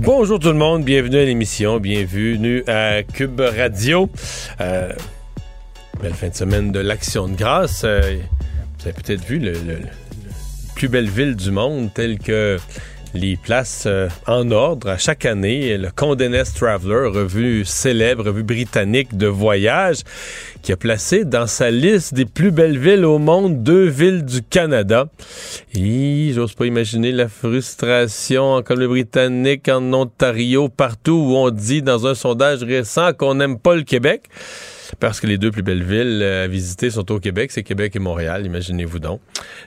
Bonjour tout le monde, bienvenue à l'émission, bienvenue à Cube Radio. Euh, belle fin de semaine de l'Action de grâce. Euh, vous avez peut-être vu le, le, le, plus belle ville du monde tel que les places euh, en ordre à chaque année. Le Condé Nast Traveler, revue célèbre, revue britannique de voyage, qui a placé dans sa liste des plus belles villes au monde deux villes du Canada. Et j'ose pas imaginer la frustration en Colombie-Britannique, en Ontario, partout où on dit dans un sondage récent qu'on n'aime pas le Québec parce que les deux plus belles villes euh, à visiter sont au Québec, c'est Québec et Montréal, imaginez-vous donc.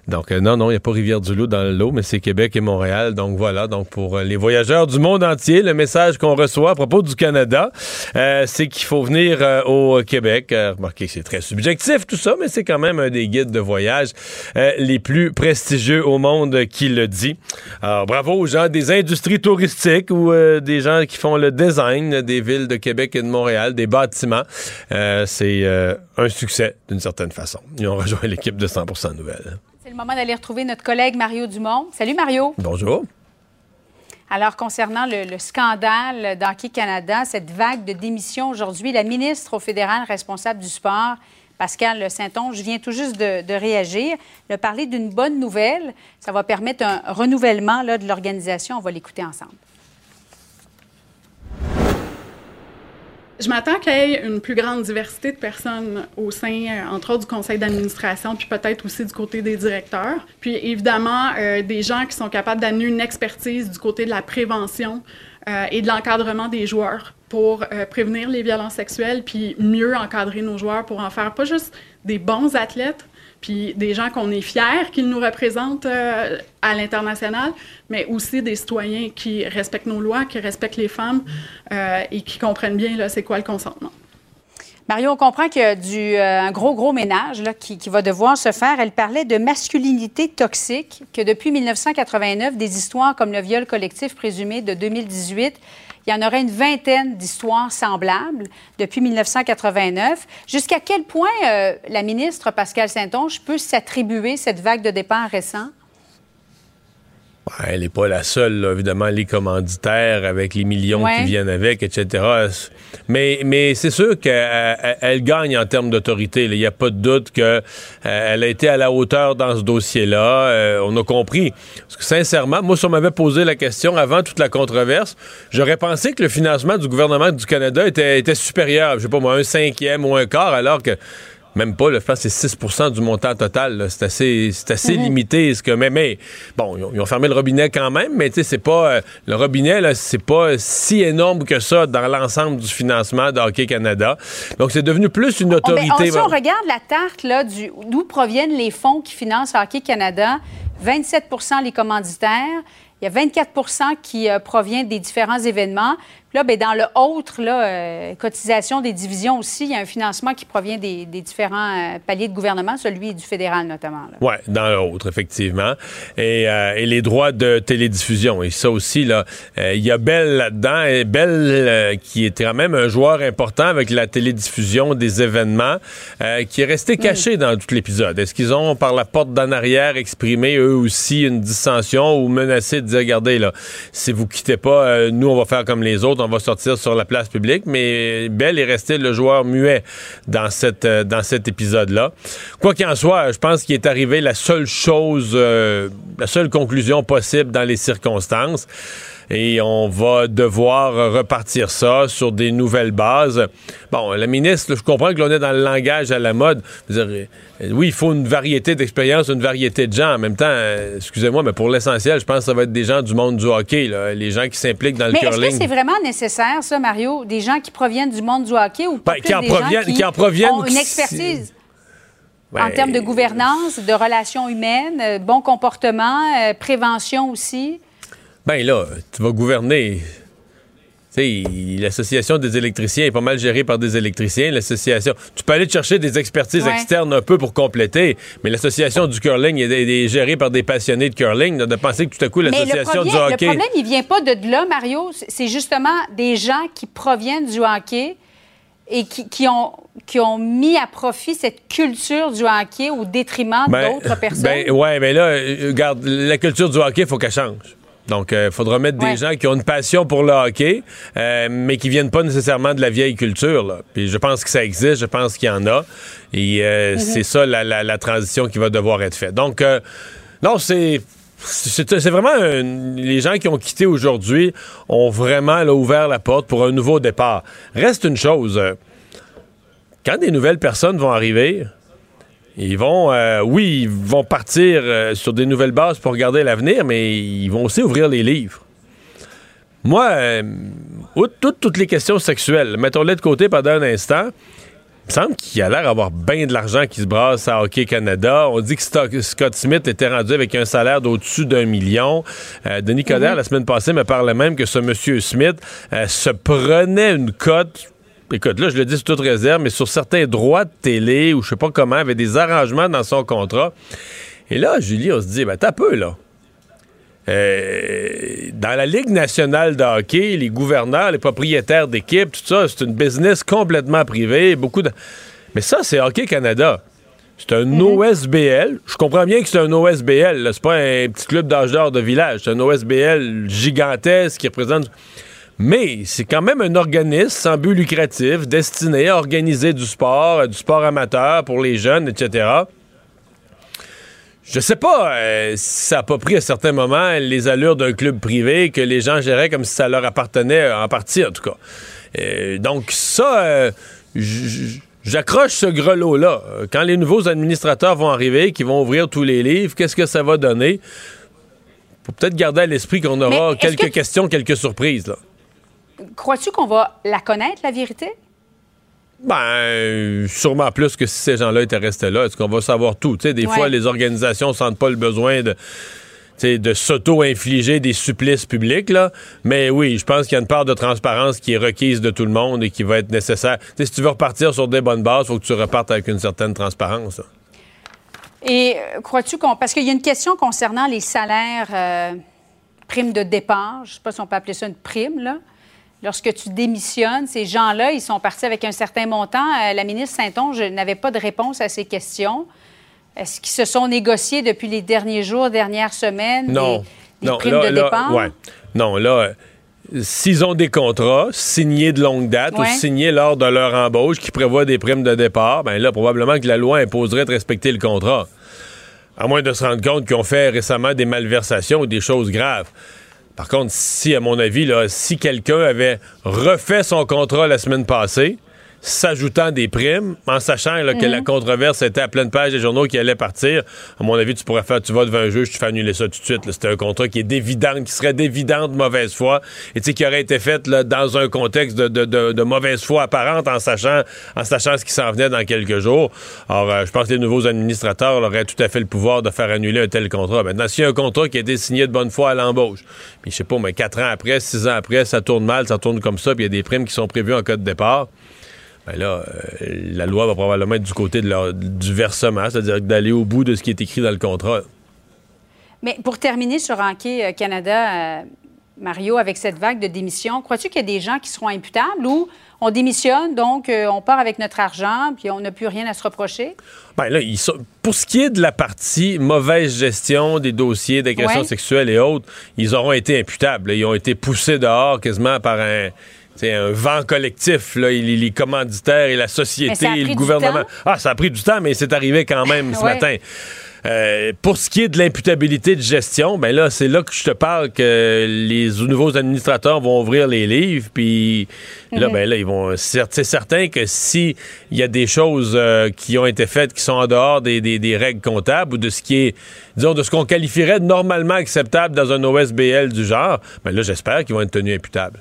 Donc euh, non, non, il n'y a pas Rivière-du-Loup dans le lot, mais c'est Québec et Montréal. Donc voilà, donc pour euh, les voyageurs du monde entier, le message qu'on reçoit à propos du Canada, c'est qu'il faut venir au Québec. remarquez, c'est très subjectif tout ça, mais c'est quand même un des guides de voyage les plus prestigieux au monde qui le dit. Alors bravo aux gens des industries touristiques ou des gens qui font le design des villes de Québec et de Montréal, des bâtiments. C'est euh, un succès d'une certaine façon. Ils ont rejoint l'équipe de 100 Nouvelles. C'est le moment d'aller retrouver notre collègue Mario Dumont. Salut Mario. Bonjour. Alors, concernant le, le scandale d'Hockey Canada, cette vague de démission aujourd'hui, la ministre au fédéral responsable du sport, Pascal Saint-Onge, vient tout juste de, de réagir. Elle a parlé d'une bonne nouvelle. Ça va permettre un renouvellement là, de l'organisation. On va l'écouter ensemble. Je m'attends qu'il y ait une plus grande diversité de personnes au sein, euh, entre autres, du conseil d'administration, puis peut-être aussi du côté des directeurs. Puis évidemment, euh, des gens qui sont capables d'amener une expertise du côté de la prévention euh, et de l'encadrement des joueurs pour euh, prévenir les violences sexuelles, puis mieux encadrer nos joueurs pour en faire pas juste des bons athlètes, puis des gens qu'on est fiers qu'ils nous représentent euh, à l'international, mais aussi des citoyens qui respectent nos lois, qui respectent les femmes euh, et qui comprennent bien c'est quoi le consentement. Mario, on comprend qu'il y a euh, un gros, gros ménage là, qui, va devoir se faire. Elle parlait de masculinité toxique, que depuis 1989, des histoires comme le viol collectif présumé de 2018, il y en aurait une vingtaine d'histoires semblables depuis 1989. Jusqu'à quel point euh, la ministre Pascal Saint-Onge peut s'attribuer cette vague de départ récent? Elle n'est pas la seule, là. évidemment, les commanditaires avec les millions ouais. qui viennent avec, etc. Mais, mais c'est sûr qu'elle elle gagne en termes d'autorité. Il n'y a pas de doute qu'elle euh, a été à la hauteur dans ce dossier-là. Euh, on a compris. Parce que sincèrement, moi, si on m'avait posé la question avant toute la controverse, j'aurais pensé que le financement du gouvernement du Canada était, était supérieur, je sais pas moi, un cinquième ou un quart, alors que même pas, le je pense que c'est 6 du montant total. C'est assez, c'est assez -hmm. limité. Ce que, mais, mais bon, ils ont, ils ont, fermé le robinet quand même, mais tu sais, c'est pas. Euh, le robinet, là, c'est pas si énorme que ça dans l'ensemble du financement de Hockey Canada. Donc, c'est devenu plus une autorité. On, ben, on, si on regarde la tarte, là, du, d'où proviennent les fonds qui financent Hockey Canada, 27% les commanditaires. Il y a 24% qui euh, provient des différents événements. Là, bien, dans le autre, là, euh, cotisation des divisions aussi, il y a un financement qui provient des, des différents euh, paliers de gouvernement, celui du fédéral notamment. Oui, dans l'autre, effectivement. Et, euh, et, les droits de télédiffusion. Et ça aussi, là, il y a Bell là-dedans. Et Bell, qui est quand même un joueur important avec la télédiffusion des événements, qui est resté caché mmh. dans tout l'épisode. Est-ce qu'ils ont, par la porte d'en arrière, exprimé eux aussi une dissension ou menacé de dire, regardez, là, si vous quittez pas, nous, on va faire comme les autres, on va sortir sur la place publique. Mais Bell est resté le joueur muet dans, cette, euh, dans cet épisode-là. Quoi qu'il en soit, je pense qu'il est arrivé la seule chose, euh, la seule conclusion possible dans les circonstances et on va devoir repartir ça sur des nouvelles bases. Bon, la ministre, je comprends que l'on est dans le langage à la mode. Dire, oui, il faut une variété d'expériences, une variété de gens. En même temps, euh, excusez-moi, mais pour l'essentiel, je pense que ça va être des gens du monde du hockey, là, les gens qui s'impliquent dans le mais curling. Est-ce que c'est vraiment nécessaire, ça, Mario, des gens qui proviennent du monde du hockey ou pas ben, qui, en des proviennent, gens qui, qui en proviennent, ont une expertise? En termes de gouvernance, de relations humaines, euh, bon comportement, euh, prévention aussi? Ben là, tu vas gouverner. L'association des électriciens est pas mal gérée par des électriciens. L'association, tu peux aller chercher des expertises externes un peu pour compléter, mais l'association du curling est, gérée par des passionnés de curling. de penser que tout à coup l'association du hockey. Le problème, il vient pas de là, Mario. C'est justement des gens qui proviennent du hockey et qui, ont, qui ont mis à profit cette culture du hockey au détriment ben, d'autres personnes. Ben, oui, mais là, euh, regarde, la culture du hockey, il faut qu'elle change. Donc, il euh, faudra mettre des gens qui ont une passion pour le hockey, euh, mais qui viennent pas nécessairement de la vieille culture. Là. Puis je pense que ça existe, je pense qu'il y en a. Et euh, mm-hmm. c'est ça la, transition qui va devoir être faite. Donc, non, c'est... C'est vraiment les gens qui ont quitté aujourd'hui ont vraiment ouvert la porte pour un nouveau départ. Reste une chose, quand des nouvelles personnes vont arriver, ils vont, euh, oui, ils vont partir euh, sur des nouvelles bases pour regarder l'avenir, mais ils vont aussi ouvrir les livres. Moi, euh, toutes, toutes les questions sexuelles, mettons-les de côté pendant un instant. Il me semble qu'il a l'air d'avoir bien de l'argent qui se brasse à Hockey Canada. On dit que Scott Smith était rendu avec un salaire d'au-dessus d'un million. Denis Coderre, mhm. la semaine passée, me parlait même que ce monsieur Smith se prenait une cote écoute, là, je le dis sous toute réserve, mais sur certains droits de télé, ou je sais pas comment, avait des arrangements dans son contrat. Et là, Julie, on se dit, ben, t'as peu, là. Euh, dans la Ligue nationale de hockey, les gouverneurs, les propriétaires d'équipes, tout ça, c'est une business complètement privée. Beaucoup de... Mais ça, c'est Hockey Canada. C'est un mhm. OSBL. Je comprends bien que c'est un OSBL. C'est pas un petit club d'âge d'or de village. C'est un OSBL gigantesque qui représente mais c'est quand même un organisme sans but lucratif destiné à organiser du sport, euh, du sport amateur pour les jeunes, etc. Je sais pas euh, si ça n'a pas pris à certains moments les allures d'un club privé que les gens géraient comme si ça leur appartenait en partie, en tout cas. Euh, donc ça, j'accroche ce grelot-là. Quand les nouveaux administrateurs vont arriver, qui vont ouvrir tous les livres, qu'est-ce que ça va donner? Faut peut-être garder à l'esprit qu'on aura quelques questions, quelques surprises. Là. Crois-tu qu'on va la connaître, la vérité? Ben, sûrement plus que si ces gens-là étaient restés là. Est-ce qu'on va savoir tout? des fois, les organisations sentent pas le besoin de de s'auto-infliger des supplices publics, là. Mais oui, je pense qu'il y a une part de transparence qui est requise de tout le monde et qui va être nécessaire. si tu veux repartir sur des bonnes bases, il faut que tu repartes avec une certaine transparence. Et euh, crois-tu qu'on... Parce qu'il y a une question concernant les salaires, euh, primes de départ. Je ne sais pas si on peut appeler ça une prime, là lorsque tu démissionnes, ces gens-là, ils sont partis avec un certain montant. Euh, la ministre Saint-Onge n'avait pas de réponse à ces questions. Est-ce qu'ils se sont négociés depuis les derniers jours, dernières semaines? Non. Des, primes de départ? Non, là, s'ils ont des contrats signés de longue date ou signés lors de leur embauche qui prévoient des primes de départ, bien là, probablement que la loi imposerait de respecter le contrat. À moins de se rendre compte qu'ils ont fait récemment des malversations ou des choses graves. Par contre, si, à mon avis, là, si quelqu'un avait refait son contrat la semaine passée, s'ajoutant des primes, en sachant que la mhm. controverse était à pleine page des journaux qui allait partir, à mon avis, tu pourrais faire, tu vas devant un juge, tu fais annuler ça tout de suite. C'était un contrat qui est d'évidente, qui serait d'évidente mauvaise foi, et tu sais, qui aurait été fait là, dans un contexte de, de, de, mauvaise foi apparente, en sachant, en sachant ce qui s'en venait dans quelques jours. Alors, euh, je pense que les nouveaux administrateurs auraient tout à fait le pouvoir de faire annuler un tel contrat. Maintenant, s'il y a un contrat qui a été signé de bonne foi à l'embauche, puis je sais pas, mais quatre ans après, six ans après, ça tourne mal, ça tourne comme ça, puis il y a des primes qui sont prévues en cas de départ ben là, euh, la loi va probablement être du côté de du versement, c'est-à-dire d'aller au bout de ce qui est écrit dans le contrat. Mais pour terminer sur Hockey euh, Canada, euh, Mario, avec cette vague de démission, crois-tu qu'il y a des gens qui seront imputables ou on démissionne, donc on part avec notre argent, puis on n'a plus rien à se reprocher? Bien là, pour ce qui est de la partie mauvaise gestion des dossiers d'agression sexuelle et autres, ils auront été imputables. Ils ont été poussés dehors quasiment par un c'est un vent collectif, là, les, commanditaires et la société et le gouvernement. Ah, ça a pris du temps, mais c'est arrivé quand même ce matin. Euh, pour ce qui est de l'imputabilité de gestion, ben là, c'est là que je te parle que les nouveaux administrateurs vont ouvrir les livres, puis là, mhm. ben là, ils vont. C'est certain que si il y a des choses euh, qui ont été faites qui sont en dehors des, des, règles comptables ou de ce qui est, disons, de ce qu'on qualifierait de normalement acceptable dans un OSBL du genre, ben là, j'espère qu'ils vont être tenus imputables.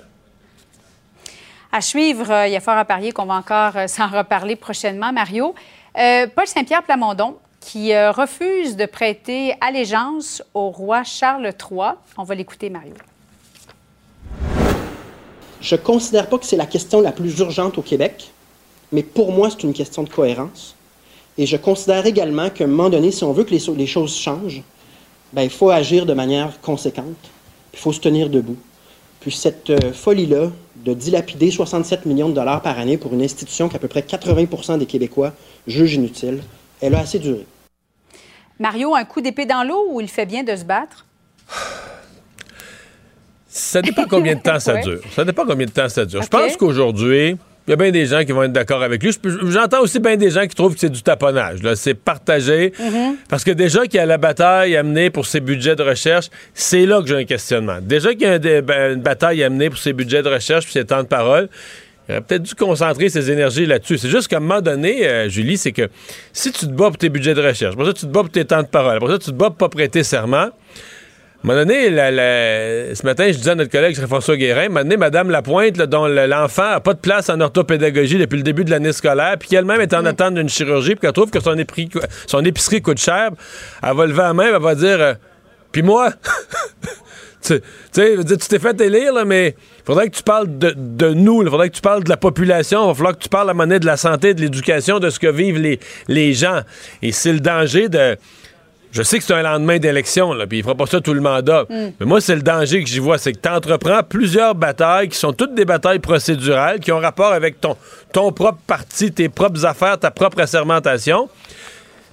À suivre, euh, il y a fort à parier qu'on va encore euh, s'en reparler prochainement, Mario. Euh, Paul Saint-Pierre Plamondon, qui refuse de prêter allégeance au roi Charles III. On va l'écouter, Mario. Je ne considère pas que c'est la question la plus urgente au Québec, mais pour moi, c'est une question de cohérence. Et je considère également qu'à un moment donné, si on veut que les, choses changent, ben, il faut agir de manière conséquente, il faut se tenir debout. Puis cette folie-là de dilapider 67 millions de dollars par année pour une institution qu'à peu près 80% des Québécois jugent inutile, elle a assez duré. Mario, un coup d'épée dans l'eau ou il fait bien de se battre? Ça dépend combien de temps ça dure. Ça dépend combien de temps ça dure. Je pense qu'aujourd'hui, il y a bien des gens qui vont être d'accord avec lui. J'entends aussi bien des gens qui trouvent que c'est du taponnage. C'est partagé. Mm-hmm. Parce que déjà qu'il y a la bataille à mener pour ses budgets de recherche, c'est là que j'ai un questionnement. Déjà qu'il y a ben, une bataille à mener pour ses budgets de recherche puis ses temps de parole, il aurait peut-être dû concentrer ses énergies là-dessus. C'est juste qu'à un moment donné, euh, Julie, c'est que si tu te bats pour tes budgets de recherche, pour ça tu te bats pour tes temps de parole, pour ça tu te bats pour pas prêter serment, un moment donné, ce matin, je disais à notre collègue François Guérin, un moment donné, Mme Lapointe, dont l'enfant n'a pas de place en orthopédagogie depuis le début de l'année scolaire, puis qu'elle-même est en mm. attente d'une chirurgie, puis qu'elle trouve que son, épicerie, coûte cher, elle va lever la main, elle va dire euh, Puis moi Tu sais, tu t'es fait élire, là, mais il faudrait que tu parles de, nous, il faudrait que tu parles de la population, il va falloir que tu parles à monnaie de la santé, de l'éducation, de ce que vivent les, les gens. Et c'est le danger de je sais que c'est un lendemain d'élection, puis il fera pas ça tout le mandat. Mm. Mais moi, c'est le danger que j'y vois, c'est que tu entreprends plusieurs batailles qui sont toutes des batailles procédurales, qui ont rapport avec ton, ton propre parti, tes propres affaires, ta propre assermentation.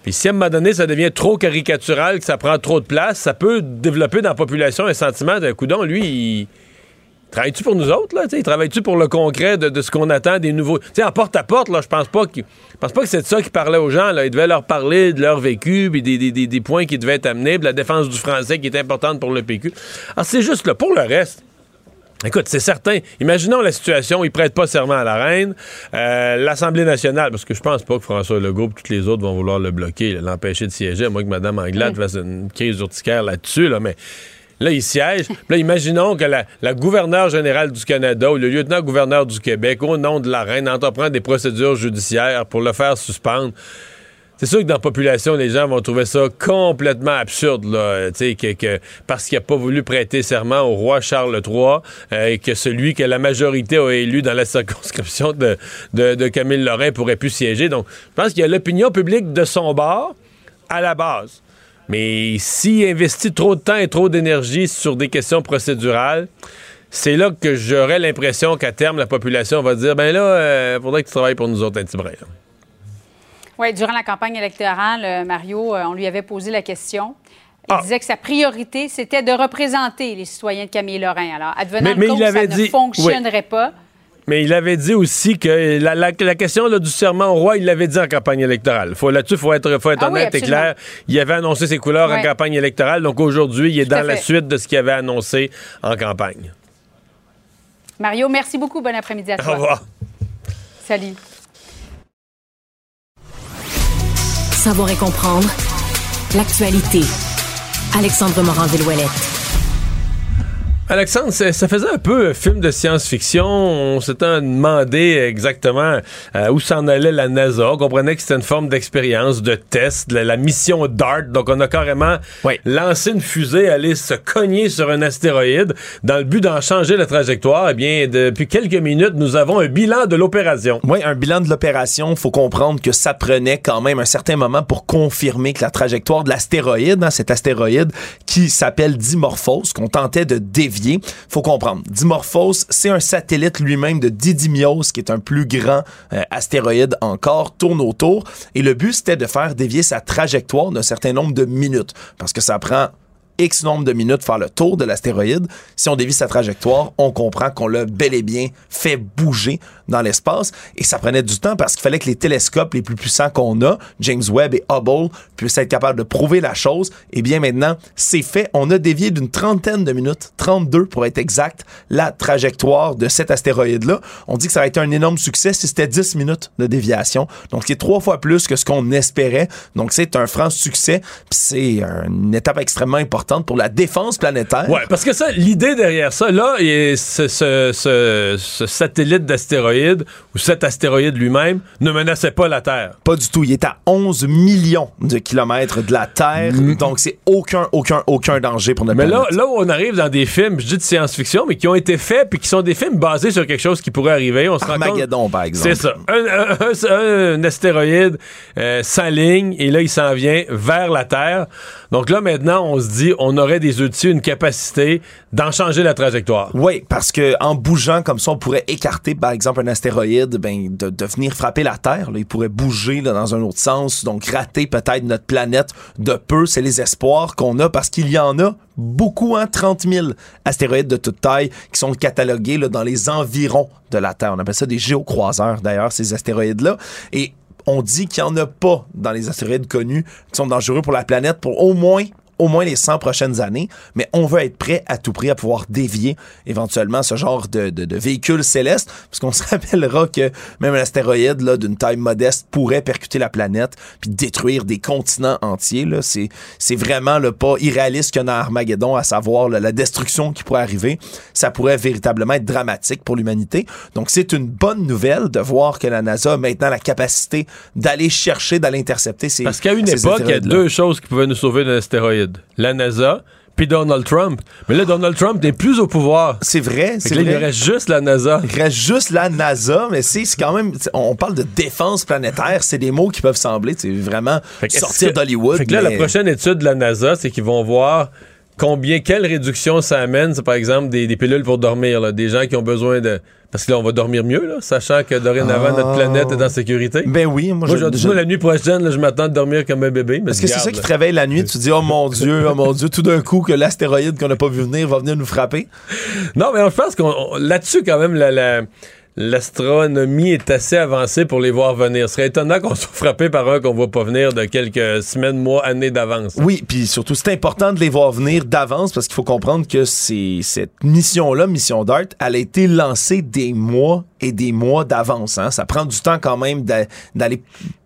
Puis si à un moment donné, ça devient trop caricatural, que ça prend trop de place, ça peut développer dans la population un sentiment d'un coup lui, il Travailles-tu pour nous autres, là? Travailles-tu pour le concret de, ce qu'on attend des nouveaux? Tu en porte à porte, là, je pense pas que. pense pas que c'est de ça qu'il parlait aux gens. Là. Il devait leur parler de leur vécu, puis des, points qui devaient être amenés, de la défense du français qui est importante pour le PQ. Alors, c'est juste là. Pour le reste, Écoute, c'est certain. Imaginons la situation, il prête pas serment à la reine. Euh, L'Assemblée nationale, parce que je pense pas que François Legault et tous les autres vont vouloir le bloquer, l'empêcher de siéger, à moins que Mme Anglade fasse une crise urticaire là-dessus, là, mais Là, il siège. là, imaginons que la, la gouverneure générale du Canada ou le lieutenant-gouverneur du Québec, au nom de la reine, entreprend des procédures judiciaires pour le faire suspendre. C'est sûr que dans la population, les gens vont trouver ça complètement absurde, là, parce qu'il n'a pas voulu prêter serment au roi Charles III euh, et que celui que la majorité a élu dans la circonscription de, de, de Camille Lorrain pourrait plus siéger. Donc, je pense qu'il y a l'opinion publique de son bord à la base. Mais s'il investit trop de temps et trop d'énergie sur des questions procédurales, c'est là que j'aurais l'impression qu'à terme, la population va dire ben là, il euh, faudrait que tu travailles pour nous autres un petit brin. Oui, durant la campagne électorale, euh, Mario, euh, on lui avait posé la question. Il ah. disait que sa priorité, c'était de représenter les citoyens de Camille Lorrain. Alors, advenant mais, il avait ça ne fonctionnerait pas. Mais il avait dit aussi que la, question du serment au roi, il l'avait dit en campagne électorale. Faut, là-dessus, il faut être, faut être ah honnête et clair. Il avait annoncé ses couleurs en campagne électorale. Donc aujourd'hui, il est dans la suite de ce qu'il avait annoncé en campagne. Mario, merci beaucoup. Bon après-midi à toi. Au revoir. Salut. Savoir et comprendre l'actualité. Alexandre Morand-Villouellette. Alexandre, ça faisait un peu film de science-fiction. On s'était demandé exactement euh, où s'en allait la NASA. On comprenait que c'était une forme d'expérience, de test, la, mission DART. Donc, on a carrément lancé une fusée, aller se cogner sur un astéroïde dans le but d'en changer la trajectoire. Eh bien, depuis quelques minutes, nous avons un bilan de l'opération. Oui, un bilan de l'opération. faut comprendre que ça prenait quand même un certain moment pour confirmer que la trajectoire de l'astéroïde, hein, cet astéroïde qui s'appelle Dimorphos, qu'on tentait de dévier, faut comprendre, Dimorphos, c'est un satellite lui-même de Didymos, qui est un plus grand euh, astéroïde encore, tourne autour. Et le but, c'était de faire dévier sa trajectoire d'un certain nombre de minutes, parce que ça prend X nombre de minutes faire le tour de l'astéroïde. Si on dévie sa trajectoire, on comprend qu'on l'a bel et bien fait bouger dans l'espace. Et ça prenait du temps parce qu'il fallait que les télescopes les plus puissants qu'on a, James Webb et Hubble, puissent être capables de prouver la chose. Et bien maintenant, c'est fait. On a dévié d'une trentaine de minutes, 32 pour être exact, la trajectoire de cet astéroïde-là. On dit que ça a été un énorme succès si c'était 10 minutes de déviation. Donc, c'est trois fois plus que ce qu'on espérait. Donc, c'est un franc succès. C'est une étape extrêmement importante importante pour la défense planétaire. Ouais, parce que ça, l'idée derrière ça, là, ce, ce, ce, ce satellite d'astéroïdes, ou cet astéroïde lui-même, ne menaçait pas la Terre. Pas du tout. Il est à 11 millions de kilomètres de la Terre, donc c'est aucun, aucun, aucun danger pour notre Mais là, planète. là où on arrive dans des films, je dis de science-fiction, mais qui ont été faits, puis qui sont des films basés sur quelque chose qui pourrait arriver, on se rend compte... Par exemple. C'est ça. Un, un- un- un astéroïde euh, s'aligne et là, il s'en vient vers la Terre. Donc là, maintenant, on se dit, on aurait des outils, une capacité d'en changer la trajectoire. Oui, parce que en bougeant comme ça, on pourrait écarter, par exemple, un astéroïde, ben, de, venir frapper la Terre. Il pourrait bouger dans un autre sens, donc rater peut-être notre planète de peu. C'est les espoirs qu'on a parce qu'il y en a beaucoup, hein, 30 000 astéroïdes de toute taille qui sont catalogués dans les environs de la Terre. On appelle ça des géocroiseurs, d'ailleurs, ces astéroïdes-là. Et on dit qu'il n'y en a pas dans les astéroïdes connus qui sont dangereux pour la planète pour au moins au moins les 100 prochaines années, mais on veut être prêt à tout prix à pouvoir dévier éventuellement ce genre de, de, de véhicule céleste, parce qu'on se rappellera que même un astéroïde là, d'une taille modeste pourrait percuter la planète puis détruire des continents entiers. Là. C'est, c'est vraiment le pas irréaliste qu'il y a dans Armageddon, à savoir là, la destruction qui pourrait arriver. Ça pourrait véritablement être dramatique pour l'humanité. Donc c'est une bonne nouvelle de voir que la NASA a maintenant la capacité d'aller chercher, d'aller intercepter ces Parce qu'à une époque, il y a deux choses qui pouvaient nous sauver d'un astéroïde. La NASA, puis Donald Trump. Mais là, Donald Trump n'est plus au pouvoir. C'est vrai, c'est il reste juste la NASA. Il reste juste la NASA, mais c'est c'est quand même. On parle de défense planétaire, c'est des mots qui peuvent sembler c'est vraiment sortir d'Hollywood. Fait que là, mais- la prochaine étude de la NASA, c'est qu'ils vont voir combien, quelle réduction ça amène, c'est par exemple des, des pilules pour dormir, là, des gens qui ont besoin de... Parce que là, on va dormir mieux, là, sachant que dorénavant, Ah. notre planète est en sécurité. Ben oui, moi, Moi, je, je- moi, la nuit prochaine, là, je m'attends de dormir comme un bébé. Est-ce que c'est ça qui réveille la nuit? Tu te dis, oh mon Dieu, oh mon Dieu, tout d'un coup que l'astéroïde qu'on n'a pas vu venir va venir nous frapper? Non, mais je pense qu'on on- là-dessus, quand même, la- la- l'astronomie est assez avancée pour les voir venir. Ce serait étonnant qu'on soit frappé par un qu'on voit pas venir de quelques semaines, mois, années d'avance. Oui, puis surtout, c'est important de les voir venir d'avance parce qu'il faut comprendre que cette mission-là, Mission DART, elle a été lancée des mois et des mois d'avance. hein. Ça prend du temps quand même d'a- d'aller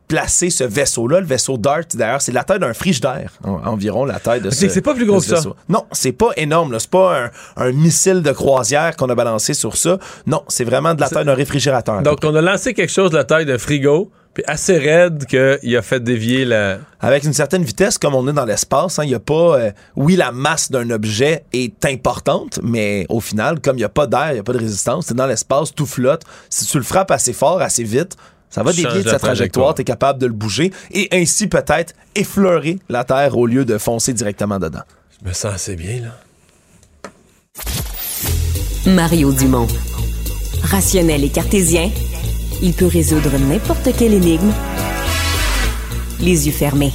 placer ce vaisseau-là. Le vaisseau DART, d'ailleurs, c'est la taille d'un frigidaire, en- environ la taille de ce c'est pas plus gros que ça. Non, c'est pas énorme. C'est pas un, un missile de croisière qu'on a balancé sur ça. Non, c'est vraiment de la taille d'un réfrigérateur. Donc, on a lancé quelque chose de la taille d'un frigo, puis assez raide qu'il a fait dévier la. avec une certaine vitesse comme on est dans l'espace. hein. Il y a pas, euh, oui, la masse d'un objet est importante, mais au final, comme il n'y a pas d'air, il n'y a pas de résistance, c'est dans l'espace, tout flotte. Si tu le frappes assez fort, assez vite, ça va dévier de sa trajectoire, trajectoire. tu es capable de le bouger et ainsi peut-être effleurer la Terre au lieu de foncer directement dedans. Je me sens assez bien, là. Mario Dumont. Rationnel et cartésien, il peut résoudre n'importe quelle énigme les yeux fermés.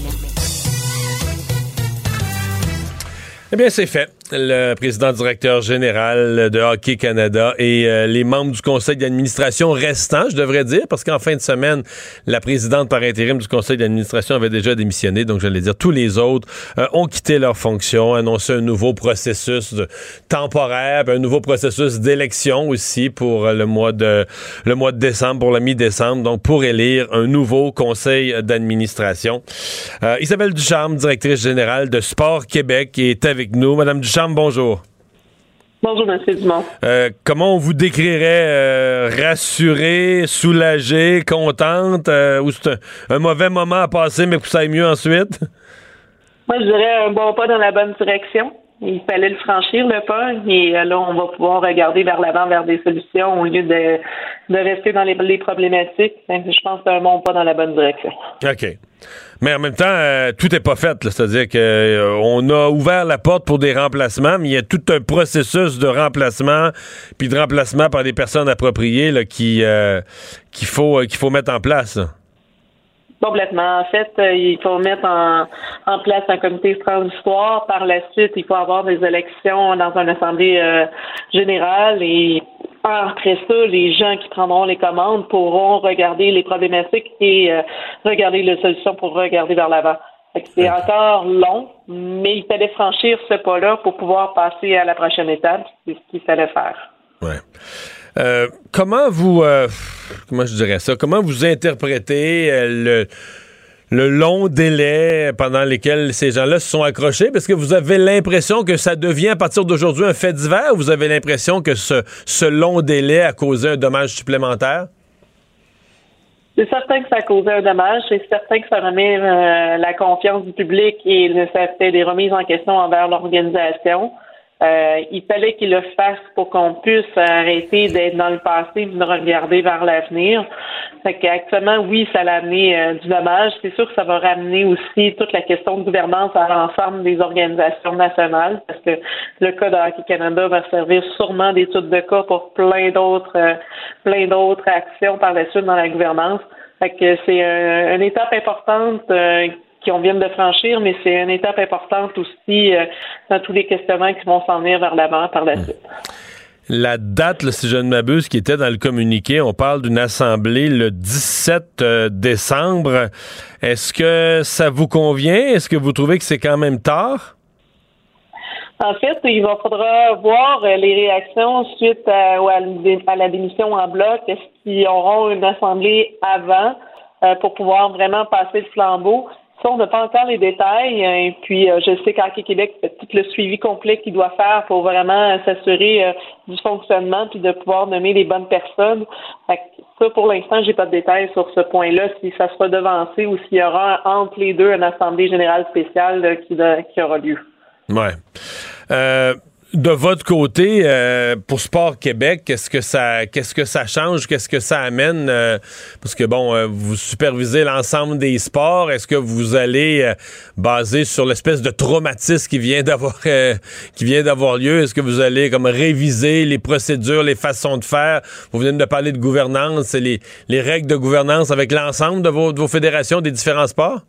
Eh bien, c'est fait. Le président directeur général de Hockey Canada et euh, les membres du conseil d'administration restants, je devrais dire, parce qu'en fin de semaine, la présidente par intérim du conseil d'administration avait déjà démissionné, donc j'allais dire tous les autres euh, ont quitté leur fonction, annoncé un nouveau processus temporaire, un nouveau processus d'élection aussi pour euh, le mois de le mois de décembre, pour la mi-décembre, donc pour élire un nouveau conseil d'administration. Isabelle Ducharme, directrice générale de Sport Québec, est avec nous. Madame Ducharme, bonjour. Bonjour, M. Dumont. Euh, comment on vous décrirait euh, rassurée, soulagée, contente, euh, ou c'est un, un mauvais moment à passer, mais que ça aille mieux ensuite? Moi, je dirais un bon pas dans la bonne direction. Il fallait le franchir, le pas, et euh, là, on va pouvoir regarder vers l'avant, vers des solutions, au lieu de, de rester dans les, les problématiques. Je pense que c'est un bon pas dans la bonne direction. OK. Mais en même temps, euh, tout n'est pas fait. C'est-à-dire qu'on a ouvert la porte pour des remplacements, mais il y a tout un processus de remplacement, puis de remplacement par des personnes appropriées là, qui euh, qu'il faut euh, qu'il faut mettre en place. Complètement. En fait, euh, il faut mettre en, en place un comité transitoire. Par la suite, il faut avoir des élections dans une assemblée euh, générale et après ça, les gens qui prendront les commandes pourront regarder les problématiques et euh, regarder les solutions pour regarder vers l'avant. C'est encore long, mais il fallait franchir ce pas-là pour pouvoir passer à la prochaine étape. C'est ce qu'il fallait faire. Ouais. Euh, comment vous, euh, comment je dirais ça, comment vous interprétez euh, le, long délai pendant lesquels ces gens-là se sont accrochés? Parce que vous avez l'impression que ça devient à partir d'aujourd'hui un fait divers ou vous avez l'impression que ce, ce long délai a causé un dommage supplémentaire? C'est certain que ça a causé un dommage. C'est certain que ça remet euh, la confiance du public et ça fait des remises en question envers l'organisation. Euh, il fallait qu'il le fasse pour qu'on puisse arrêter d'être dans le passé et de regarder vers l'avenir. Fait qu'actuellement, oui, ça l'a amené euh, du dommage. C'est sûr que ça va ramener aussi toute la question de gouvernance à l'ensemble des organisations nationales, parce que le cas de Canada va servir sûrement d'étude de cas pour plein d'autres euh, plein d'autres actions par la suite dans la gouvernance. Fait que c'est une étape importante qu'on vient de franchir, mais c'est une étape importante aussi euh, dans tous les questionnements qui vont s'en venir vers l'avant par la suite. La date, si je ne m'abuse, qui était dans le communiqué, on parle d'une assemblée le 17 euh, décembre. Est-ce que ça vous convient? Est-ce que vous trouvez que c'est quand même tard? En fait, il va faudra voir euh, les réactions suite à, à la démission en bloc. Est-ce qu'ils auront une assemblée avant pour pouvoir vraiment passer le flambeau? Ça, on n'a pas encore les détails. Et euh, puis, euh, je sais qu'Hockey Québec fait tout le suivi complet qu'il doit faire pour vraiment s'assurer euh, du fonctionnement puis de pouvoir nommer les bonnes personnes. Ça, pour l'instant, j'ai pas de détails sur ce point-là, si ça sera devancé ou s'il y aura entre les deux une assemblée générale spéciale qui, qui aura lieu. Ouais de votre côté, euh, pour Sport Québec, qu'est-ce que ça, qu'est-ce que ça change, qu'est-ce que ça amène euh, Parce que bon, euh, vous supervisez l'ensemble des sports. Est-ce que vous allez baser sur l'espèce de traumatisme qui vient d'avoir, qui vient d'avoir lieu? Est-ce que vous allez comme réviser les procédures, les façons de faire? Vous venez de parler de gouvernance, les, les règles de gouvernance avec l'ensemble de vos, de vos fédérations des différents sports?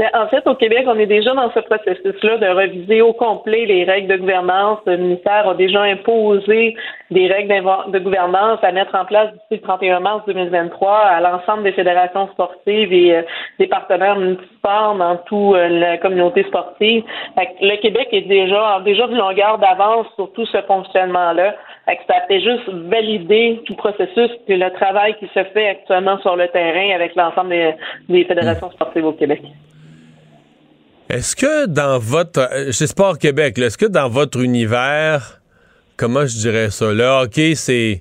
Ben, en fait, au Québec, on est déjà dans ce processus-là de reviser au complet les règles de gouvernance. Le ministère a déjà imposé des règles de gouvernance à mettre en place d'ici le 31 mars 2023 à l'ensemble des fédérations sportives et euh, des partenaires municipaux dans toute euh, la communauté sportive. le Québec est déjà déjà d'une longueur d'avance sur tout ce fonctionnement-là. Ça fait juste valider tout processus et le travail qui se fait actuellement sur le terrain avec l'ensemble des fédérations sportives au Québec. Est-ce que dans votre. Euh, chez Sport Québec, est-ce que dans votre univers, comment je dirais ça, le hockey, c'est.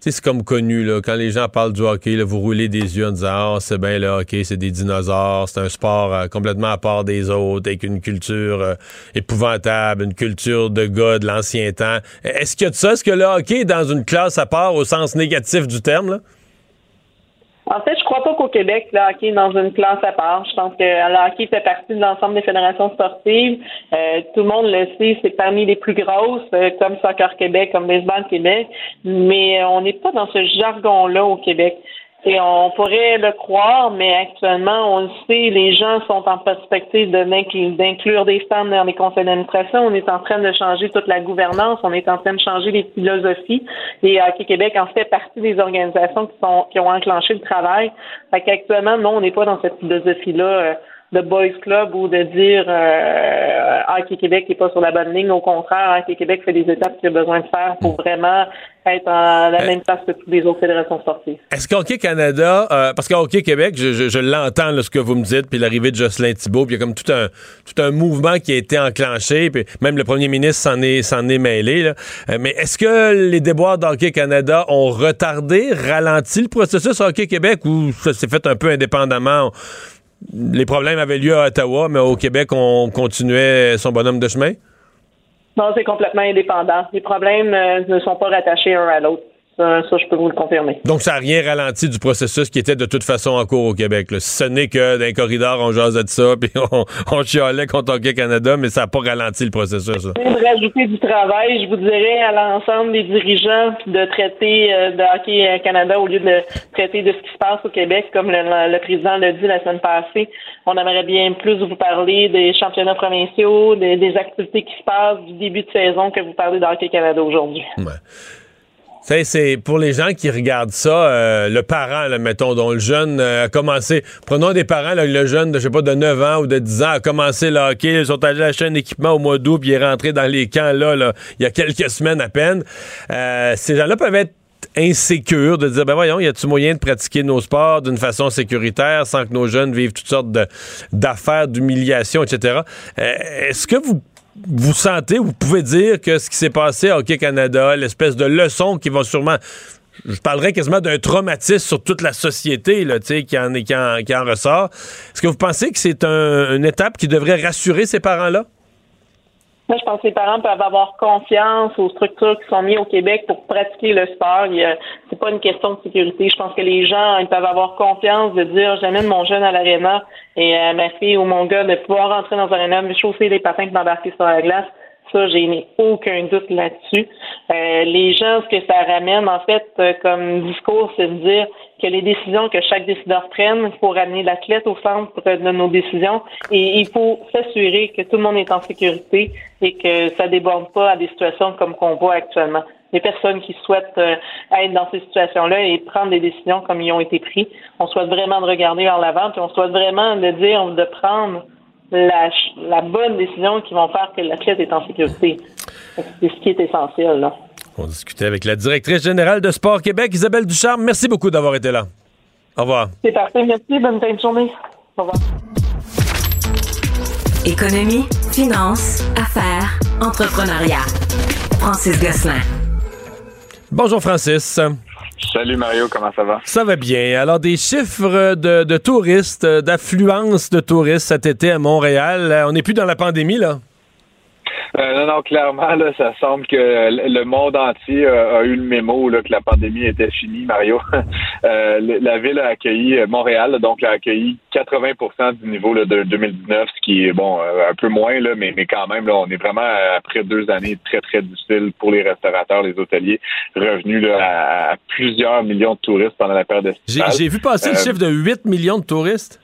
c'est comme connu, là, quand les gens parlent du hockey, là, vous roulez des yeux en disant Ah, c'est bien le hockey, c'est des dinosaures, c'est un sport euh, complètement à part des autres, avec une culture euh, épouvantable, une culture de gars de l'ancien temps. Est-ce de ça? Est-ce que le hockey est dans une classe à part au sens négatif du terme? Là? En fait, je crois pas qu'au Québec, le hockey est dans une classe à part. Je pense que le hockey fait partie de l'ensemble des fédérations sportives. Euh, tout le monde le sait, c'est parmi les plus grosses, euh, comme Soccer Québec, comme Baseball Québec, mais on n'est pas dans ce jargon-là au Québec. Et on pourrait le croire, mais actuellement, on le sait, les gens sont en perspective d'inclure des femmes dans les conseils d'administration. On est en train de changer toute la gouvernance. On est en train de changer les philosophies. Et Hockey Québec en fait partie des organisations qui, sont, qui ont enclenché le travail. Fait qu'actuellement, non, on n'est pas dans cette philosophie-là euh, de boys club ou de dire euh, Hockey Québec n'est pas sur la bonne ligne. Au contraire, Hockey Québec fait des étapes qu'il a besoin de faire pour vraiment être à la euh, même place que toutes les autres fédérations sportives. Est-ce qu'Hockey Canada, euh, parce qu'Hockey Québec, je, je, je l'entends ce que vous me dites, puis l'arrivée de Jocelyn Thibault, puis il y a comme tout un tout un mouvement qui a été enclenché, puis même le premier ministre s'en est s'en est mêlé. Là. Euh, mais est-ce que les déboires d'Hockey Canada ont retardé, ralenti le processus Hockey Québec ou ça s'est fait un peu indépendamment? Les problèmes avaient lieu à Ottawa, mais au Québec, on continuait son bonhomme de chemin? Non, c'est complètement indépendant. Les problèmes euh, ne sont pas rattachés un à l'autre. Ça, je peux vous le confirmer. Donc, ça n'a rien ralenti du processus qui était de toute façon en cours au Québec. Ce n'est que dans les corridors, on jasait de ça, puis on, on chialait contre Hockey Canada, mais ça n'a pas ralenti le processus. De rajouter du travail, je vous dirais à l'ensemble des dirigeants de traiter euh, de Hockey Canada au lieu de traiter de ce qui se passe au Québec, comme le, président l'a dit la semaine passée. On aimerait bien plus vous parler des championnats provinciaux, des, activités qui se passent du début de saison que vous parlez d'Hockey Canada aujourd'hui. Ouais c'est pour les gens qui regardent ça, euh, le parent, mettons, dont le jeune euh, a commencé. Prenons des parents, le jeune de, je sais pas, de 9 ans ou de 10 ans a commencé le hockey, ils sont allés acheter un équipement au mois d'août, puis il est rentré dans les camps là, là, il y a quelques semaines à peine. Euh, ces gens-là peuvent être insécure de dire ben voyons, y a-tu moyen de pratiquer nos sports d'une façon sécuritaire sans que nos jeunes vivent toutes sortes d'affaires, d'humiliation, etc. Euh, est-ce que vous vous sentez, vous pouvez dire que ce qui s'est passé à Hockey Canada, l'espèce de leçon qui va sûrement je parlerais quasiment d'un traumatisme sur toute la société là, qui, en, qui, en, qui en ressort. Est-ce que vous pensez que c'est une étape qui devrait rassurer ces parents-là? Moi, je pense que les parents peuvent avoir confiance aux structures qui sont mises au Québec pour pratiquer le sport. C'est pas une question de sécurité. Je pense que les gens ils peuvent avoir confiance de dire j'amène mon jeune à l'aréna et euh, ma fille ou mon gars de pouvoir rentrer dans l'aréna, me chausser les patins et m'embarquer sur la glace ça, j'ai aucun doute là-dessus. Euh, les gens, ce que ça ramène, en fait, euh, comme discours, c'est de dire que les décisions que chaque décideur prenne, il faut ramener l'athlète au centre de nos décisions et il faut s'assurer que tout le monde est en sécurité et que ça déborde pas à des situations comme qu'on voit actuellement. Les personnes qui souhaitent euh, être dans ces situations-là et prendre des décisions comme ils ont été pris, on souhaite vraiment de regarder vers l'avant, puis on souhaite vraiment de dire, de prendre la, bonne décision qui vont faire que l'athlète est en sécurité. C'est ce qui est essentiel. Là. On discutait avec la directrice générale de Sport Québec, Isabelle Ducharme. Merci beaucoup d'avoir été là. Au revoir. C'est parfait. Merci. Bonne fin de journée. Au revoir. Économie, finance, affaires, entrepreneuriat. Francis Gosselin. Bonjour Francis. Salut Mario, comment ça va? Ça va bien. Alors, des chiffres de, touristes, d'affluence de touristes cet été à Montréal. Euh, on n'est plus dans la pandémie, là? Euh, non, non, clairement, là, ça semble que le monde entier a, eu le mémo là, que la pandémie était finie, Mario. euh, la ville a accueilli, euh, Montréal, donc a accueilli 80% du niveau là, de 2019, ce qui est bon euh, un peu moins, là, mais, mais quand même, là, on est vraiment après deux années très, très difficiles pour les restaurateurs, les hôteliers, revenus là, à, plusieurs millions de touristes pendant la période estivale. J'ai vu passer le chiffre de 8 millions de touristes.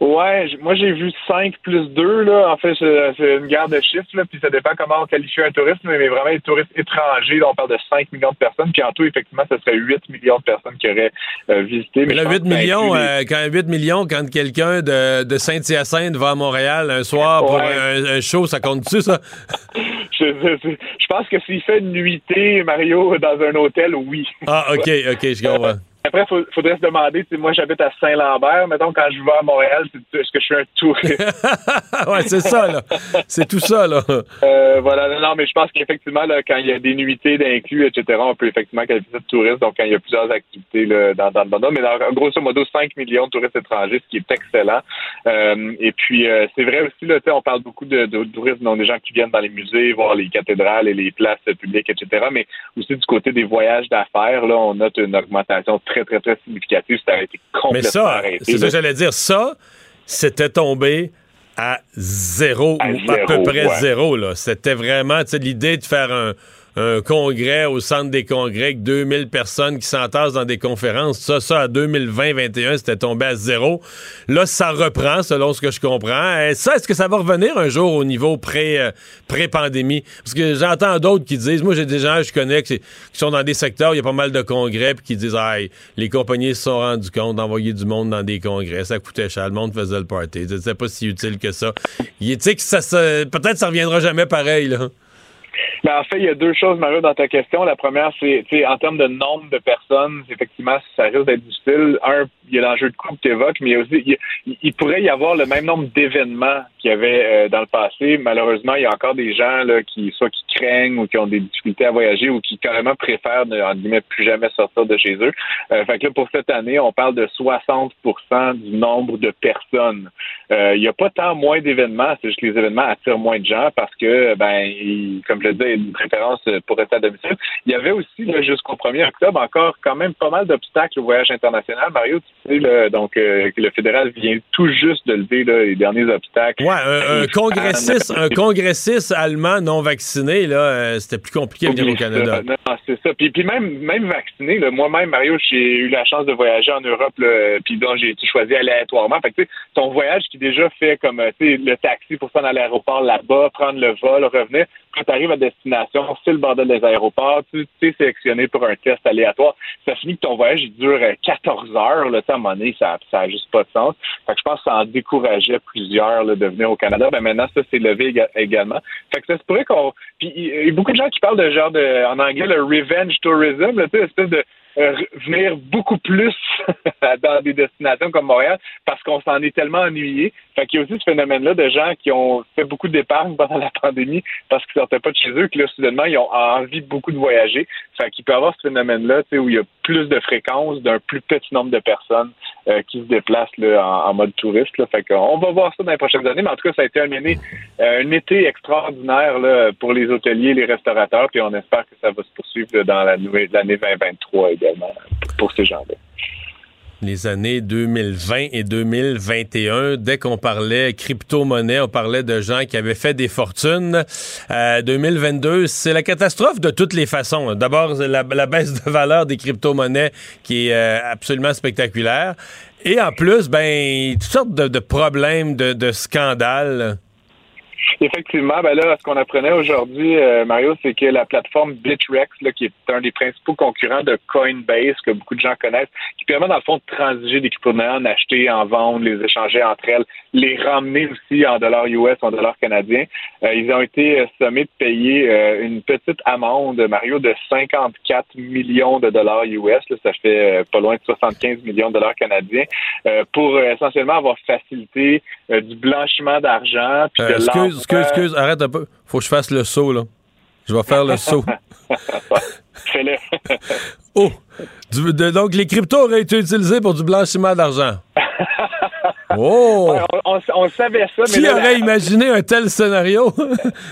Ouais, moi j'ai vu 5 plus 2, là. En fait, c'est une guerre de chiffres, là, puis ça dépend comment on qualifie un tourisme, mais vraiment les touristes étrangers, là, on parle de 5 millions de personnes, puis en tout, effectivement, ce serait 8 millions de personnes qui auraient euh, visité. Mais, là, 8 millions, euh, quand 8 millions, quand quelqu'un de, de Saint-Hyacinthe va à Montréal un soir pour un, show, ça compte-tu, ça? je, je, pense que s'il fait une nuitée, Mario, dans un hôtel, oui. Ah, OK, OK, je comprends. Après, il faudrait se demander, moi j'habite à Saint-Lambert, mettons quand je vais à Montréal, est-ce que je suis un touriste? ouais, c'est ça, là. C'est tout ça, là. Euh, voilà, non, mais je pense qu'effectivement, quand il y a des nuitées d'inclus, etc., on peut effectivement qualifier de touriste, donc quand il y a plusieurs activités là, dans, dans le bando, mais dans, grosso modo, 5 millions de touristes étrangers, ce qui est excellent. Euh, et puis, euh, c'est vrai aussi, là, on parle beaucoup de, de, tourisme, donc des gens qui viennent dans les musées, voir les cathédrales et les places publiques, etc., mais aussi du côté des voyages d'affaires, là, on note une augmentation très très, très, très significatif. Ça a été complètement Mais ça, c'est ça que j'allais dire. Ça, c'était tombé à zéro, ou à peu près zéro. C'était vraiment l'idée de faire un, un congrès au centre des congrès avec 2000 personnes qui s'entassent dans des conférences. Ça, ça, à 2020-21, c'était tombé à zéro. Là, ça reprend, selon ce que je comprends. Et ça, est-ce que ça va revenir un jour au niveau euh, pré-pandémie? Parce que j'entends d'autres qui disent, moi, j'ai des gens que je connais qui, sont dans des secteurs il y a pas mal de congrès puis qui disent, ah, les compagnies se sont rendues compte d'envoyer du monde dans des congrès. Ça coûtait cher. Le monde faisait le party. C'était pas si utile que ça. Tu sais que ça, ça peut-être ça reviendra jamais pareil, là. Ben, en fait, il y a deux choses, Mario, dans ta question. La première, c'est en termes de nombre de personnes, effectivement, ça risque d'être difficile. Un, il y a l'enjeu de coût que tu évoques, mais il, y a aussi, il, pourrait y avoir le même nombre d'événements qu'il y avait euh, dans le passé. Malheureusement, il y a encore des gens là, qui soit qui craignent ou qui ont des difficultés à voyager ou qui carrément préfèrent ne en guillemets, plus jamais sortir de chez eux. Euh, fait que là, pour cette année, on parle de 60% du nombre de personnes. Euh, il n'y a pas tant moins d'événements, c'est juste que les événements attirent moins de gens parce que, ben, comme je le disais, une préférence pour rester à domicile. Il y avait aussi, jusqu'au 1er octobre, encore quand même pas mal d'obstacles au voyage international. Mario, tu sais, donc, euh, le fédéral vient tout juste de lever les derniers obstacles. Ouais, un, congressiste, un congressiste allemand non vacciné, là, euh, c'était plus compliqué de venir au Canada. Non, c'est ça. Puis, puis même, même vacciné, moi-même, Mario, j'ai eu la chance de voyager en Europe, puis donc j'ai choisi aléatoirement. Fait que, ton voyage qui déjà fait comme, le taxi pour s'en aller à l'aéroport là-bas, prendre le vol, revenir, quand tu arrives à destination, c'est le bordel des aéroports, tu es sélectionné pour un test aléatoire. Ça finit que ton voyage il dure 14 euh, heures. Là, à un moment donné, ça n'a juste pas de sens. Fait que je pense que ça en décourageait plusieurs de venir au Canada. Ben, maintenant, ça s'est levé également. Fait que ça se pourrait qu'on. Puis il y a beaucoup de gens qui parlent de genre de en anglais le revenge tourism, là, espèce de euh, venir beaucoup plus dans des destinations comme Montréal parce qu'on s'en est tellement ennuyé. Fait qu'il y a aussi ce phénomène-là de gens qui ont fait beaucoup d'épargne pendant la pandémie parce qu'ils sortaient pas de chez eux, que là, soudainement, ils ont envie beaucoup de voyager. Fait qu'il peut y avoir ce phénomène-là, tu sais, où il y a plus de fréquences d'un plus petit nombre de personnes euh, qui se déplacent là, en, mode touriste. Là. Fait qu'on va voir ça dans les prochaines années, mais en tout cas, ça a été un, euh, un été extraordinaire là, pour les hôteliers, les restaurateurs, puis on espère que ça va se poursuivre dans l'année 2023 également pour ces gens-là les années 2020 et 2021. Dès qu'on parlait crypto-monnaie, on parlait de gens qui avaient fait des fortunes. 2022, euh, c'est la catastrophe de toutes les façons. D'abord, la, baisse de valeur des crypto-monnaies qui est euh, absolument spectaculaire. Et en plus, ben, toutes sortes de, problèmes, de scandales. Effectivement, ben là, ce qu'on apprenait aujourd'hui, euh, Mario, c'est que la plateforme Bitrex, là, qui est un des principaux concurrents de Coinbase, que beaucoup de gens connaissent, qui permet dans le fond de transiger des crypto-monnaies, en acheter, en vendre, les échanger entre elles, les ramener aussi en dollars US, en dollars canadiens. Euh, ils ont été euh, sommés de payer une petite amende, Mario, de 54 millions de dollars US. ça fait pas loin de 75 millions de dollars canadiens pour essentiellement avoir facilité du blanchiment d'argent puis de excuse, excuse, arrête un peu. Faut que je fasse le saut, là. Je vais faire le saut. Fais-le. oh! donc, les cryptos auraient été utilisés pour du blanchiment d'argent. Oh! on, savait ça, mais. Qui aurait imaginé un tel scénario?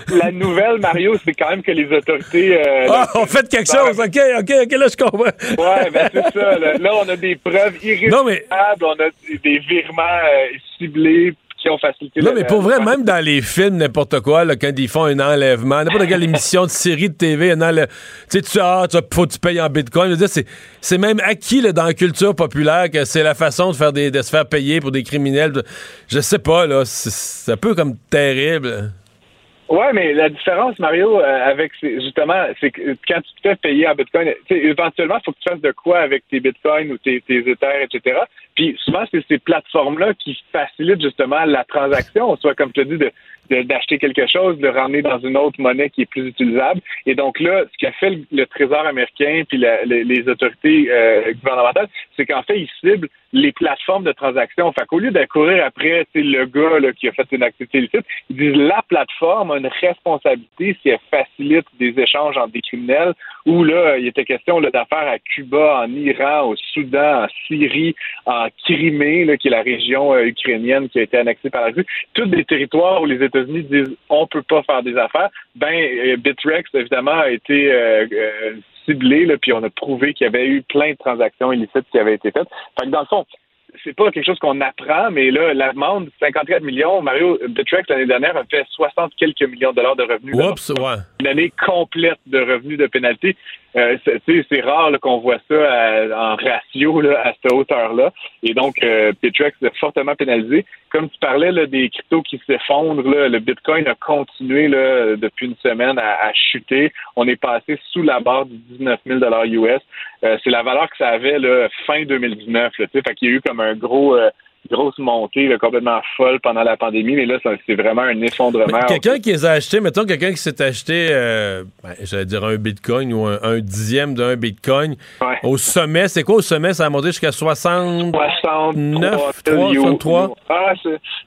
la nouvelle, Mario, c'est quand même que les autorités. Euh, ah, on fait quelque chose, OK, OK, OK, là, je comprends. ouais, ben c'est ça. Là. on a des preuves irréfutables, on a des virements euh, ciblés ont facilité. Non, mais pour vrai, même dans les films, n'importe quoi, là, quand ils font un enlèvement, n'importe quelle émission de série de TV, un enlèvement, tu sais, tu ah, faut que tu payes en bitcoin. Je veux dire, c'est même acquis là, dans la culture populaire que c'est la façon de, faire des, de se faire payer pour des criminels. Je sais pas, là, c'est un peu comme terrible. Oui, mais la différence, Mario, euh, avec justement, c'est que quand tu te fais payer en Bitcoin, éventuellement, faut que tu fasses de quoi avec tes Bitcoins ou tes, tes Ethers, etc. Puis souvent, c'est ces plateformes-là qui facilitent justement la transaction, soit comme tu dis, de d'acheter quelque chose, de ramener dans une autre monnaie qui est plus utilisable. Et donc là, ce qu'a fait le, Trésor américain puis les, autorités euh, gouvernementales, c'est qu'en fait, ils ciblent les plateformes de transaction. Fait qu'au lieu d'accourir après le gars là, qui a fait une activité illicite, ils disent la plateforme a une responsabilité si elle facilite des échanges entre des criminels où là, il était question d'affaires à Cuba, en Iran, au Soudan, en Syrie, en Crimée, là, qui est la région euh, ukrainienne qui a été annexée par la Russie. Tous des territoires où les États-Unis disent on peut pas faire des affaires. Ben, euh, Bitrex, évidemment, a été euh, ciblé, là, puis on a prouvé qu'il y avait eu plein de transactions illicites qui avaient été faites. Fait que dans le fond, c'est pas quelque chose qu'on apprend, mais là, la demande, 54 millions, Mario Bitrex, l'année dernière, a fait 60 quelques millions de dollars de revenus. Oups, ouais. Une année complète de revenus de pénalité. Euh, c'est rare qu'on voit ça en ratio à cette hauteur-là. Et donc, euh, Bitrex est fortement pénalisé. Comme tu parlais là, des cryptos qui s'effondrent, le Bitcoin a continué là, depuis une semaine à, chuter. On est passé sous la barre du 19 000 US. Euh, c'est la valeur que ça avait là, fin 2019. Là, fait qu'il y a eu comme un gros... Euh, grosse montée complètement folle pendant la pandémie, mais là, c'est vraiment un effondrement. Quelqu'un qui les a achetés, mettons quelqu'un qui s'est acheté, euh, ben, j'allais dire un bitcoin ou un, dixième d'un bitcoin, au sommet, c'est quoi au sommet? Ça a monté jusqu'à 60... 69, 63? Ah,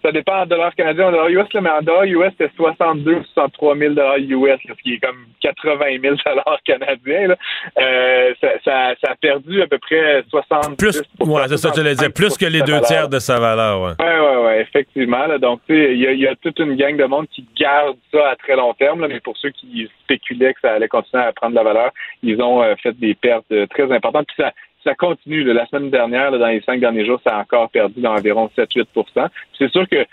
ça dépend en dollars canadiens, en dollars US, mais en dollars US, c'était 62 63 000 dollars US, ce qui est comme 80 000 dollars canadiens. Euh, ça, a perdu à peu près 60 Plus, ouais, c'est ça, tu le disais, plus que les deux tiers de sa valeur, ouais. Ouais, ouais, ouais, effectivement. donc, tu sais, il y, a toute une gang de monde qui garde ça à très long terme, mais pour ceux qui spéculaient que ça allait continuer à prendre de la valeur, ils ont euh, fait des pertes euh, très importantes. Puis ça, ça continue. la semaine dernière, dans les cinq derniers jours, ça a encore perdu d'environ 7-8 C'est sûr que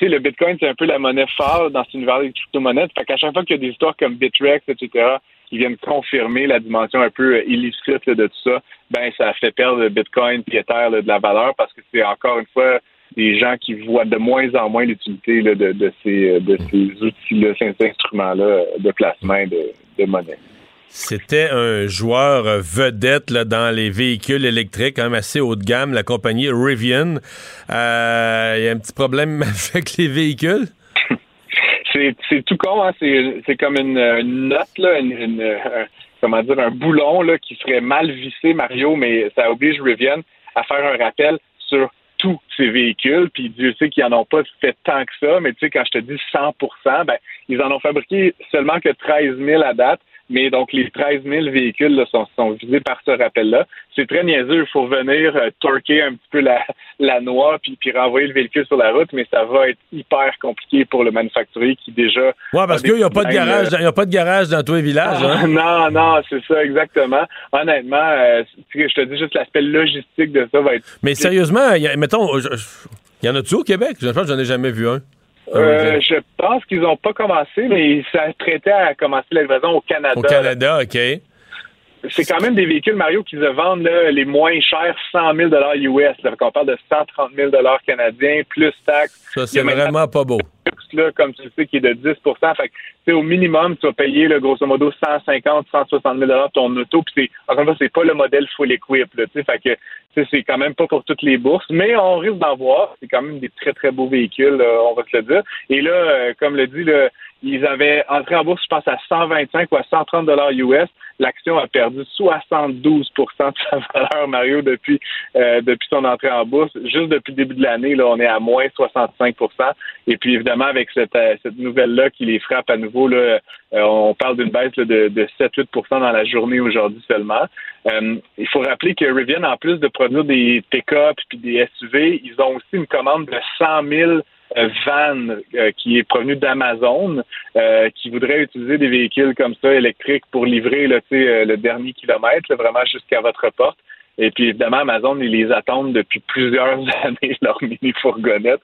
le Bitcoin, c'est un peu la monnaie phare dans cet univers des crypto-monnaies. Fait qu'à chaque fois qu'il y a des histoires comme Bitrex, etc., qui viennent confirmer la dimension un peu euh, illicite de tout ça, ben ça fait perdre le Bitcoin et Ether de la valeur parce que c'est encore une fois des gens qui voient de moins en moins l'utilité de, de, ces, de ces outils-là, ces instruments-là de placement de, monnaie. C'était un joueur vedette dans les véhicules électriques, quand même assez haut de gamme, la compagnie Rivian. Euh, il y a un petit problème avec les véhicules? C'est tout con, hein? c'est comme une, note, un, comment dire, un boulon là, qui serait mal vissé, Mario, mais ça oblige Rivian à faire un rappel sur tous ces véhicules, puis Dieu sait qu'ils n'en ont pas fait tant que ça, mais tu sais, quand je te dis 100% ben, ils en ont fabriqué seulement que 13 000 à date, mais donc les 13 000 véhicules sont, sont, visés par ce rappel-là. C'est très niaiseux, il faut venir euh, torquer un petit peu la, la noix puis, puis renvoyer le véhicule sur la route, mais ça va être hyper compliqué pour le manufacturier qui déjà... Ouais, parce qu'il n'y a, pas de garage, il a pas de garage dans tous les villages. Hein? non, non, c'est ça, exactement. Honnêtement, euh, je te dis juste l'aspect logistique de ça va être... Mais sérieusement, mettons, il y en a-tu au Québec? Je pense que j'en ai jamais vu un. Ah euh, je pense qu'ils n'ont pas commencé, mais ça traitait à commencer la livraison au Canada. Au Canada, OK. C'est quand même des véhicules, Mario, qui se vendent les moins chers, 100 000 US. Donc, on parle de 130 000 canadiens, plus taxes. Ça, c'est vraiment pas beau. Là, comme tu sais, qui est de 10 fait au minimum, tu vas payer, là, grosso modo, 150 160 000 ton auto. Puis, c'est, encore une fois, c'est pas le modèle full equip. Là, fait que c'est quand même pas pour toutes les bourses, mais on risque d'en voir. C'est quand même des très, très beaux véhicules, on va se le dire. Et là, euh, comme le dit, là, ils avaient entré en bourse, je pense, à 125 ou à 130 dollars US. L'action a perdu 72% de sa valeur, Mario, depuis euh, depuis son entrée en bourse. Juste depuis le début de l'année, là, on est à moins 65% Et puis, évidemment, avec cette, euh, cette nouvelle-là qui les frappe à nouveau, là, euh, on parle d'une baisse de, de 7-8% dans la journée aujourd'hui seulement. il faut rappeler que Rivian, en plus de produire des pick-up puis des SUV, ils ont aussi une commande de 100 000 euh, van euh, qui est provenu d'Amazon, euh, qui voudrait utiliser des véhicules comme ça électriques pour livrer là, le dernier kilomètre, vraiment jusqu'à votre porte. Et puis évidemment, Amazon, ils les attendent depuis plusieurs années, leur mini-fourgonnette.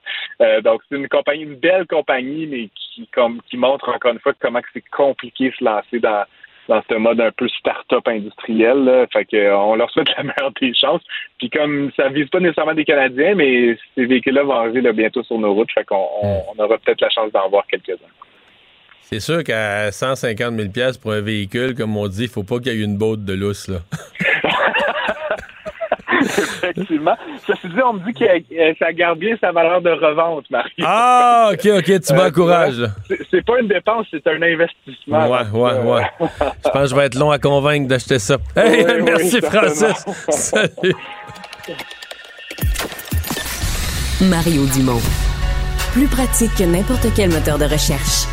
donc c'est une compagnie, une belle compagnie, mais qui, comme, qui montre encore une fois comment c'est compliqué de se lancer dans, dans ce mode un peu start-up industriel. Là. Fait que, euh, on leur souhaite la meilleure des chances. Puis comme ça vise pas nécessairement des Canadiens, mais ces véhicules-là vont arriver bientôt sur nos routes. Fait qu'on on, aura peut-être la chance d'en voir quelques-uns. C'est sûr qu'à 150 000 pour un véhicule, comme on dit, il faut pas qu'il y ait une botte de lousse. Là. Effectivement. Ceci dit, on me dit que euh, ça garde bien sa valeur de revente, Marie. Ah, OK, OK, tu m'encourages. c'est pas une dépense, c'est un investissement. Ouais, ouais, euh, ouais. je pense que je vais être long à convaincre d'acheter ça. Hey, merci, Francis. Salut. Mario Dumont. Plus pratique que n'importe quel moteur de recherche.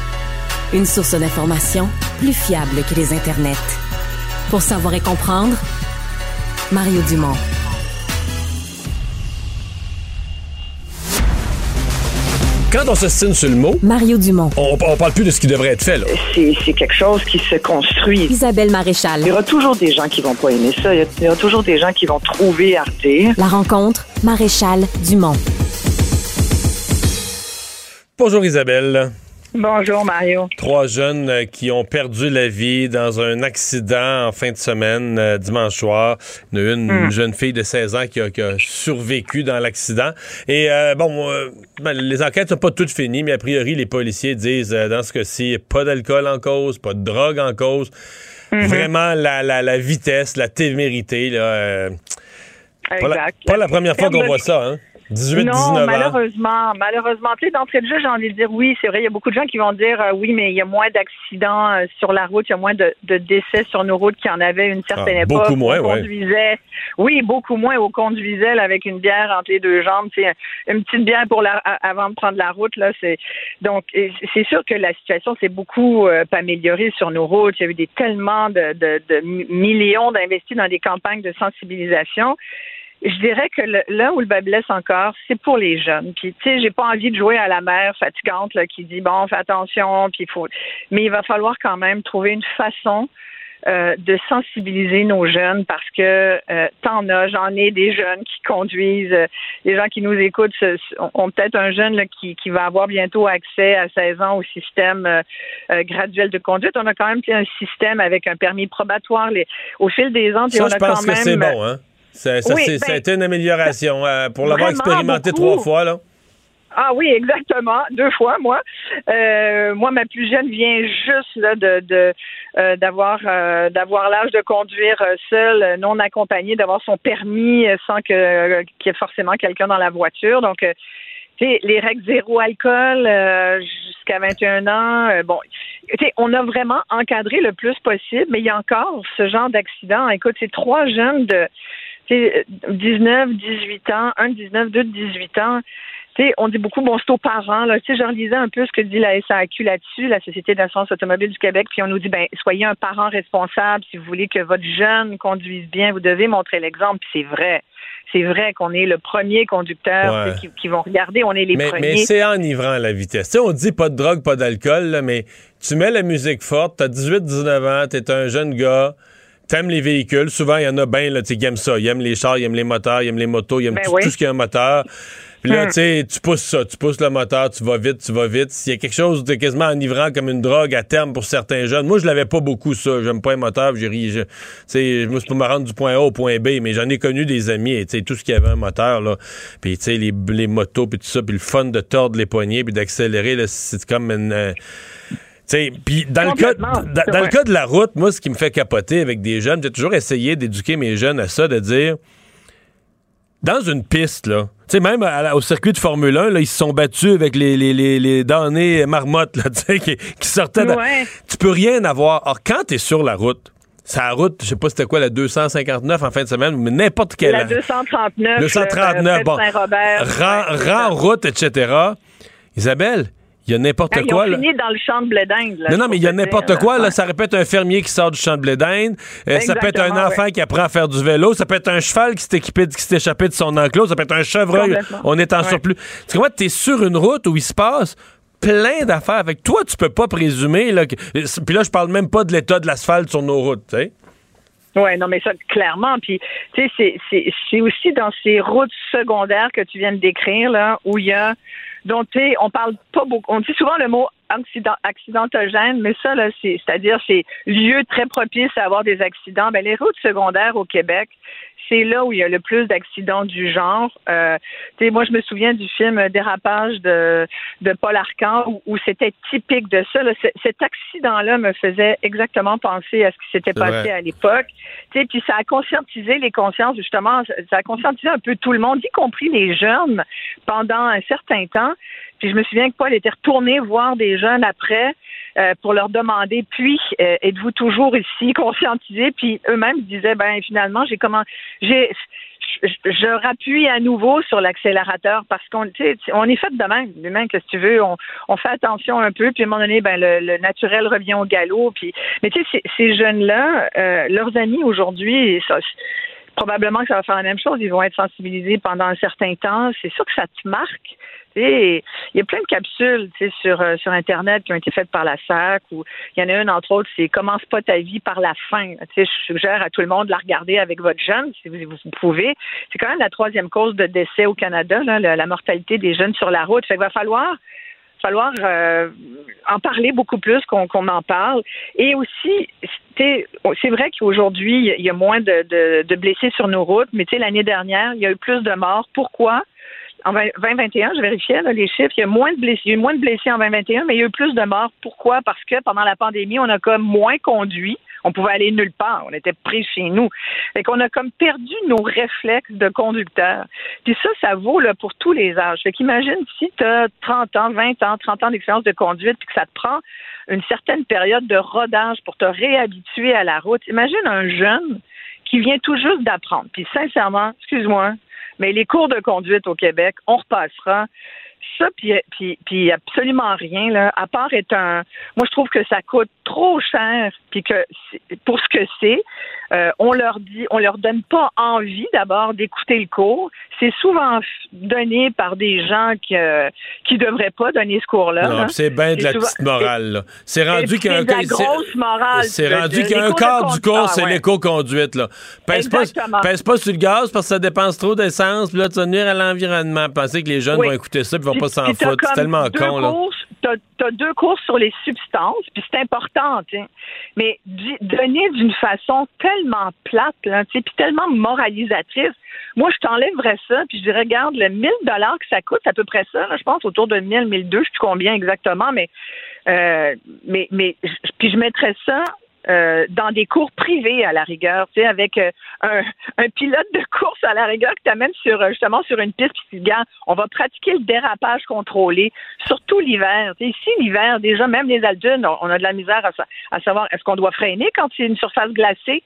Une source d'information plus fiable que les internets. Pour savoir et comprendre, Mario Dumont. Quand on se signe sur le mot, Mario Dumont. On, on parle plus de ce qui devrait être fait. Là. C'est, quelque chose qui se construit. Isabelle Maréchal. Il y aura toujours des gens qui vont pas aimer ça. Il y, aura toujours des gens qui vont trouver Arte. La rencontre, Maréchal Dumont. Bonjour Isabelle. Bonjour Mario. Trois jeunes euh, qui ont perdu la vie dans un accident en fin de semaine, euh, dimanche soir. Il y a une, une hmm. jeune fille de 16 ans qui a, survécu dans l'accident. Et euh, bon, ben, les enquêtes sont pas toutes finies, mais a priori, les policiers disent dans ce cas-ci, pas d'alcool en cause, pas de drogue en cause. Hmm. Vraiment la, la, la, vitesse, la témérité. Là, exact. Pas la, première fois qu'on voit ça. Hein? 18, non, malheureusement, malheureusement, tu sais, d'entrée de jeu, j'ai envie de dire oui, c'est vrai, il y a beaucoup de gens qui vont dire euh, oui, mais il y a moins d'accidents euh, sur la route, il y a moins de, décès sur nos routes qu'il y en avait une certaine ah, époque. Beaucoup moins, oui, beaucoup moins. On conduisait avec une bière entre les deux jambes, tu sais, une petite bière pour la, avant de prendre la route là. C'est donc c'est sûr que la situation s'est beaucoup euh, améliorée sur nos routes. Il y a eu des tellement de, de, de millions d'investis dans des campagnes de sensibilisation je dirais que là où le bas blesse encore, c'est pour les jeunes. Puis, tu sais, j'ai pas envie de jouer à la mère fatigante là, qui dit bon, fais attention, puis il faut. Mais il va falloir quand même trouver une façon euh, de sensibiliser nos jeunes parce que euh, t'en as, j'en ai des jeunes qui conduisent, euh, les gens qui nous écoutent ont peut-être un jeune là, qui, qui va avoir bientôt accès à 16 ans au système euh, graduel de conduite. On a quand même un système avec un permis probatoire. Les, au fil des ans, Ça, on a quand même. Que c'est bon, hein? Ça, ça, ça, a été une amélioration. Euh, pour l'avoir expérimenté trois fois, là. Ah oui, exactement. Deux fois, moi. Euh, moi, ma plus jeune vient juste là, de, de euh, d'avoir euh, d'avoir l'âge de conduire seule, non accompagnée, d'avoir son permis sans que qu'il y ait forcément quelqu'un dans la voiture. Donc, les règles zéro alcool jusqu'à 21 ans. bon, on a vraiment encadré le plus possible, mais il y a encore ce genre d'accident. Écoute, c'est trois jeunes de 19, 18 ans, un de 19, deux de 18 ans on dit beaucoup, bon, c'est aux parents. Là. je relisais un peu ce que dit la SAQ là-dessus, la Société d'assurance automobile du Québec, puis on nous dit, ben, soyez un parent responsable. Si vous voulez que votre jeune conduise bien, vous devez montrer l'exemple. Puis c'est vrai. C'est vrai qu'on est le premier conducteur qui, vont regarder, on est les premiers. Mais c'est enivrant la vitesse. on dit pas de drogue, pas d'alcool, mais tu mets la musique forte, t'as 18-19 ans, t'es un jeune gars, t'aimes les véhicules. Souvent, il y en a bien là, qui aiment ça. Ils aiment les chars, ils aiment les moteurs, ils aiment les motos, ils aiment ben tout, ce qui a un moteur. Puis là, hmm. tu sais, tu pousses ça, tu pousses le moteur, tu vas vite, tu vas vite. S'il y a quelque chose de quasiment enivrant comme une drogue à terme pour certains jeunes, moi, je l'avais pas beaucoup, ça. J'aime pas un moteur, j'ai ri. Tu sais, moi, c'est pour me rendre du point A au point B, mais j'en ai connu des amis, tu sais, tout ce qui avait un moteur, là. Puis, tu sais, les, les motos, puis tout ça, puis le fun de tordre les poignets, puis d'accélérer, là, c'est comme une. Euh, puis dans le cas dans, le cas de la route, moi ce qui me fait capoter avec des jeunes, j'ai toujours essayé d'éduquer mes jeunes à ça de dire dans une piste là, tu sais, même au circuit de Formule 1, là, ils se sont battus avec les, les, les, les damnés marmottes là, qui, qui sortaient. De... Tu peux rien avoir. Or, quand tu es sur la route, sa route, je sais pas c'était quoi, la 259 en fin de semaine, mais n'importe quelle. La 239. 239, bon. Rang, route, etc. Isabelle, il y a n'importe quoi. Ils ont fini dans le champ de blé d'Inde. Non, non, mais il y a n'importe quoi. Là, ça répète un fermier qui sort du champ de blé d'Inde. Euh, ça peut être un enfant qui apprend à faire du vélo. Ça peut être un cheval qui s'est équipé, qui s'est échappé de son enclos. Ça peut être un chevreuil. On est en surplus. Tu vois, tu es sur une route où il se passe plein d'affaires. Avec toi, tu peux pas présumer. Là, Puis là, je parle même pas de l'état de l'asphalte sur nos routes. sais. Oui, non, mais ça, clairement. Puis, tu sais, c'est aussi dans ces routes secondaires que tu viens de décrire, là, où il y a dont on parle pas beaucoup. On dit souvent le mot accident, accidentogène, mais ça, là, c'est, c'est-à-dire c'est lieu très propice à avoir des accidents. Ben, les routes secondaires au Québec, c'est là où il y a le plus d'accidents du genre. Euh, moi, je me souviens du film Dérapage de, de Paul Arcan où, c'était typique de ça. cet accident-là me faisait exactement penser à ce qui s'était passé à l'époque. Puis ça a conscientisé les consciences, justement, ça a conscientisé un peu tout le monde, y compris les jeunes, pendant un certain temps. Puis je me souviens que Paul était retourné voir des jeunes après euh, pour leur demander, puis euh, êtes-vous toujours ici, conscientisés? Puis eux-mêmes disaient, ben finalement, j'ai comment, j'ai je rappuie à nouveau sur l'accélérateur parce qu'on on est fait de même. Même que tu veux, on, on, fait attention un peu, puis à un moment donné, ben, le, naturel revient au galop. Puis, mais tu sais, ces, jeunes-là, euh, leurs amis aujourd'hui, probablement que ça va faire la même chose. Ils vont être sensibilisés pendant un certain temps. C'est sûr que ça te marque. Il y a plein de capsules sur, euh, sur Internet qui ont été faites par la SAC. Ou il y en a une, entre autres, c'est Commence pas ta vie par la fin. Je suggère à tout le monde de la regarder avec votre jeune, si vous, vous pouvez. C'est quand même la troisième cause de décès au Canada, là, la, mortalité des jeunes sur la route. Fait qu'il va falloir falloir euh, en parler beaucoup plus qu'on en parle. Et aussi, c'est vrai qu'aujourd'hui, il y a moins de, blessés sur nos routes, mais l'année dernière, il y a eu plus de morts. Pourquoi? en 2021, je vérifiais les chiffres, il y a moins de blessés, il y a eu moins de blessés en 2021, mais il y a eu plus de morts. Pourquoi? Parce que pendant la pandémie, on a comme moins conduit. On pouvait aller nulle part. On était pris chez nous. Fait qu'on a comme perdu nos réflexes de conducteur. Puis ça, ça vaut là, pour tous les âges. Fait qu'imagine si tu as 30 ans, 20 ans, 30 ans d'expérience de conduite, puis que ça te prend une certaine période de rodage pour te réhabituer à la route. Imagine un jeune qui vient tout juste d'apprendre. Puis sincèrement, excuse-moi, mais les cours de conduite au Québec, on repassera. Ça, puis, puis, puis absolument rien, là, à part être un. Moi, je trouve que ça coûte trop cher, puis que pour ce que c'est, euh, on leur dit, on leur donne pas envie d'abord d'écouter le cours. C'est souvent donné par des gens qui euh, qui devraient pas donner ce cours-là. Non, c'est bien de la petite morale. C'est rendu qu'un la grosse morale. C'est rendu qu'un quart du cours, c'est l'éco-conduite là. Pèse pas, pèse pas sur le gaz parce que ça dépense trop d'essence, là tu vas nuire à l'environnement. Penser que les jeunes vont écouter ça, puis vont pas s'en foutre. C'est tellement con là tu as, deux cours sur les substances, puis c'est important, mais donner d'une façon tellement plate, puis tellement moralisatrice, moi, je t'enlèverais ça, puis je dirais, regarde, le 1000 dollars que ça coûte, à peu près ça, je pense, autour de 1000, 1002, je sais plus combien exactement, mais, euh, mais, mais, puis je mettrais ça euh, dans des cours privés à la rigueur, tu sais, avec euh, un, pilote de course à la rigueur qui t'amène sur justement sur une piste qui dit on va pratiquer le dérapage contrôlé, surtout l'hiver. Ici, l'hiver, déjà, même les adultes, on a de la misère à, à savoir est-ce qu'on doit freiner quand c'est une surface glacée?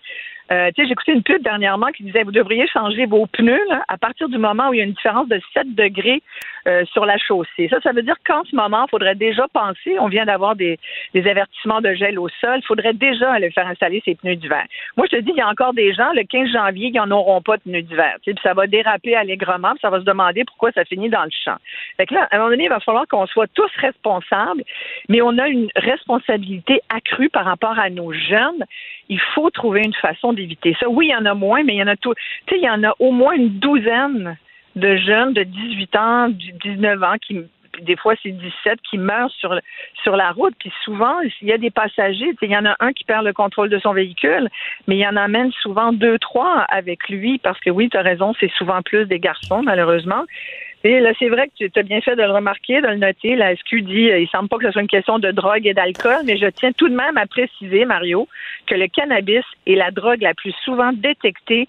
Euh, tu écouté une pub dernièrement qui disait vous devriez changer vos pneus à partir du moment où il y a une différence de 7 degrés euh, sur la chaussée. Ça, ça veut dire qu'en ce moment, il faudrait déjà penser, on vient d'avoir des, avertissements de gel au sol, il faudrait déjà aller faire installer ces pneus d'hiver. Moi, je te dis, il y a encore des gens, le 15 janvier, qui n'en auront pas de pneus d'hiver. Puis ça va déraper allègrement, puis ça va se demander pourquoi ça finit dans le champ. Fait là, à un moment donné, il va falloir qu'on soit tous responsables, mais on a une responsabilité accrue par rapport à nos jeunes il faut trouver une façon d'éviter ça. Oui, il y en a moins, mais il y en a tout. Tu sais, il y en a au moins une douzaine de jeunes de 18 ans, 19 ans qui des fois c'est 17 qui meurent sur la route puis souvent il y a des passagers il y en a un qui perd le contrôle de son véhicule mais il y en amène souvent deux trois avec lui parce que oui tu as raison c'est souvent plus des garçons malheureusement et là, c'est vrai que tu as bien fait de le remarquer, de le noter. La SQ dit, euh, il semble pas que ce soit une question de drogue et d'alcool, mais je tiens tout de même à préciser, Mario, que le cannabis est la drogue la plus souvent détectée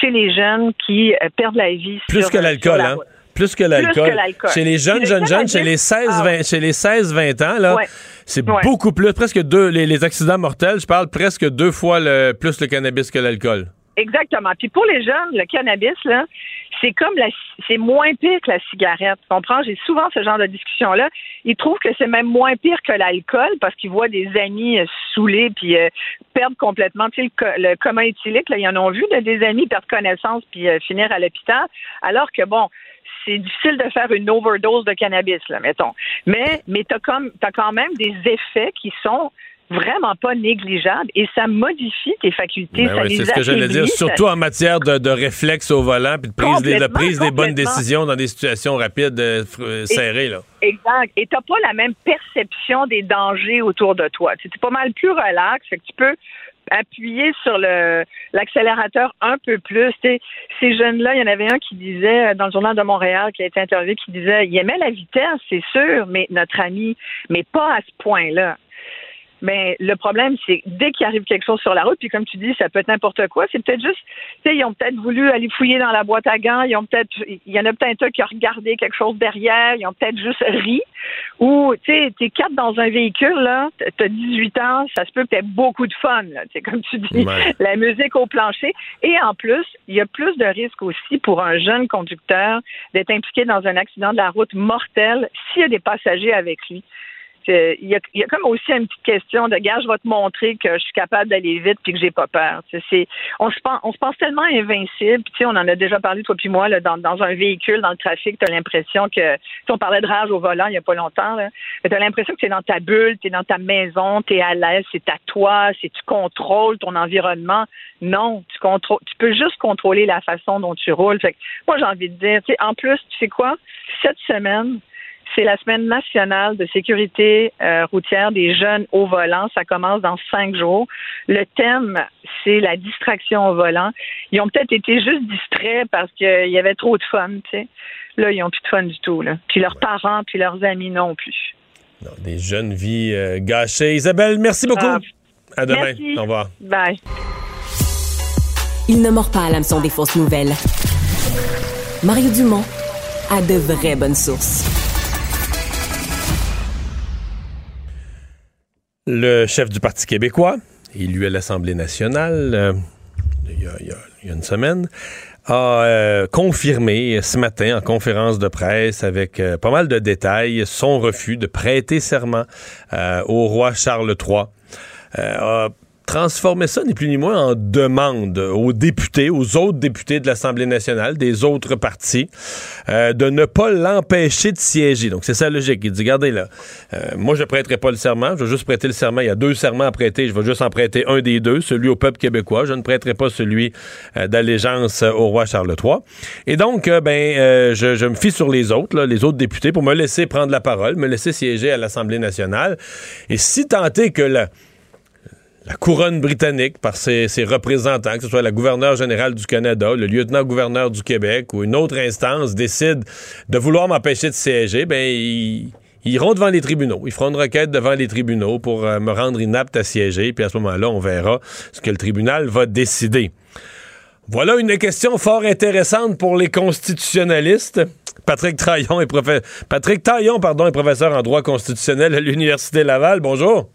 chez les jeunes qui euh, perdent la vie. Plus que l'alcool, hein? Plus que l'alcool. Chez les jeunes, jeunes, jeunes, chez les 16, 20, ah chez les 16, 20 ans, là, c'est beaucoup plus, presque deux, les, accidents mortels, je parle presque deux fois le, plus le cannabis que l'alcool. Exactement. Puis pour les jeunes, le cannabis, là, c'est comme la, c'est moins pire que la cigarette. Tu comprends? J'ai souvent ce genre de discussion-là. Ils trouvent que c'est même moins pire que l'alcool parce qu'ils voient des amis euh, saoulés puis euh, perdre complètement, tu sais, le, le commun éthylique, là, ils en ont vu de, des amis perdre connaissance puis euh, finir à l'hôpital. Alors que bon, c'est difficile de faire une overdose de cannabis, là, mettons. Mais, mais t'as comme, t'as quand même des effets qui sont vraiment pas négligeable et ça modifie tes facultés. Ben c'est ce que j'allais dire, surtout en matière de, de réflexe au volant puis de prise, des, de prise des bonnes décisions dans des situations rapides, euh, euh, serrées. Là. Exact. Et tu pas la même perception des dangers autour de toi. Tu es pas mal plus relax, fait que tu peux appuyer sur le l'accélérateur un peu plus. ces jeunes-là, il y en avait un qui disait euh, dans le journal de Montréal qui a été interviewé qui disait il aimait la vitesse, c'est sûr, mais notre ami, mais pas à ce point-là. Mais le problème, c'est dès qu'il arrive quelque chose sur la route, puis comme tu dis, ça peut être n'importe quoi. C'est peut-être juste, tu sais, ils ont peut-être voulu aller fouiller dans la boîte à gants. Ils ont peut-être, il y en a peut-être un qui a regardé quelque chose derrière. Ils ont peut-être juste ri. Ou, tu sais, t'es quatre dans un véhicule, là, t'as 18 ans, ça se peut que t'aies beaucoup de fun, là. C'est comme tu dis, la musique au plancher. Et en plus, il y a plus de risques aussi pour un jeune conducteur d'être impliqué dans un accident de la route mortel s'il y a des passagers avec lui il y, a, comme aussi une petite question de gars, je vais te montrer que je suis capable d'aller vite puis que j'ai pas peur. On se pense, tellement invincible. Puis, on en a déjà parlé toi puis moi là, dans, un véhicule, dans le trafic, tu as l'impression que, si on parlait de rage au volant il y a pas longtemps, là, mais as l'impression que tu es dans ta bulle, tu es dans ta maison, tu es à l'aise, c'est à toi, c'est tu contrôles ton environnement. Non, tu contrôles, tu peux juste contrôler la façon dont tu roules. Fait moi j'ai envie de dire, en plus, tu sais quoi, cette semaine c'est la semaine nationale de sécurité euh, routière des jeunes au volant. Ça commence dans cinq jours. Le thème, c'est la distraction au volant. Ils ont peut-être été juste distraits parce qu'il y avait trop de fun, tu sais. Là, ils n'ont plus de fun du tout. Là. Puis leurs parents, puis leurs amis non plus. des jeunes vies euh, gâchées. Isabelle, merci beaucoup. Ah, à demain. Au revoir. Bye. Il ne mord pas à l'hameçon des fausses nouvelles. Mario Dumont a de vraies bonnes sources. Le chef du Parti québécois, élu à l'Assemblée nationale euh, il, y a, une semaine, a euh, confirmé ce matin en conférence de presse avec euh, pas mal de détails son refus de prêter serment au roi Charles III. Transformer ça, ni plus ni moins, en demande aux députés, aux autres députés de l'Assemblée nationale, des autres partis, euh, de ne pas l'empêcher de siéger. Donc, c'est sa logique. Il dit, regardez là, euh, moi, je prêterai pas le serment, je vais juste prêter le serment. Il y a deux serments à prêter, je vais juste en prêter un des deux, celui au peuple québécois. Je ne prêterai pas celui euh, d'allégeance au roi Charles III. Et donc, ben, je, je, me fie sur les autres, là, les autres députés, pour me laisser prendre la parole, me laisser siéger à l'Assemblée nationale. Et si tant est que la la couronne britannique par ses, représentants, que ce soit la gouverneure générale du Canada, le lieutenant-gouverneur du Québec ou une autre instance décide de vouloir m'empêcher de siéger, ben ils, iront devant les tribunaux. Ils feront une requête devant les tribunaux pour euh, me rendre inapte à siéger, puis à ce moment-là, on verra ce que le tribunal va décider. Voilà une question fort intéressante pour les constitutionnalistes. Patrick Patrick Taillon, pardon, est professeur en droit constitutionnel à l'Université Laval. Bonjour.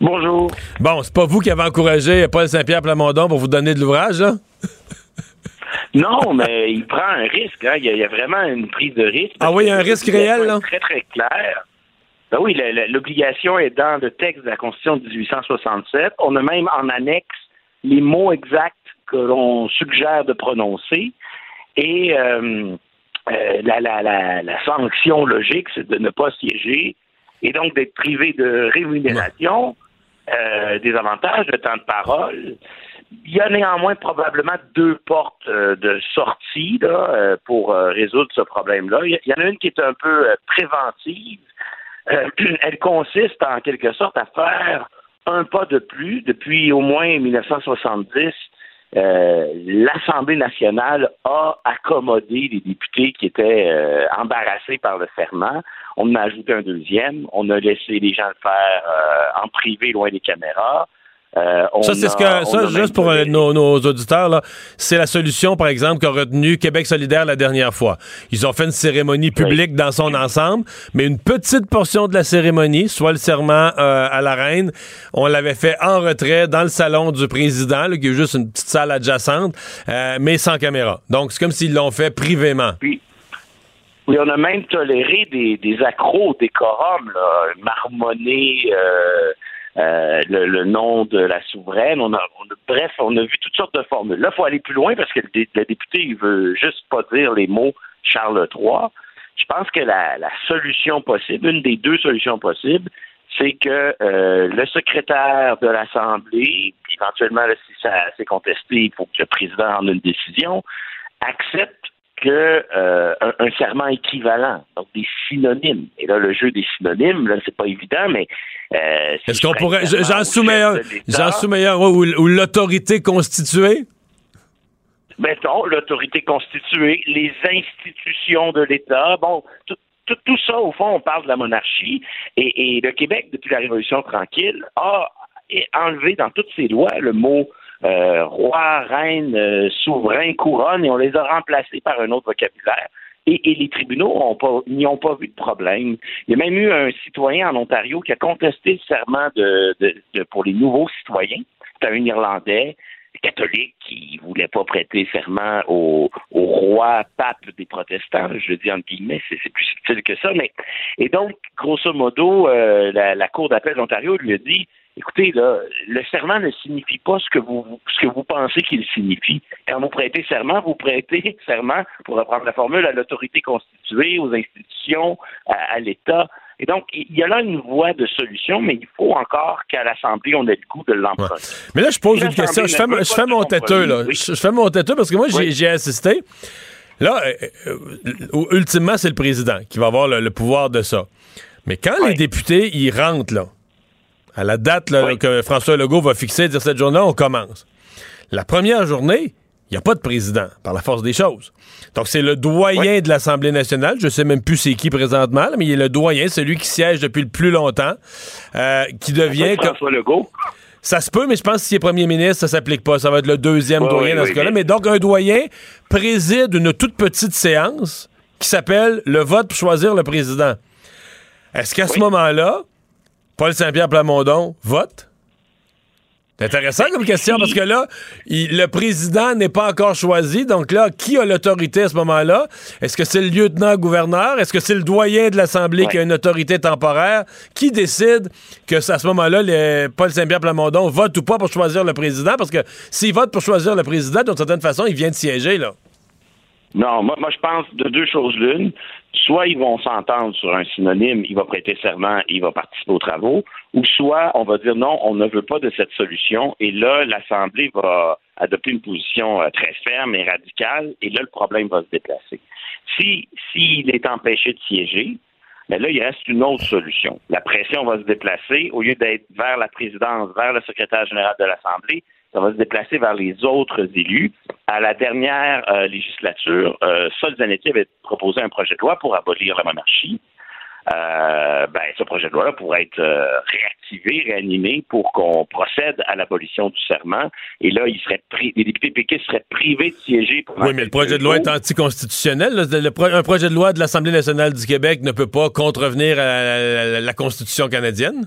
Bonjour. Bon, c'est pas vous qui avez encouragé Paul Saint-Pierre Plamondon pour vous donner de l'ouvrage, là? non, mais il prend un risque. Hein. Il, y a, vraiment une prise de risque. Ah oui, il y a un risque réel, là? Très, très clair. Ben oui, l'obligation est dans le texte de la Constitution de 1867. On a même en annexe les mots exacts que l'on suggère de prononcer. Et euh, euh, la, la, sanction logique, c'est de ne pas siéger et donc d'être privé de rémunération. Euh, des avantages de temps de parole. Il y a néanmoins probablement deux portes euh, de sortie euh, pour résoudre ce problème-là. Il y en a une qui est un peu préventive. elle consiste en quelque sorte à faire un pas de plus. Depuis au moins 1970, l'Assemblée nationale a accommodé les députés qui étaient embarrassés par le serment. On a ajouté un deuxième. On a laissé les gens le faire euh, en privé, loin des caméras. Euh, ça, c'est ce que, ça, juste pour euh, nos, auditeurs, là, c'est la solution, par exemple, qu'a retenu Québec solidaire la dernière fois. Ils ont fait une cérémonie publique dans son ensemble, mais une petite portion de la cérémonie, soit le serment à la reine, on l'avait fait en retrait dans le salon du président, qui est juste une petite salle adjacente, mais sans caméra. Donc, c'est comme s'ils l'ont fait privément. Oui, on a même toléré des, des accros, des corums, là, marmonner euh, euh, le, nom de la souveraine. On a, bref, on a vu toutes sortes de formules. Là, il faut aller plus loin parce que le, député, il veut juste pas dire les mots Charles III. Je pense que la, la solution possible, une des deux solutions possibles, c'est que euh, le secrétaire de l'Assemblée, éventuellement, si ça c'est contesté, il faut que le président en ait une décision, accepte que euh, un, serment équivalent, donc des synonymes. Et là, le jeu des synonymes, là, c'est pas évident, mais euh, est-ce qu'on pourrait Jean Soumeilleur, Jean Soumeilleur ou, ou l'autorité constituée? Mettons, l'autorité constituée, les institutions de l'État, bon, tout, tout, ça, au fond, on parle de la monarchie, et, et le Québec, depuis la Révolution tranquille, a enlevé dans toutes ses lois le mot euh, roi, reine, euh, souverain, couronne, et on les a remplacés par un autre vocabulaire. Et, les tribunaux n'y ont pas vu de problème. Il y a même eu un citoyen en Ontario qui a contesté le serment de, pour les nouveaux citoyens. C'est un Irlandais catholique qui voulait pas prêter serment au, roi pape des protestants. Je dis entre guillemets, c'est plus subtil que ça. Mais et donc, grosso modo, euh, la, la Cour d'appel d'Ontario lui a dit Écoutez, là, le serment ne signifie pas ce que vous ce que vous pensez qu'il signifie. Quand vous prêtez serment, vous prêtez serment, pour reprendre la formule, à l'autorité constituée, aux institutions, à, l'État. Et donc, il y a là une voie de solution, mais il faut encore qu'à l'Assemblée, on ait le goût de l'emprunter. Mais là, je pose une question. Je fais, je fais mon têteux, là. Je, fais mon têteux parce que moi, j'ai assisté. Là, euh, euh, ultimement, c'est le président qui va avoir le, pouvoir de ça. Mais quand les députés, ils rentrent, là, à la date que François Legault va fixer, dire cette journée, on commence. La première journée, il n'y a pas de président, par la force des choses. Donc, c'est le doyen de l'Assemblée nationale. Je sais même plus c'est qui présentement, mais il est le doyen, celui qui siège depuis le plus longtemps, euh, qui devient... François Legault. Ça se peut, mais je pense que s'il est premier ministre, ça s'applique pas. Ça va être le deuxième doyen dans ce cas-là. Mais donc, un doyen préside une toute petite séance qui s'appelle le vote pour choisir le président. Est-ce qu'à ce moment-là, Paul Saint-Pierre Plamondon vote? C'est intéressant comme question parce que là, le président n'est pas encore choisi. Donc là, qui a l'autorité à ce moment-là? Est-ce que c'est le lieutenant-gouverneur? Est-ce que c'est le doyen de l'Assemblée qui a une autorité temporaire? Qui décide que à ce moment-là, Paul Saint-Pierre Plamondon vote ou pas pour choisir le président? Parce que s'il vote pour choisir le président, d'une certaine façon, il vient de siéger, là. Non, moi, je pense de deux choses l'une soit ils vont s'entendre sur un synonyme, il va prêter serment, il va participer aux travaux, ou soit on va dire non, on ne veut pas de cette solution, et là, l'Assemblée va adopter une position euh, très ferme et radicale, et là, le problème va se déplacer. Si s'il est empêché de siéger, mais ben là, il reste une autre solution. La pression va se déplacer, au lieu d'être vers la présidence, vers le secrétaire général de l'Assemblée, ça va se déplacer vers les autres élus. À la dernière euh, législature, euh, Sol Zanetti avait proposé un projet de loi pour abolir la monarchie. Euh, ben, ce projet de loi-là pourrait être euh, réactivé, réanimé pour qu'on procède à l'abolition du serment. Et là, il serait les députés péquistes seraient privés de siéger. oui, mais le projet de loi est anticonstitutionnel. un projet de loi de l'Assemblée nationale du Québec ne peut pas contrevenir à la Constitution canadienne?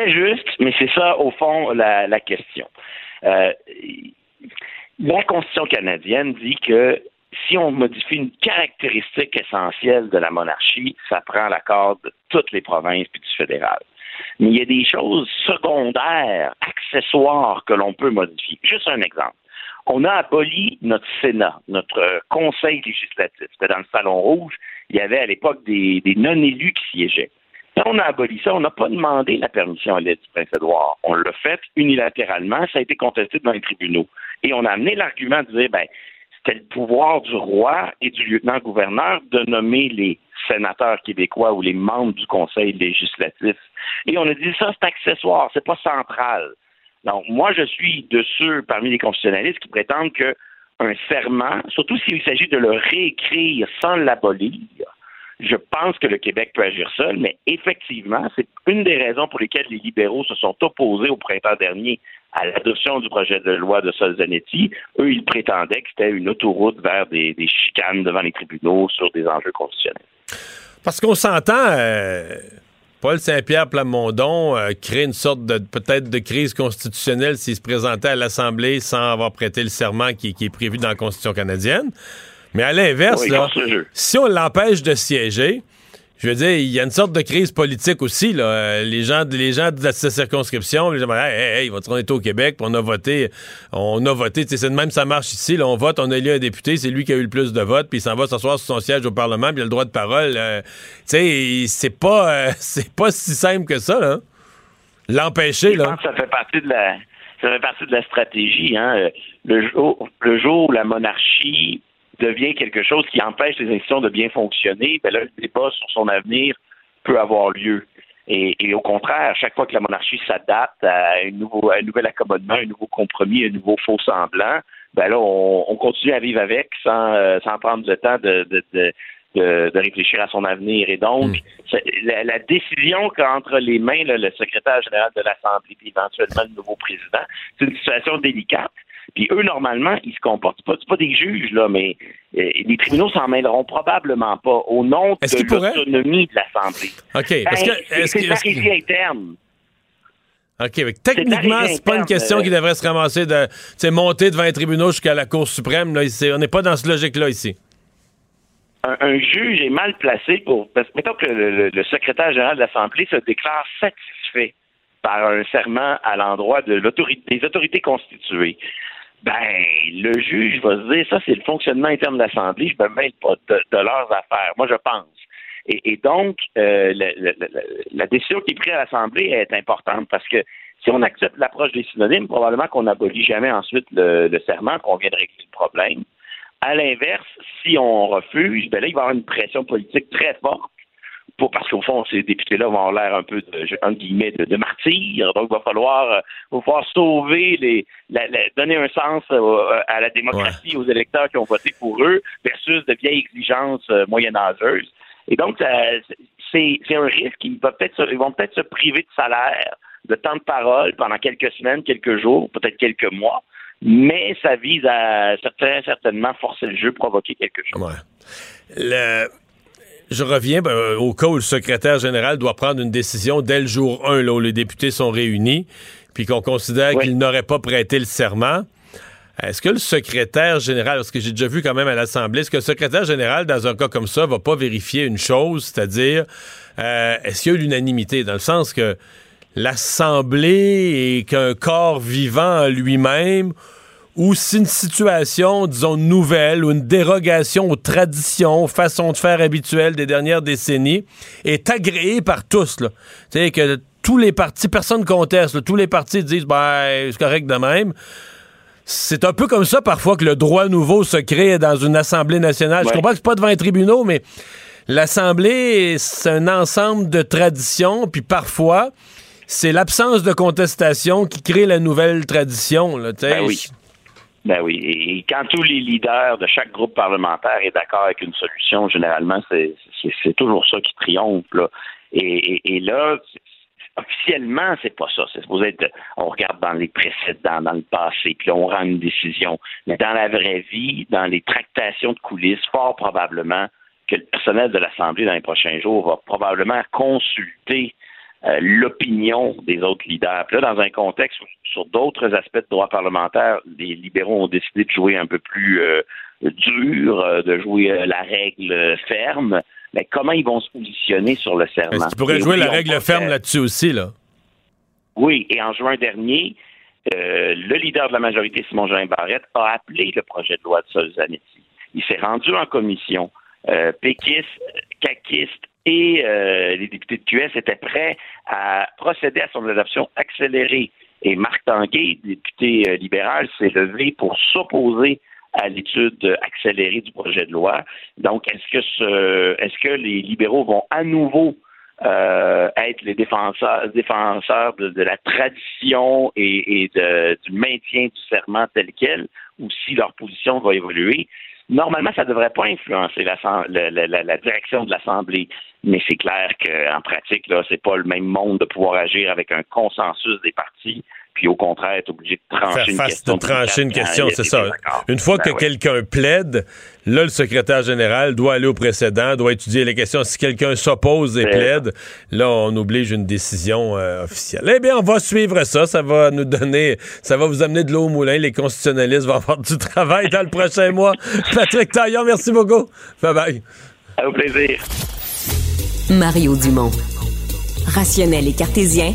Très juste, mais c'est ça, au fond, la, question. Euh, la Constitution canadienne dit que si on modifie une caractéristique essentielle de la monarchie, ça prend l'accord de toutes les provinces puis du fédéral. Mais il y a des choses secondaires, accessoires que l'on peut modifier. Juste un exemple. On a aboli notre Sénat, notre conseil législatif. C'était dans le Salon Rouge. Il y avait à l'époque des non-élus qui siégeaient. On a aboli ça, on n'a pas demandé la permission à l'aide du Prince-Édouard. On l'a fait unilatéralement, ça a été contesté dans les tribunaux. Et on a amené l'argument de dire, ben, c'était le pouvoir du roi et du lieutenant-gouverneur de nommer les sénateurs québécois ou les membres du Conseil législatif. Et on a dit ça, c'est accessoire, c'est pas central. Donc, moi, je suis de ceux parmi les constitutionnalistes qui prétendent que un serment, surtout s'il s'agit de le réécrire sans l'abolir, je pense que le Québec peut agir seul, mais effectivement, c'est une des raisons pour lesquelles les libéraux se sont opposés au printemps dernier à l'adoption du projet de loi de Solzanetti. Eux, ils prétendaient que c'était une autoroute vers des, chicanes devant les tribunaux sur des enjeux constitutionnels. Parce qu'on s'entend, euh, Paul Saint-Pierre Plamondon euh, crée une sorte de peut-être de crise constitutionnelle s'il se présentait à l'Assemblée sans avoir prêté le serment qui est prévu dans la Constitution canadienne. Mais à l'inverse, si on l'empêche de siéger, je veux dire, il y a une sorte de crise politique aussi. Là. Les gens, les gens de cette circonscription, les gens hey, hey, on est au Québec, on a voté, on a voté. C'est de même ça marche ici. Là, on vote, on a élu un député, c'est lui qui a eu le plus de votes, puis il s'en va s'asseoir sur son siège au Parlement, puis il a le droit de parole. tu sais, c'est pas, euh, c'est pas si simple que ça. Là. L'empêcher, là. ça fait partie de la, ça fait partie de la stratégie. Hein. Le jour, le jour où la monarchie devient quelque chose qui empêche les institutions de bien fonctionner, ben là, le débat sur son avenir peut avoir lieu. Et, au contraire, chaque fois que la monarchie s'adapte à, un nouvel accommodement, un nouveau compromis, un nouveau faux semblant, ben là, on, continue à vivre avec sans, euh, sans prendre le temps de, de de, réfléchir à son avenir. Et donc, hmm. la, décision qu'entre les mains le secrétaire général de l'Assemblée et éventuellement le nouveau président, c'est une situation délicate. Puis eux, normalement, ils se comportent pas. C'est pas des juges, là, mais euh, les tribunaux s'en mêleront probablement pas au nom de l'autonomie de l'Assemblée. OK. Parce ben, que, c'est la interne. OK. Techniquement, c'est pas une question euh, qui devrait se ramasser de monter devant les tribunaux jusqu'à la Cour suprême. Là, on n'est pas dans ce logique-là ici. Un, juge est mal placé pour. Parce, mettons que le, secrétaire général de l'Assemblée se déclare satisfait par un serment à l'endroit de l'autorité, des autorités constituées ben, le juge va se dire, ça, c'est le fonctionnement interne de l'Assemblée, je me mêle pas de, leurs affaires. Moi, je pense. Et, donc, euh, la, décision qui est prise à l'Assemblée est importante parce que si on accepte l'approche des synonymes, probablement qu'on n'abolit jamais ensuite le, serment, qu'on vient de régler le problème. À l'inverse, si on refuse, ben là, il va y avoir une pression politique très forte parce qu'au fond, ces députés-là vont avoir l'air un peu de, un guillemets, de, martyrs. Donc, il va falloir, euh, va falloir sauver les, donner un sens euh, à la démocratie, aux électeurs qui ont voté pour eux, versus de vieilles exigences euh, moyenâgeuses. Et donc, c'est, un risque. Ils, vont peut-être, ils vont peut-être se priver de salaire, de temps de parole pendant quelques semaines, quelques jours, peut-être quelques mois. Mais ça vise à très certainement forcer le jeu, provoquer quelque chose. Le je reviens ben, au cas où le secrétaire général doit prendre une décision dès le jour 1, là, où les députés sont réunis, puis qu'on considère qu'il n'aurait pas prêté le serment. Est-ce que le secrétaire général, parce que j'ai déjà vu quand même à l'Assemblée, est-ce que le secrétaire général, dans un cas comme ça, va pas vérifier une chose, c'est-à-dire, euh, est-ce qu'il y a l'unanimité, dans le sens que l'Assemblée est qu'un corps vivant en lui-même, ou si une situation, disons, nouvelle ou une dérogation aux traditions, aux façons de faire habituelles des dernières décennies est agréée par tous. Tu sais, que tous les partis, personne conteste, tous les partis disent, ben, c'est correct de même. C'est un peu comme ça parfois que le droit nouveau se crée dans une Assemblée nationale. Je comprends que c'est pas devant les tribunaux, mais l'Assemblée, c'est un ensemble de traditions, puis parfois, c'est l'absence de contestation qui crée la nouvelle tradition. Là, ben oui. Ben oui. Et quand tous les leaders de chaque groupe parlementaire est d'accord avec une solution, généralement, c'est toujours ça qui triomphe. Là. Et, là, officiellement, c'est pas ça. C'est supposé être, on regarde dans les précédents, dans le passé, puis on rend une décision. Mais dans la vraie vie, dans les tractations de coulisses, fort probablement que le personnel de l'Assemblée dans les prochains jours va probablement consulter euh, l'opinion des autres leaders. Puis là, dans un contexte sur d'autres aspects de droit parlementaire, les libéraux ont décidé de jouer un peu plus euh, dur, euh, de jouer la règle ferme mais comment ils vont se positionner sur le serment? Est-ce qu'ils pourraient jouer la règle ferme là-dessus aussi, là? Oui, et en juin dernier, euh, le leader de la majorité, Simon Jean Barrette, a appelé le projet de loi de Solzanetti. Il s'est rendu en commission. Euh, péquistes, caquistes et euh, les députés de QS étaient prêts à procéder à son adoption accélérée. Et Marc Tanguay, député euh, libéral, s'est levé pour s'opposer à l'étude accélérée du projet de loi. Donc, est-ce que ce, est-ce que les libéraux vont à nouveau euh, être les défenseurs, défenseurs de, la tradition et, et de, du maintien du serment tel quel, ou si leur position va évoluer? Normalement, ça ne devrait pas influencer la, la, direction de l'Assemblée, mais c'est clair qu'en pratique, là, c'est pas le même monde de pouvoir agir avec un consensus des partis puis au contraire être obligé de trancher une question. De trancher une question, c'est ça. Une fois ben que quelqu'un plaide, là, le secrétaire général doit aller au précédent, doit étudier les questions. Si quelqu'un s'oppose et plaide, là, on oblige une décision euh, officielle. Eh bien, on va suivre ça. Ça va nous donner, ça va vous amener de l'eau au moulin. Les constitutionnalistes vont avoir du travail dans le prochain mois. Patrick Taillon, merci beaucoup. Bye bye. Au plaisir. Mario Dumont. Rationnel et cartésien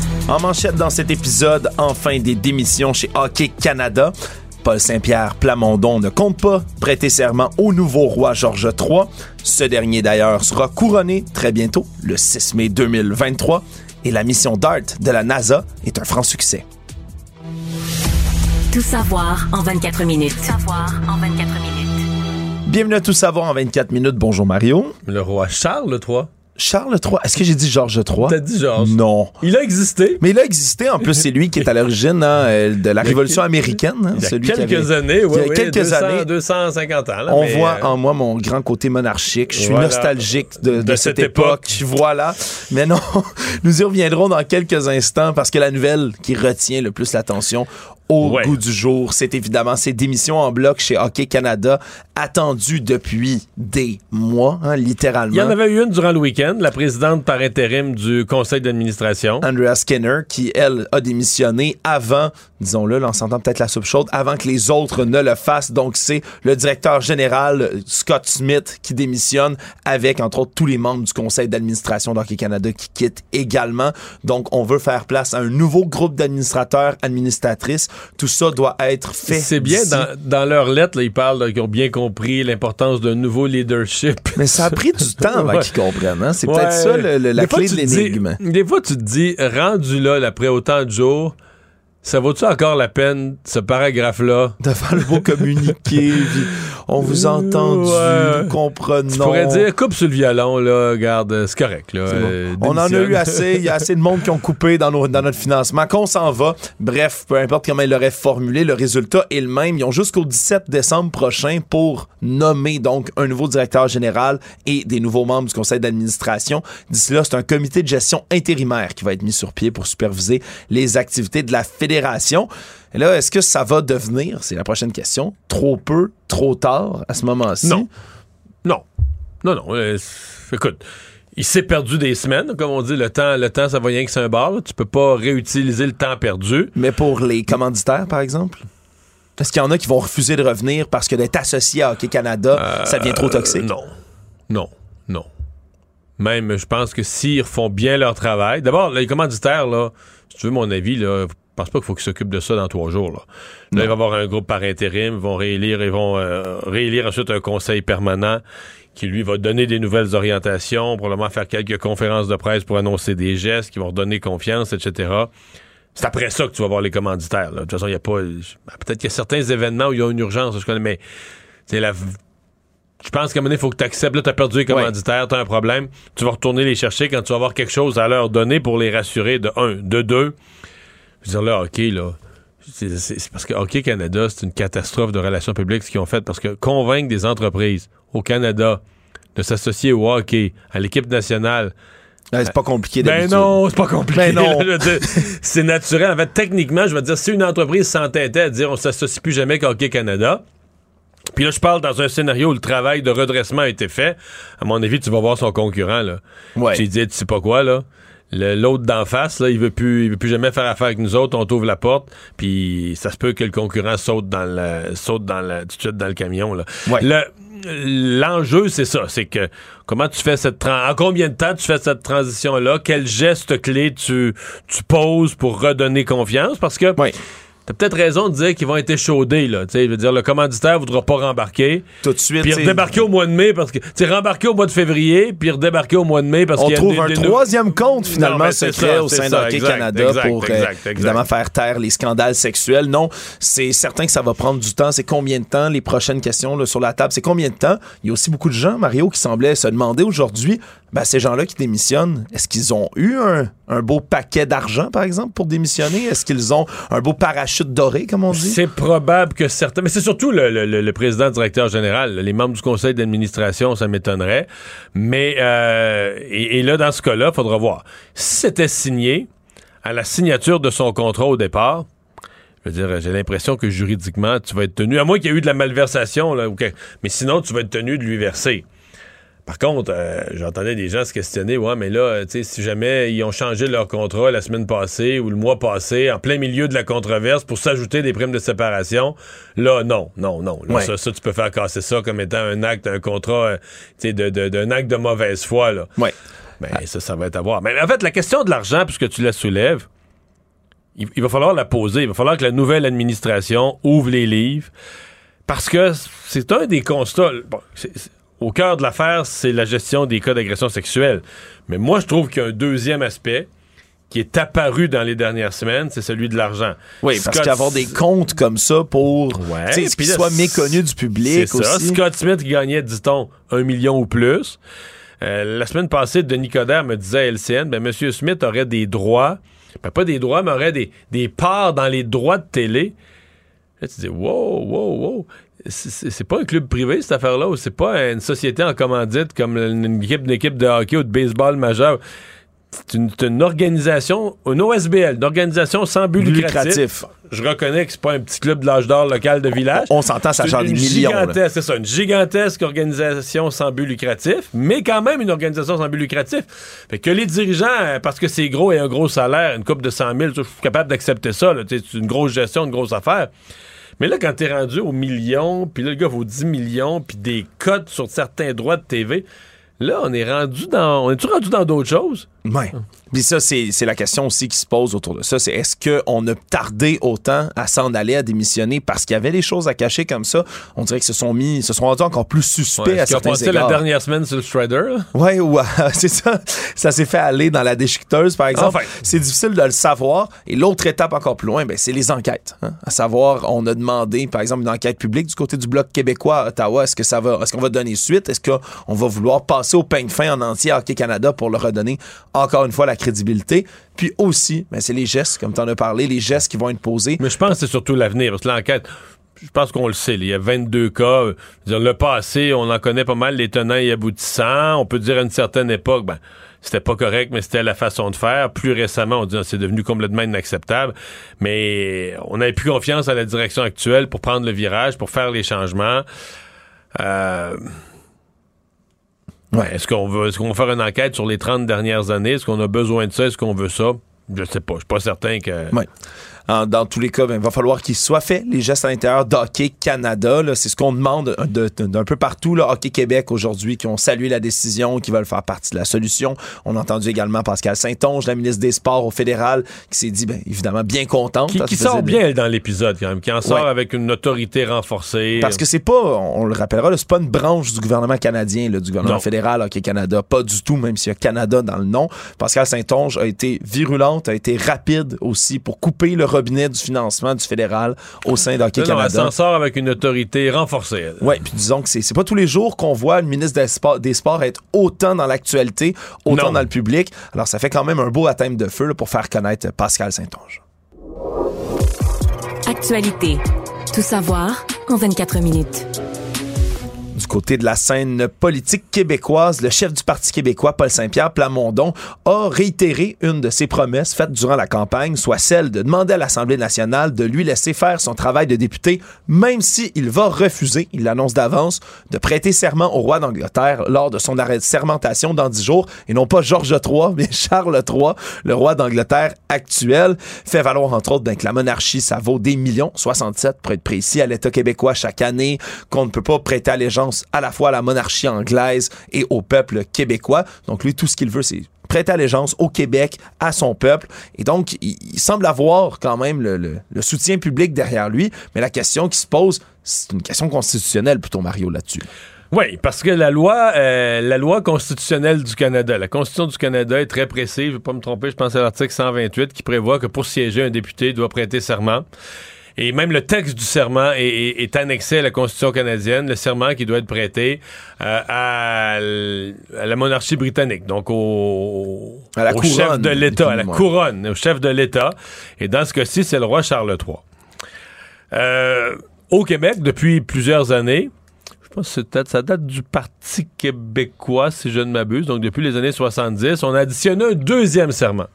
En manchette dans cet épisode, enfin des démissions chez Hockey Canada. Paul Saint-Pierre Plamondon ne compte pas prêter serment au nouveau roi George III. Ce dernier d'ailleurs sera couronné très bientôt, le 6 mai 2023, et la mission DART de la NASA est un franc succès. Tout savoir en 24 minutes. Tout savoir en 24 minutes. Bienvenue à Tout savoir en 24 minutes. Bonjour Mario. Le roi Charles III Charles III. Est-ce que j'ai dit Georges III? T'as dit Georges. Non. Il a existé. Mais il a existé. En plus, c'est lui qui est à l'origine hein, euh, de la Révolution américaine. Hein, il y a quelques années, oui. Il y a quelques 200, années. 250 ans. Là, on mais, voit euh, en moi mon grand côté monarchique. Je suis Voilà. nostalgique de, de De cette, cette époque. Voilà. Mais non, nous y reviendrons dans quelques instants parce que la nouvelle qui retient le plus l'attention au Ouais. goût du jour, c'est évidemment ces démissions en bloc chez Hockey Canada, attendues depuis des mois, hein, littéralement. Il y en avait eu une durant le week-end, la présidente par intérim du conseil d'administration. Andrea Skinner, qui, elle, a démissionné avant, disons-le, s'entend peut-être la soupe chaude, avant que les autres ne le fassent. Donc, c'est le directeur général, Scott Smith, qui démissionne avec, entre autres, tous les membres du conseil d'administration d'Hockey Canada qui quittent également. Donc, on veut faire place à un nouveau groupe d'administrateurs, administratrices. Tout ça doit être fait. C'est bien, dans, dans leur lettre, là, ils parlent qu'ils ont bien compris l'importance d'un nouveau leadership. Mais ça a pris du temps avant Ouais. qu'ils comprennent. Hein? C'est Ouais. peut-être ça le- le- la Des fois, clé de l'énigme. Des fois, tu te dis, rendu là, après autant de jours, ça vaut-tu encore la peine, ce paragraphe-là? Devant le beau communiqué, puis on vous a entendu, Ouais. nous comprenons. Tu pourrais dire, coupe sur le violon, là, garde, c'est correct, là. Bon. euh, On en a eu assez. Il y a assez de monde qui ont coupé dans, nos- dans notre financement. Qu'on s'en va. Bref, peu importe comment ils l'auraient formulé, le résultat est le même. Ils ont jusqu'au 17 décembre prochain pour nommer donc un nouveau directeur général et des nouveaux membres du conseil d'administration. D'ici là, c'est un comité de gestion intérimaire qui va être mis sur pied pour superviser les activités de la fédération. Et là, est-ce que ça va devenir, c'est la prochaine question, trop peu, trop tard à ce moment-ci? Non. Non. Non, non. euh, écoute, il s'est perdu des semaines, comme on dit. Le temps, le temps ça va rien que c'est un bar. là. Tu peux pas réutiliser le temps perdu. Mais pour les commanditaires, par exemple? Est-ce qu'il y en a qui vont refuser de revenir parce que d'être associé à Hockey Canada, ça devient trop toxique? Euh, non. Non. Non. Même, je pense que s'ils font bien leur travail. D'abord, les commanditaires, là, si tu veux mon avis, là, pense pas qu'il faut qu'ils s'occupent de ça dans trois jours. Là, Là, il va y avoir un groupe par intérim, ils vont réélire, ils vont euh, réélire ensuite un conseil permanent qui lui va donner des nouvelles orientations, probablement faire quelques conférences de presse pour annoncer des gestes qui vont redonner confiance, etc. C'est après ça que tu vas voir les commanditaires. là. De toute façon, il n'y a pas. Peut-être qu'il y a certains événements où il y a une urgence, je connais, mais c'est la. Je pense qu'à un moment il faut que tu acceptes. Là, tu as perdu les commanditaires, tu as un problème. Tu vas retourner les chercher quand tu vas avoir quelque chose à leur donner pour les rassurer de un. De deux, je veux dire, là, OK, là. C'est parce que Hockey Canada, c'est une catastrophe de relations publiques ce qu'ils ont fait parce que convaincre des entreprises au Canada de s'associer au hockey, à l'équipe nationale. c'est pas compliqué Ben non, c'est pas compliqué. Ben c'est naturel. En fait, techniquement, je veux dire, si une entreprise s'entêtait à dire on s'associe plus jamais avec Hockey Canada, puis là, je parle dans un scénario où le travail de redressement a été fait. À mon avis, tu vas voir son concurrent, là. Ouais. Tu dis, tu sais pas quoi, là. L'autre d'en face, là, il veut plus, il veut plus jamais faire affaire avec nous autres. On t'ouvre la porte, puis ça se peut que le concurrent saute dans le, saute dans le, tout de suite dans le camion, là. Le- L'enjeu, c'est ça, c'est que comment tu fais cette en combien de temps tu fais cette transition là, quel geste clé tu, tu poses pour redonner confiance? Parce que T'as peut-être raison de dire qu'ils vont être échaudés, là. Tu sais, je veux dire, le commanditaire voudra pas rembarquer. Tout de suite. Puis redébarquer au mois de mai parce que. Tu rembarquer au mois de février, puis redébarquer au mois de mai parce on qu'il y a trouve des- un troisième compte finalement secret au sein d'Hockey Canada pour euh, évidemment faire taire les scandales sexuels. Non, c'est certain que ça va prendre du temps. C'est combien de temps? Les prochaines questions là, sur la table, c'est combien de temps? Il y a aussi beaucoup de gens, Mario, qui semblaient se demander aujourd'hui, ben, ces gens-là qui démissionnent, est-ce qu'ils ont eu un, un beau paquet d'argent, par exemple, pour démissionner? Est-ce qu'ils ont un beau parachute comme on dit? C'est probable que certains, mais c'est surtout le, président directeur général, les membres du conseil d'administration, ça m'étonnerait. Mais euh, et, là, dans ce cas-là, il faudra voir. Si c'était signé à la signature de son contrat au départ, je veux dire, j'ai l'impression que juridiquement, tu vas être tenu, à moins qu'il y ait eu de la malversation, mais sinon, tu vas être tenu de lui verser. Par contre, euh, j'entendais des gens se questionner, ouais, mais là, tu sais, si jamais ils ont changé leur contrat la semaine passée ou le mois passé, en plein milieu de la controverse, pour s'ajouter des primes de séparation, là, non, non, non. Là, Ouais. ça, ça, tu peux faire casser ça comme étant un acte, un contrat, euh, tu sais, de, de- d'un acte de mauvaise foi, là. Ouais. Ben, ça, ça va être à voir. Mais en fait, la question de l'argent, puisque tu la soulèves, il, il va falloir la poser. Il va falloir que la nouvelle administration ouvre les livres. Parce que c'est un des constats. bon, au cœur de l'affaire, c'est la gestion des cas d'agression sexuelle. Mais moi, je trouve qu'il y a un deuxième aspect qui est apparu dans les dernières semaines, c'est celui de l'argent. Oui, parce Scott- qu'avoir des comptes comme ça pour Ouais, tu sais, ce puis qui là, soit méconnu du public C'est ça. aussi. Scott Smith gagnait, dit-on, un million ou plus. Euh, la semaine passée, Denis Coderre me disait à LCN, ben, M. Smith aurait des droits, ben, pas des droits, mais aurait des, des parts dans les droits de télé. Là, tu dis, wow, wow, wow. C'est- pas un club privé, cette affaire-là, ou c'est pas une société en commandite comme une, équipe, une équipe de hockey ou de baseball majeur. C'est une, organisation, une OSBL, une organisation sans but lucratif. Lucratif. Je reconnais que c'est pas un petit club de l'âge d'or local de village. On s'entend, ça une des millions. C'est ça, une gigantesque organisation sans but lucratif, mais quand même une organisation sans but lucratif. Fait que les dirigeants, euh, parce que c'est gros et un gros salaire, une coupe de 100 000, je suis capable d'accepter ça. C'est une grosse gestion, une grosse affaire. Mais là, quand t'es rendu aux millions, puis là, le gars vaut 10 millions, puis des cotes sur certains droits de TV, là, on est rendu dans... On est-tu rendu dans d'autres choses? Ouais. Puis ça, c'est la question aussi qui se pose autour de ça. C'est est-ce qu'on a tardé autant à s'en aller, à démissionner parce qu'il y avait des choses à cacher comme ça? On dirait qu'ils se sont mis, se sont rendus encore plus suspects Ouais, à certains égards. la dernière semaine sur le Strider? là? Ouais, ouais, c'est ça. Ça s'est fait aller dans la déchiqueteuse, par exemple. Enfin. C'est difficile de le savoir. Et l'autre étape encore plus loin, ben, c'est les enquêtes. hein. À savoir, on a demandé, par exemple, une enquête publique du côté du Bloc québécois à Ottawa. Est-ce que ça va, est-ce qu'on va donner suite? Est-ce qu'on va vouloir passer au peigne fin en entier à Hockey Canada pour leur redonner encore une fois la crédibilité? Puis aussi, ben, c'est les gestes, comme tu en as parlé, les gestes qui vont être posés. Mais je pense que c'est surtout l'avenir, parce que l'enquête, je pense qu'on le sait, il y a 22 cas. dire, le passé, on en connaît pas mal les tenants et aboutissants. On peut dire à une certaine époque, ben, c'était pas correct, mais c'était la façon de faire. Plus récemment, on dit ah, c'est devenu complètement inacceptable. Mais on n'avait plus confiance à la direction actuelle pour prendre le virage, pour faire les changements. Euh, ouais, est-ce qu'on veut, est-ce qu'on va faire une enquête sur les 30 dernières années? Est-ce qu'on a besoin de ça? Est-ce qu'on veut ça? Je sais pas. Je suis pas certain que. Ouais. En- dans tous les cas, ben, il va falloir qu'ils soient faits, les gestes à l'intérieur d'Hockey Canada. C'est ce qu'on demande de- de- d'un peu partout. Là. Hockey Québec aujourd'hui, qui ont salué la décision, qui veulent faire partie de la solution. On a entendu également Pascal Saint-Onge, la ministre des Sports au fédéral, qui s'est dit, ben, évidemment, bien contente. Qui, qui sort bien dans l'épisode quand même, qui en sort Ouais. avec une autorité renforcée. Parce que c'est pas, on le rappellera, c'est pas une branche du gouvernement canadien, là, du gouvernement Non. fédéral Hockey Canada, pas du tout, même s'il y a Canada dans le nom. Pascal Saint-Onge a été virulente, a été rapide aussi pour couper le robinet du financement du fédéral au sein d'Hockey Non, non, elle Canada. s'en sort avec une autorité renforcée. Oui, puis disons que c'est c'est pas tous les jours qu'on voit le ministre des Sports, des Sports être autant dans l'actualité, autant Non. dans le public. Alors ça fait quand même un beau baptême de feu là, pour faire connaître Pascal Saint-Onge. Actualité. Tout savoir en 24 minutes. Côté de la scène politique québécoise, le chef du Parti québécois, Paul Saint-Pierre Plamondon, a réitéré une de ses promesses faites durant la campagne, soit celle de demander à l'Assemblée nationale de lui laisser faire son travail de député, même s'il va refuser, il l'annonce d'avance, de prêter serment au roi d'Angleterre lors de son arrêt de sermentation dans dix jours, et non pas Georges III, mais Charles III, le roi d'Angleterre actuel, fait valoir entre autres ben, que la monarchie, ça vaut des millions, 67 pour être précis, à l'État québécois chaque année, qu'on ne peut pas prêter allégeance à la fois à la monarchie anglaise et au peuple québécois. Donc lui, tout ce qu'il veut, c'est prêter allégeance au Québec, à son peuple. Et donc, il, semble avoir quand même le soutien public derrière lui. Mais la question qui se pose, c'est une question constitutionnelle plutôt, Mario, là-dessus. Oui, parce que la loi, euh, la loi constitutionnelle du Canada, la Constitution du Canada est très précise. Je ne vais pas me tromper, je pense à l'article 128 qui prévoit que pour siéger, un député doit prêter serment. Et même le texte du serment est, est- est annexé à la Constitution canadienne, le serment qui doit être prêté euh, à, la monarchie britannique, donc au, À la au chef de l'État, à la couronne, au chef de l'État. Et dans ce cas-ci, c'est le roi Charles III. Euh, au Québec, depuis plusieurs années, je pense que ça date du Parti québécois, si je ne m'abuse, donc depuis les années 70, on a additionné un deuxième serment.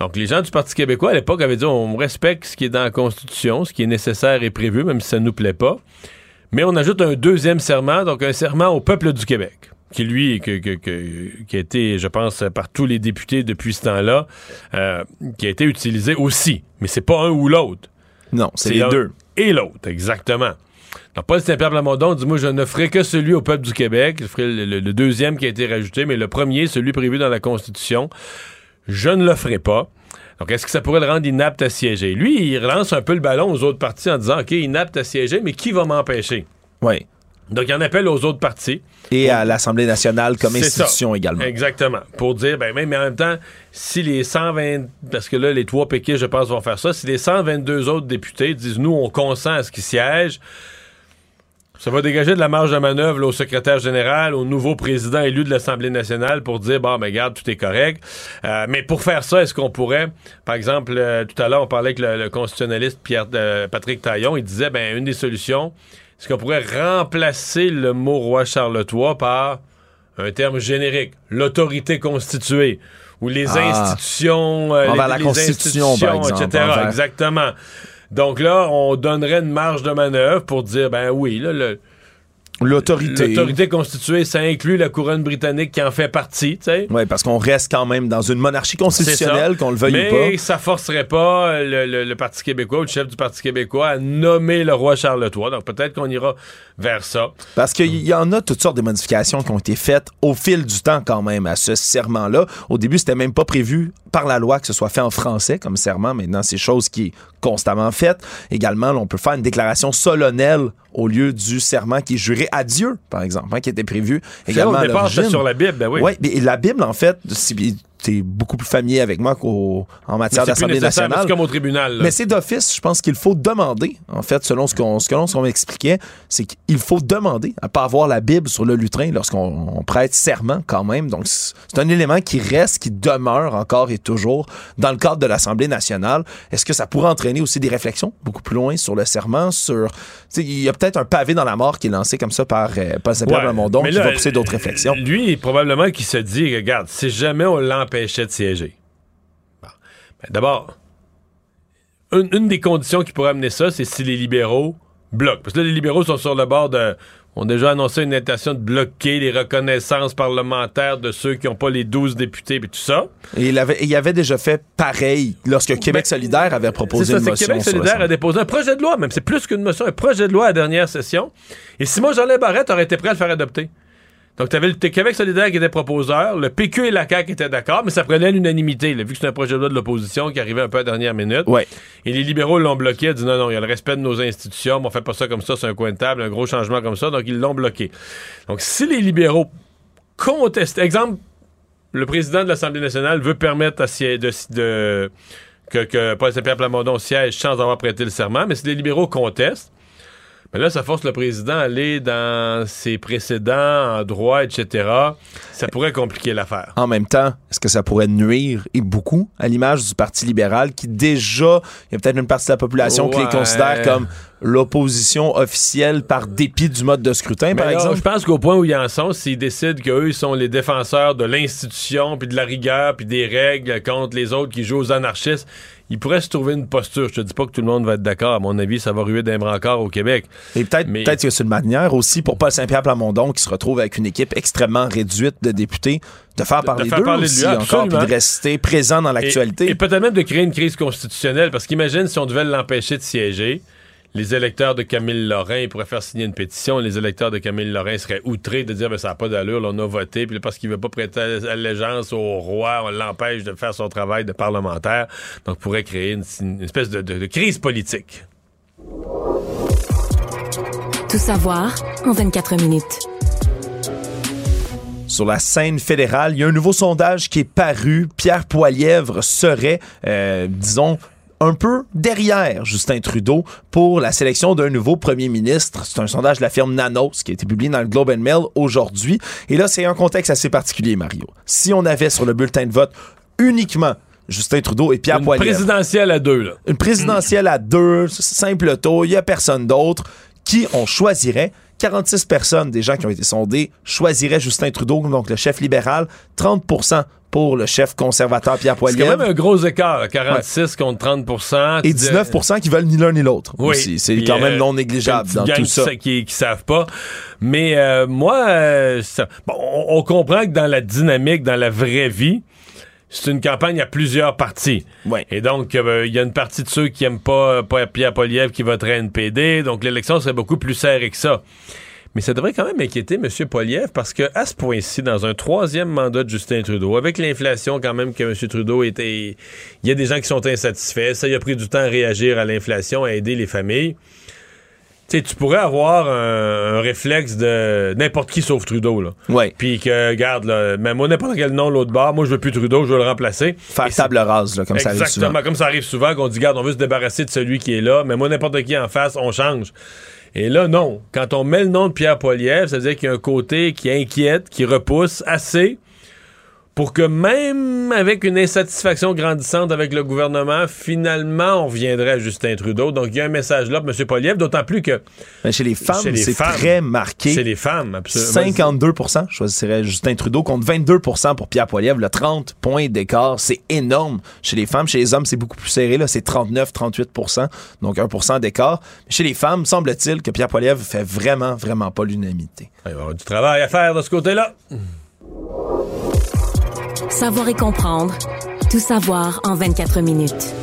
Donc, les gens du Parti québécois, à l'époque, avaient dit on respecte ce qui est dans la Constitution, ce qui est nécessaire et prévu, même si ça ne nous plaît pas. Mais on ajoute un deuxième serment, donc un serment au peuple du Québec, qui, lui, que- que- que- qui a été, je pense, par tous les députés depuis ce temps-là, euh, qui a été utilisé aussi. Mais c'est pas un ou l'autre. Non, c'est les deux. Et l'autre, exactement. Donc, Paul Saint-Pierre Plamondon dit Moi, je ne ferai que celui au peuple du Québec. Je ferai le, le- le deuxième qui a été rajouté, mais le premier, celui prévu dans la Constitution, je ne le ferai pas. Donc, est-ce que ça pourrait le rendre inapte à siéger? Lui, il relance un peu le ballon aux autres partis en disant OK, inapte à siéger, mais qui va m'empêcher? Oui. Donc, il en appelle aux autres partis. Et à l'Assemblée nationale comme ça. institution également. Exactement. Pour dire, ben, mais en même temps, si les 120, parce que là, les trois péquistes, je pense, vont faire ça, si les 122 autres députés disent, nous, on consent à ce qu'ils siègent, ça va dégager de la marge de manœuvre là, au secrétaire général, au nouveau président élu de l'Assemblée nationale pour dire, bon, ben, garde, tout est correct. Euh, mais pour faire ça, est-ce qu'on pourrait, par exemple, euh, tout à l'heure, on parlait avec le, le constitutionnaliste Pierre, euh, Patrick Taillon, il disait, ben, une des solutions, est-ce qu'on pourrait remplacer le mot roi Charles III par un terme générique, l'autorité constituée, ou les Ah. institutions, euh, les, la les Constitution, par institutions, exemple, etc. envers- Exactement. Donc là, on donnerait une marge de manœuvre pour dire, ben oui, là, le, L'autorité. L'autorité constituée, ça inclut la couronne britannique qui en fait partie, tu sais. Oui, parce qu'on reste quand même dans une monarchie constitutionnelle, qu'on le veuille Mais ou pas. Mais ça forcerait pas le, le, le, Parti québécois ou le chef du Parti québécois à nommer le roi Charles III. Donc peut-être qu'on ira vers ça. Parce qu'il y en a toutes sortes de modifications qui ont été faites au fil du temps quand même à ce serment-là. Au début, c'était même pas prévu par la loi que ce soit fait en français comme serment. Maintenant, c'est chose qui est constamment faite. Également, là, on peut faire une déclaration solennelle au lieu du serment qui est juré à Dieu, par exemple, hein, qui était prévu également on à départ l'origine. sur la Bible, ben oui. Mais la Bible, en fait, t'es beaucoup plus familier avec moi qu'en matière d'Assemblée nationale. Comme au tribunal. Là. Mais c'est d'office, je pense qu'il faut demander, en fait, selon ce qu'on ce que l'on m'expliquait, c'est qu'il faut demander à pas avoir la Bible sur le lutrin lorsqu'on prête serment quand même. Donc, c'est un élément qui reste, qui demeure encore et toujours dans le cadre de l'Assemblée nationale. Est-ce que ça pourrait entraîner aussi des réflexions beaucoup plus loin sur le serment, sur... Il y a peut-être un pavé dans la mort qui est lancé comme ça par euh, Paul Saint-Pierre ouais, qui va pousser d'autres réflexions. Lui, probablement qui se dit, regarde, si jamais on l'empêchait de siéger, bon. ben, d'abord, une, une, des conditions qui pourrait amener ça, c'est si les libéraux bloquent. Parce que là, les libéraux sont sur le bord de ont déjà annoncé une intention de bloquer les reconnaissances parlementaires de ceux qui n'ont pas les 12 députés et tout ça. Et il, avait, il avait déjà fait pareil lorsque Québec ben, solidaire avait proposé ça, une motion. Québec solidaire a déposé un projet de loi, même c'est plus qu'une motion, un projet de loi à la dernière session. Et Simon Jolin Barrette aurait été prêt à le faire adopter. Donc, tu avais le Québec solidaire qui était proposeur, le PQ et la CAQ étaient d'accord, mais ça prenait l'unanimité, vu que c'est un projet de loi de l'opposition qui arrivait un peu à la dernière minute. Ouais. Et les libéraux l'ont bloqué, ont dit non, non, il y a le respect de nos institutions, mais on fait pas ça comme ça, c'est un coin de table, un gros changement comme ça, donc ils l'ont bloqué. Donc, si les libéraux contestent, exemple, le président de l'Assemblée nationale veut permettre à de, de, que, que Paul Saint-Pierre Plamondon siège sans avoir prêté le serment, mais si les libéraux contestent, mais là, ça force le président à aller dans ses précédents en droit, etc. Ça pourrait compliquer l'affaire. En même temps, est-ce que ça pourrait nuire, et beaucoup, à l'image du Parti libéral, qui déjà, il y a peut-être une partie de la population ouais. qui les considère comme l'opposition officielle par dépit du mode de scrutin, par là, exemple? Je pense qu'au point où ils en sont, s'ils décident qu'eux, ils sont les défenseurs de l'institution, puis de la rigueur, puis des règles contre les autres qui jouent aux anarchistes, il pourrait se trouver une posture. Je te dis pas que tout le monde va être d'accord. À mon avis, ça va ruer d'un brancard au Québec. Et peut-être Mais- peut-être que c'est une manière aussi pour Paul Saint-Pierre Plamondon qui se retrouve avec une équipe extrêmement réduite de députés de faire parler faire d'eux parler de lui, encore puis de rester présent dans Et, l'actualité. et peut-être même de créer une crise constitutionnelle, parce qu'imagine si on devait l'empêcher de siéger, les électeurs de Camille Lorrain ils pourraient faire signer une pétition, les électeurs de Camille Lorrain seraient outrés de dire ben, ça n'a pas d'allure, là, on a voté, puis là, parce qu'il veut pas prêter allégeance au roi, on l'empêche de faire son travail de parlementaire, donc pourrait créer une, une espèce de, de- de crise politique. Tout savoir en 24 minutes. Sur la scène fédérale, il y a un nouveau sondage qui est paru. Pierre Poilièvre serait, euh, disons, un peu derrière Justin Trudeau pour la sélection d'un nouveau premier ministre. C'est un sondage de la firme Nanos qui a été publié dans le Globe and Mail aujourd'hui. Et là, c'est un contexte assez particulier, Mario. Si on avait sur le bulletin de vote uniquement Justin Trudeau et Pierre Une présidentielle à deux, là. une présidentielle à deux, simple tour, il n'y a personne d'autre. Qui on choisirait? 46 personnes des gens qui ont été sondés choisiraient Justin Trudeau, donc le chef libéral, 30 pour le chef conservateur Pierre C'est quand Poilievre même un gros écart, là, 46 contre 30% et Tu dis- 19% qui veulent ni l'un ni l'autre. Oui. C'est quand même euh, non négligeable dans tout ça. qui, qui, savent pas. Mais euh, moi, euh, ça- bon, on, on comprend que dans la dynamique, dans la vraie vie, c'est une campagne à plusieurs partis. Ouais. Et donc, euh, il y a une partie de ceux qui aiment pas, euh, pas Pierre Poliev qui voteraient NPD. Donc, l'élection serait beaucoup plus serrée que ça. Mais ça devrait quand même inquiéter M. Poliev parce que à ce point-ci, dans un troisième mandat de Justin Trudeau, avec l'inflation quand même que M. Trudeau était... Il y a des gens qui sont insatisfaits. Ça, il a pris du temps à réagir à l'inflation, à aider les familles. Tu sais, tu pourrais avoir un, un réflexe de n'importe qui sauf Trudeau, là. Ouais. Puis que, regarde, là, même moi, n'importe quel nom, l'autre bord, moi, je veux plus Trudeau, je veux le remplacer. Faire Et table rase, là, comme ça arrive Exactement, souvent. comme ça arrive souvent, qu'on dit, garde, on veut se débarrasser de celui qui est là, mais moi, n'importe qui en face, on change. Et là, non. Quand on met le nom de Pierre Poilievre, ça veut dire qu'il y a un côté qui inquiète, qui repousse assez pour que même avec une insatisfaction grandissante avec le gouvernement, finalement, on reviendrait à Justin Trudeau. Donc, il y a un message là pour M. Poliev, d'autant plus que... Mais chez les femmes, c'est très marqué. Chez les femmes, absolument. 52% choisirait Justin Trudeau contre 22% pour Pierre Poilievre. Le 30 points d'écart, c'est énorme. Chez les femmes, chez les hommes, c'est beaucoup plus serré. Là, c'est 39-38% donc 1% d'écart. Mais chez les femmes, semble-t-il que Pierre Poilievre fait vraiment, vraiment pas l'unanimité. Il va y avoir du travail à faire de ce côté-là. Savoir et comprendre. Tout savoir en 24 minutes.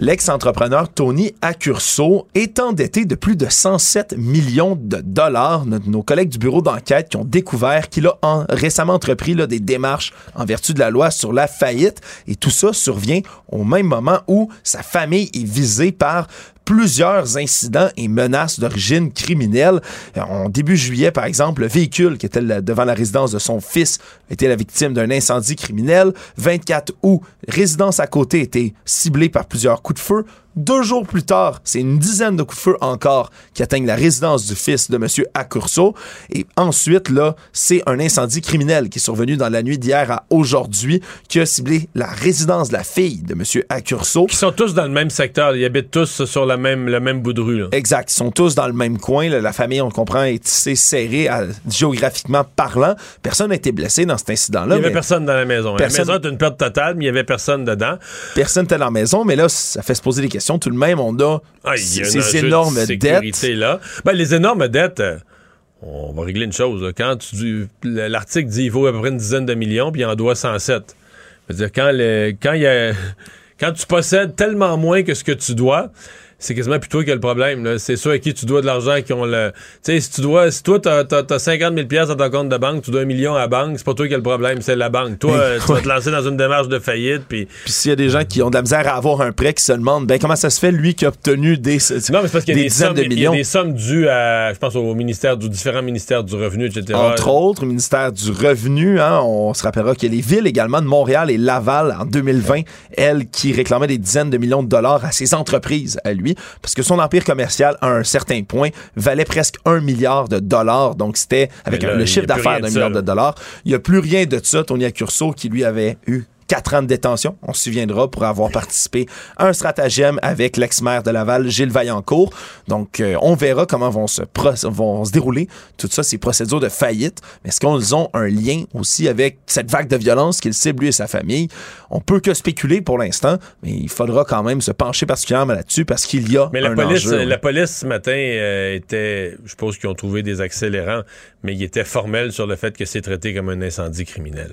L'ex-entrepreneur Tony Accurso est endetté de plus de 107 millions de dollars. Nos, collègues du bureau d'enquête qui ont découvert qu'il a en- récemment entrepris des démarches en vertu de la loi sur la faillite. Et tout ça survient au même moment où sa famille est visée par plusieurs incidents et menaces d'origine criminelle. Euh, En début juillet, par exemple, le véhicule qui était devant la résidence de son fils était la victime d'un incendie criminel. 24 août, résidence à côté était ciblée par plusieurs coups de feu. Deux jours plus tard, c'est une dizaine de coups de feu encore qui atteignent la résidence du fils de M. Accurso. Et ensuite, là, c'est un incendie criminel qui est survenu dans la nuit d'hier à aujourd'hui qui a ciblé la résidence de la fille de M. Accurso. Qui sont tous dans le même secteur. Ils habitent tous sur la même, le même bout de rue. là. Exact. Ils sont tous dans le même coin. là. La famille, on le comprend, est tissée serrée à- géographiquement parlant. Personne n'a été blessé dans cet Il incident-là. n'y avait personne dans la maison. Personne- La maison est une perte totale, mais il n'y avait personne dedans. Personne n'était dans la maison, mais là, ça fait se poser des questions. Tout de même, on a Ah, ces de énormes dettes. là. Ben, les énormes dettes, euh, on va régler une chose. Quand tu l'article dit qu'il vaut à peu près une dizaine de millions, puis il en doit 107. Je veux dire, quand, le, quand, il y a, quand tu possèdes tellement moins que ce que tu dois, c'est quasiment plus toi qui as le problème. là. C'est ceux à qui tu dois de l'argent qui ont le. Tu sais, si tu dois, si toi, t'as, t'as, t'as 50 000 pièces dans ton compte de banque, tu dois un million à la banque, c'est pas toi qui as le problème, c'est la banque. Toi, euh, tu vas te lancer dans une démarche de faillite, puis. S'il y a des gens qui ont de la misère à avoir un prêt, qui se demandent, ben comment ça se fait, lui, qui a obtenu des, Non, mais c'est parce qu'il y a des, sommes, de il y a millions? des sommes dues à, je pense, au ministère, du différents ministères du revenu, etc. Entre autres, au ministère du Revenu, hein, on se rappellera qu'il y a les villes également de Montréal et Laval en 2020, elles qui réclamaient des dizaines de millions de dollars à ses entreprises à lui, parce que son empire commercial, à un certain point, valait presque un milliard de dollars. Donc c'était avec là, le chiffre d'affaires d'un milliard de dollars. Il n'y a plus rien de ça. Tony Accurso, qui lui avait eu quatre ans de détention, on se souviendra, pour avoir participé à un stratagème avec l'ex-maire de Laval, Gilles Vaillancourt. Donc, euh, on verra comment vont se, vont se dérouler tout ça, ces procédures de faillite. Mais est-ce qu'ils ont un lien aussi avec cette vague de violence qu'il cible lui et sa famille? On peut que spéculer pour l'instant, mais il faudra quand même se pencher particulièrement là-dessus parce qu'il y a Mais la un police, enjeu. la police ce matin euh, était, je suppose qu'ils ont trouvé des accélérants, mais il était formel sur le fait que c'est traité comme un incendie criminel.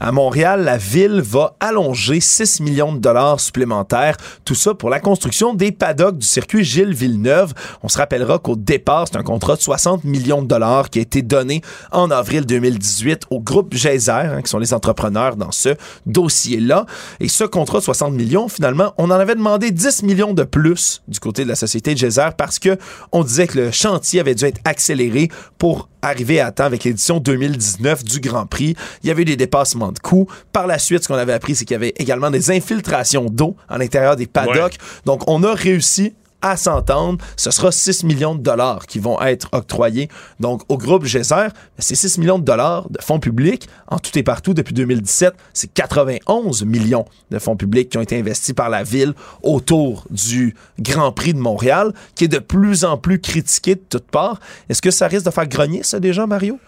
À Montréal, la ville va allonger 6 millions de dollars supplémentaires. Tout ça pour la construction des paddocks du circuit Gilles Villeneuve. On se rappellera qu'au départ, c'est un contrat de 60 millions de dollars qui a été donné en avril 2018 au groupe Geyser, hein, qui sont les entrepreneurs dans ce dossier-là. Et ce contrat de 60 millions, finalement, on en avait demandé 10 millions de plus du côté de la société Geyser parce que on disait que le chantier avait dû être accéléré pour arriver à temps avec l'édition 2019 du Grand Prix. Il y avait eu des dépassements de coûts. Par la suite, ce qu'on avait appris, c'est qu'il y avait également des infiltrations d'eau à l'intérieur des paddocks. Donc, on a réussi à s'entendre. Ce sera 6 millions de dollars qui vont être octroyés donc au groupe Geyser. Mais ces 6 millions de dollars de fonds publics, en tout et partout depuis 2017, c'est 91 millions de fonds publics qui ont été investis par la ville autour du Grand Prix de Montréal, qui est de plus en plus critiqué de toutes parts. Est-ce que ça risque de faire grogner ça déjà, Mario?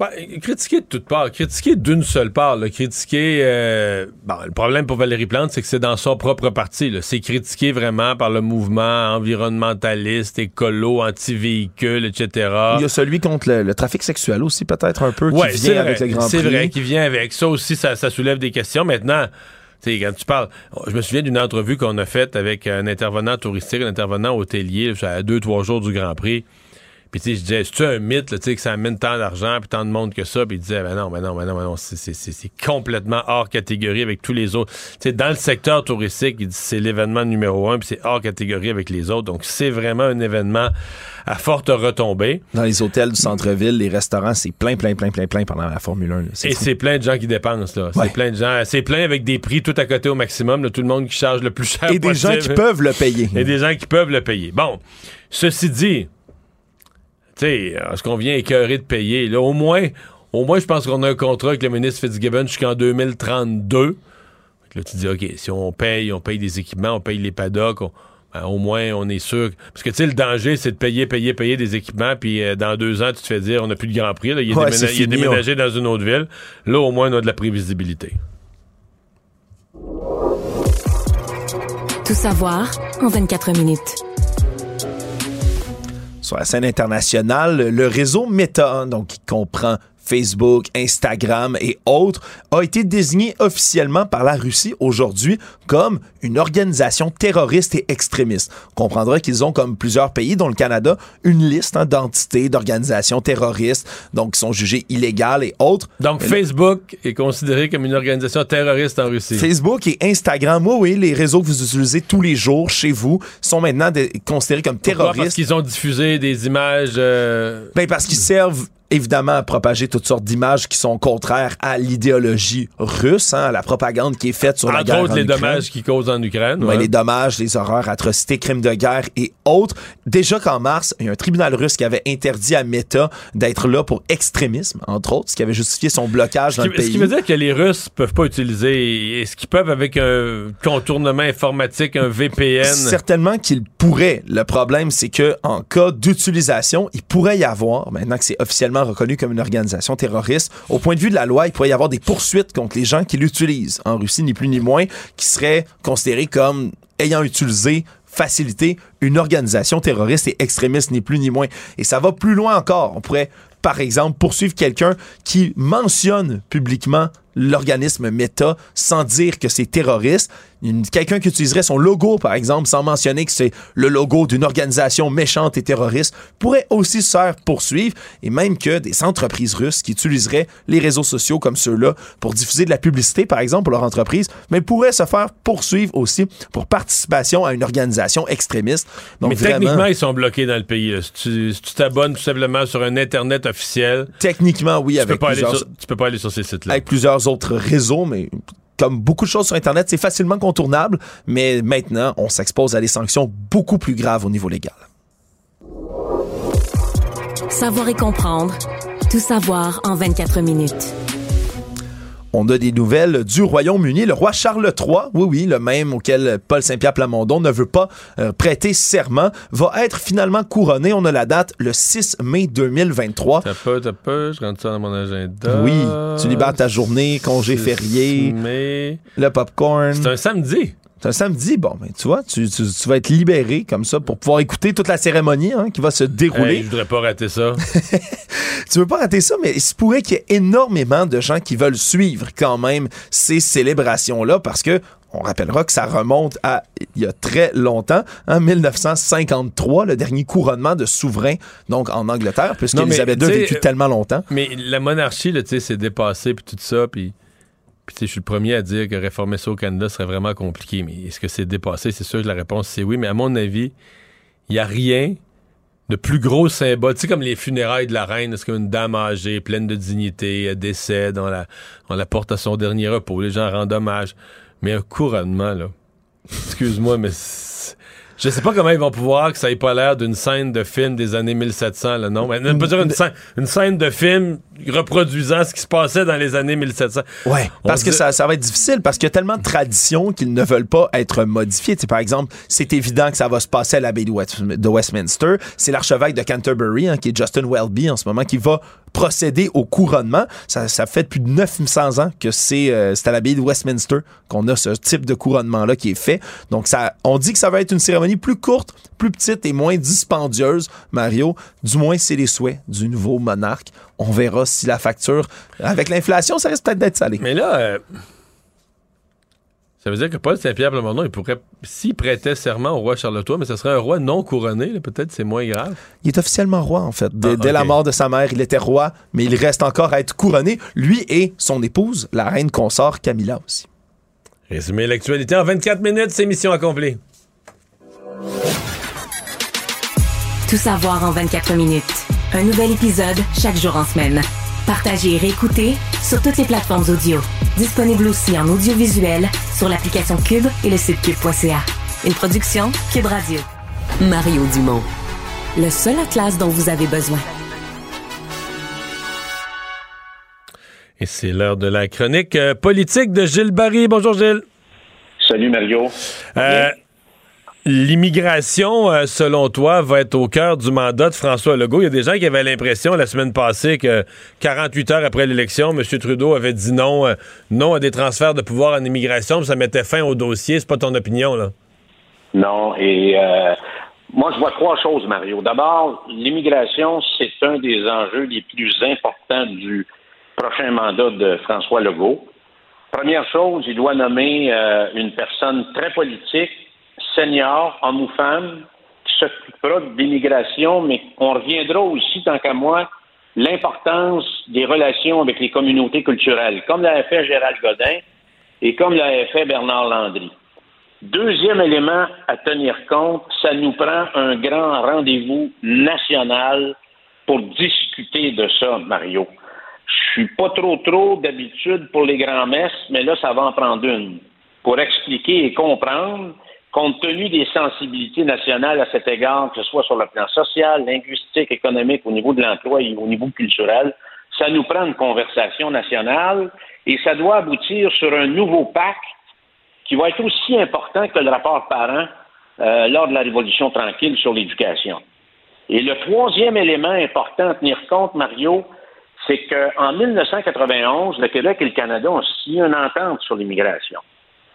Ben, critiquer de toutes parts, critiquer d'une seule part, là, critiquer. euh, bon, le problème pour Valérie Plante, c'est que c'est dans son propre parti. C'est critiqué vraiment par le mouvement environnementaliste, écolo, anti-véhicule, etc. Il y a celui contre le, le trafic sexuel aussi, peut-être un peu, qui Ouais, vient avec vrai, le Grand Prix. C'est vrai, qui vient avec. Ça aussi, ça, ça soulève des questions. Maintenant, tu sais, quand tu parles, je me souviens d'une entrevue qu'on a faite avec un intervenant touristique, un intervenant hôtelier, à deux, trois jours du Grand Prix. Puis tu sais, je disais, c'est-tu un mythe, tu sais, que ça amène tant d'argent, puis tant de monde que ça? Puis il disait, ben non, ben non, ben non, ben non, c'est- c'est c'est- c'est complètement hors catégorie avec tous les autres. Tu sais, dans le secteur touristique, il dit, c'est l'événement numéro un, puis c'est hors catégorie avec les autres. Donc, c'est vraiment un événement à forte retombée. Dans les hôtels du centre-ville, les restaurants, c'est plein, plein, plein, plein, plein pendant la Formule 1. là. Et c'est plein de gens qui dépensent, là. Ouais. C'est plein de gens. C'est plein avec des prix tout à côté au maximum, là, tout le monde qui charge le plus cher Et des gens qui peuvent le payer. Et des gens qui peuvent le payer. Bon, ceci dit, tu sais, est-ce qu'on vient écœurer de payer? Là, au moins, au moins, je pense qu'on a un contrat avec le ministre Fitzgibbon jusqu'en 2032. Fait que Là, tu dis, OK, si on paye, on paye des équipements, on paye les paddocks, on- ben, au moins, on est sûr. Parce que, tu sais, le danger, c'est de payer, payer, payer des équipements, puis euh, dans deux ans, tu te fais dire, on n'a plus de Grand Prix. Là, il, est Ouais, il déménagé dans une autre ville. Là, au moins, on a de la prévisibilité. Tout savoir en 24 minutes. Sur la scène internationale, le réseau Meta, donc qui comprend Facebook, Instagram et autres, a été désigné officiellement par la Russie aujourd'hui comme une organisation terroriste et extrémiste. On comprendra qu'ils ont, comme plusieurs pays, dont le Canada, une liste hein, d'entités, d'organisations terroristes, donc qui sont jugées illégales et autres. Donc, Mais là- Facebook est considéré comme une organisation terroriste en Russie. Facebook et Instagram, oui, oui, les réseaux que vous utilisez tous les jours chez vous sont maintenant considérés comme Pourquoi? terroristes. Parce qu'ils ont diffusé des images. euh, Ben parce qu'ils servent évidemment à propager toutes sortes d'images qui sont contraires à l'idéologie russe, hein, à la propagande qui est faite sur la guerre autres, en les Ukraine. dommages qu'ils causent en Ukraine. Ouais, ouais. les dommages, les horreurs, atrocités, crimes de guerre et autres. Déjà qu'en mars, il y a un tribunal russe qui avait interdit à Meta d'être là pour extrémisme, entre autres, ce qui avait justifié son blocage dans Ce le qui, ce pays. qui veut dire que les Russes peuvent pas utiliser. Est-ce qu'ils peuvent avec un contournement informatique, un VPN? Certainement qu'ils pourraient. Le problème, c'est que en cas d'utilisation, il pourrait y avoir, maintenant que c'est reconnu comme une organisation terroriste, au point de vue de la loi, il pourrait y avoir des poursuites contre les gens qui l'utilisent. En Russie, ni plus ni moins, qui seraient considérés comme ayant utilisé facilité une organisation terroriste et extrémiste, ni plus ni moins. Et ça va plus loin encore. On pourrait, par exemple, poursuivre quelqu'un qui mentionne publiquement l'organisme Meta sans dire que c'est terroriste. Quelqu'un qui utiliserait son logo, par exemple, sans mentionner que c'est le logo d'une organisation méchante et terroriste, pourrait aussi se faire poursuivre, et même que des entreprises russes qui utiliseraient les réseaux sociaux comme ceux-là pour diffuser de la publicité, par exemple, pour leur entreprise, mais pourraient se faire poursuivre aussi pour participation à une organisation extrémiste. Donc, Mais vraiment, techniquement, ils sont bloqués dans le pays. là. Si tu si t'abonnes tout simplement sur un Internet officiel, techniquement, oui, tu peux, avec pas aller plusieurs, sur, tu peux pas aller sur ces sites-là. avec plusieurs autres réseaux, mais comme beaucoup de choses sur Internet, c'est facilement contournable, mais maintenant, on s'expose à des sanctions beaucoup plus graves au niveau légal. Savoir et comprendre. Tout savoir en 24 minutes. On a des nouvelles du Royaume-Uni. Le roi Charles III, oui, oui, le même auquel Paul Saint-Pierre Plamondon ne veut pas euh, prêter serment, va être finalement couronné. On a la date le 6 mai 2023. T'as pas, t'as pas, je rentre ça dans mon agenda. Oui, tu libères ta journée, congé férié, Mais le popcorn. c'est un samedi. C'est un samedi, bon, ben, tu vois, tu, tu- tu vas être libéré comme ça pour pouvoir écouter toute la cérémonie hein, qui va se dérouler. Hey, je voudrais pas rater ça. Tu veux pas rater ça, mais il se pourrait qu'il y ait énormément de gens qui veulent suivre quand même ces célébrations-là parce que on rappellera que ça remonte à il y a très longtemps, en 1953, le dernier couronnement de souverain, donc en Angleterre, puisque Non, mais, Elisabeth II a vécu tellement longtemps. Mais la monarchie, tu sais, c'est dépassé, puis tout ça, puis... Tu sais, je suis le premier à dire que réformer ça au Canada serait vraiment compliqué. Mais est-ce que c'est dépassé? C'est sûr que la réponse, c'est oui. Mais à mon avis, il n'y a rien de plus gros symbole. Tu sais, comme les funérailles de la reine, est-ce qu'une dame âgée, pleine de dignité, elle décède, on la, on la porte à son dernier repos, les gens rendent hommage. Mais un couronnement, là, excuse-moi, mais je sais pas comment ils vont pouvoir que ça ait pas l'air d'une scène de film des années 1700, là, non? Mais on peut dire une scène, une scène de film reproduisant ce qui se passait dans les années 1700. Ouais, On parce que ça, ça va être difficile, parce qu'il y a tellement de traditions qu'ils ne veulent pas être modifiées. Tu sais, par exemple, c'est évident que ça va se passer à l'abbaye de, West- de Westminster. C'est l'archevêque de Canterbury, hein, qui est Justin Welby en ce moment, qui va procéder au couronnement. Ça, ça fait plus de 900 ans que c'est euh, c'est à l'abbaye de Westminster qu'on a ce type de couronnement-là qui est fait. Donc, ça, on dit que ça va être une cérémonie plus courte, plus petite et moins dispendieuse, Mario. Du moins, c'est les souhaits du nouveau monarque. On verra si la facture, avec l'inflation, ça risque peut-être d'être salé. Mais là, euh, Ça veut dire que Paul Saint-Pierre Plamondon, il pourrait, s'il prêtait serment au roi Charles III, mais ce serait un roi non couronné, peut-être c'est moins grave. Il est officiellement roi, en fait. Dès, Ah, dès la mort de sa mère, il était roi, mais il reste encore à être couronné. Lui et son épouse, la reine consort Camilla aussi. Résumé l'actualité en 24 minutes, c'est mission accomplie. Tout savoir en 24 minutes. Un nouvel épisode chaque jour en semaine. Partagez et réécoutez sur toutes les plateformes audio. Disponible aussi en audiovisuel sur l'application Cube et le site cube.ca. Une production Cube Radio. Mario Dumont. Le seul atlas dont vous avez besoin. Et c'est l'heure de la chronique euh, politique de Gilles Barry. Bonjour Gilles. Salut Mario. Euh, L'immigration, euh, selon toi, va être au cœur du mandat de François Legault? Il y a des gens qui avaient l'impression la semaine passée que 48 heures après l'élection, M. Trudeau avait dit non, euh, non à des transferts de pouvoir en immigration, ça mettait fin au dossier. C'est pas ton opinion, là? Non, et euh, moi, je vois trois choses, Mario. D'abord, l'immigration, c'est un des enjeux les plus importants du prochain mandat de François Legault. Première chose, il doit nommer une personne très politique, senior, homme ou femme, qui s'occupera de l'immigration, mais on reviendra aussi, tant qu'à moi, l'importance des relations avec les communautés culturelles, comme l'a fait Gérald Godin et comme l'a fait Bernard Landry. Deuxième élément à tenir compte, ça nous prend un grand rendez-vous national pour discuter de ça, Mario. Je suis pas trop trop d'habitude pour les grands-messes, mais là, ça va en prendre une pour expliquer et comprendre, compte tenu des sensibilités nationales à cet égard, que ce soit sur le plan social, linguistique, économique, au niveau de l'emploi et au niveau culturel, ça nous prend une conversation nationale et ça doit aboutir sur un nouveau pacte qui va être aussi important que le rapport parent euh, lors de la Révolution tranquille sur l'éducation. Et le troisième élément important à tenir compte, Mario, c'est qu'en 1991, le Québec et le Canada ont signé une entente sur l'immigration.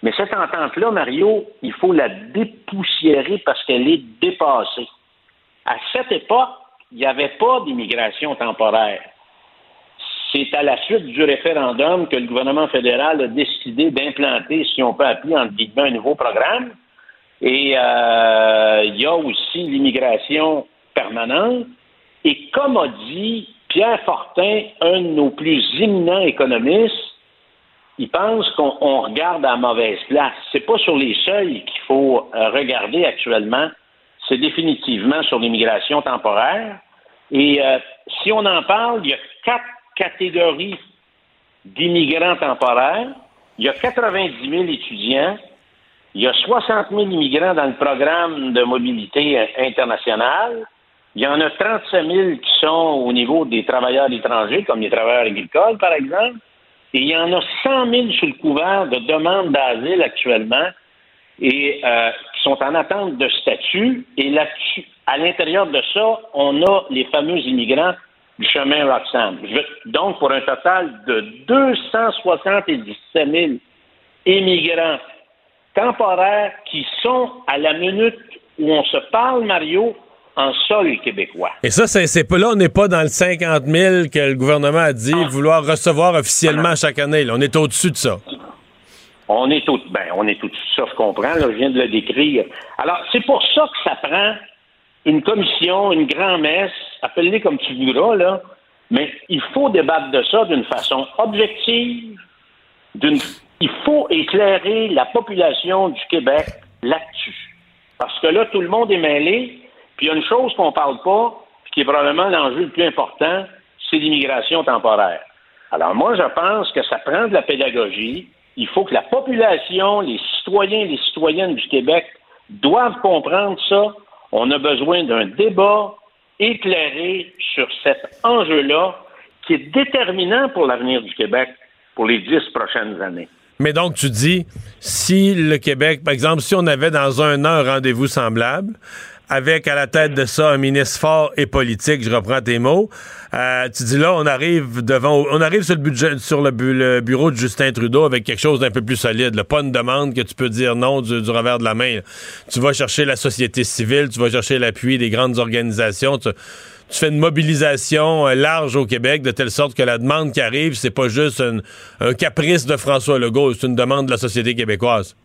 Mais cette entente-là, Mario, il faut la dépoussiérer parce qu'elle est dépassée. À cette époque, il n'y avait pas d'immigration temporaire. C'est à la suite du référendum que le gouvernement fédéral a décidé d'implanter, si on peut appeler entre guillemets, un nouveau programme. Et euh, il y a aussi l'immigration permanente. Et comme a dit Pierre Fortin, un de nos plus éminents économistes, il pense qu'on on regarde à mauvaise place. C'est pas sur les seuils qu'il faut euh, regarder actuellement, c'est définitivement sur l'immigration temporaire. Et euh, si on en parle, il y a quatre catégories d'immigrants temporaires. Il y a 90 000 étudiants. Il y a 60 000 immigrants dans le programme de mobilité euh, internationale. Il y en a 35 000 qui sont au niveau des travailleurs étrangers, comme les travailleurs agricoles, par exemple. Et il y en a 100 000 sous le couvert de demandes d'asile actuellement et euh, qui sont en attente de statut. Et là-dessus, à l'intérieur de ça, on a les fameux immigrants du chemin Roxham. Donc, pour un total de 277 000 immigrants temporaires qui sont à la minute où on se parle, Mario, en sol québécois. Et ça, c'est pas là, on n'est pas dans le 50 000 que le gouvernement a dit vouloir recevoir officiellement chaque année. là. On est au-dessus de ça. On est tout, ben, on est tout ça, je comprends, là, je viens de le décrire. Alors, c'est pour ça que ça prend une commission, une grand-messe, appelle-les comme tu voudras, là, mais il faut débattre de ça d'une façon objective, d'une, il faut éclairer la population du Québec là-dessus. Parce que là, tout le monde est mêlé, puis il y a une chose qu'on parle pas, puis qui est probablement l'enjeu le plus important, c'est l'immigration temporaire. Alors moi, je pense que ça prend de la pédagogie. Il faut que la population, les citoyens et les citoyennes du Québec doivent comprendre ça. On a besoin d'un débat éclairé sur cet enjeu-là qui est déterminant pour l'avenir du Québec pour les dix prochaines années. Mais donc, tu dis, si le Québec, par exemple, si on avait dans un an un rendez-vous semblable, avec à la tête de ça un ministre fort et politique, je reprends tes mots, euh, tu dis là, on arrive devant, on arrive sur le budget, sur le, bu- le bureau de Justin Trudeau avec quelque chose d'un peu plus solide, là. pas une demande que tu peux dire non du, revers de la main. là. Tu vas chercher la société civile, tu vas chercher l'appui des grandes organisations, tu, tu fais une mobilisation euh, large au Québec de telle sorte que la demande qui arrive, c'est pas juste un, un caprice de François Legault, c'est une demande de la société québécoise.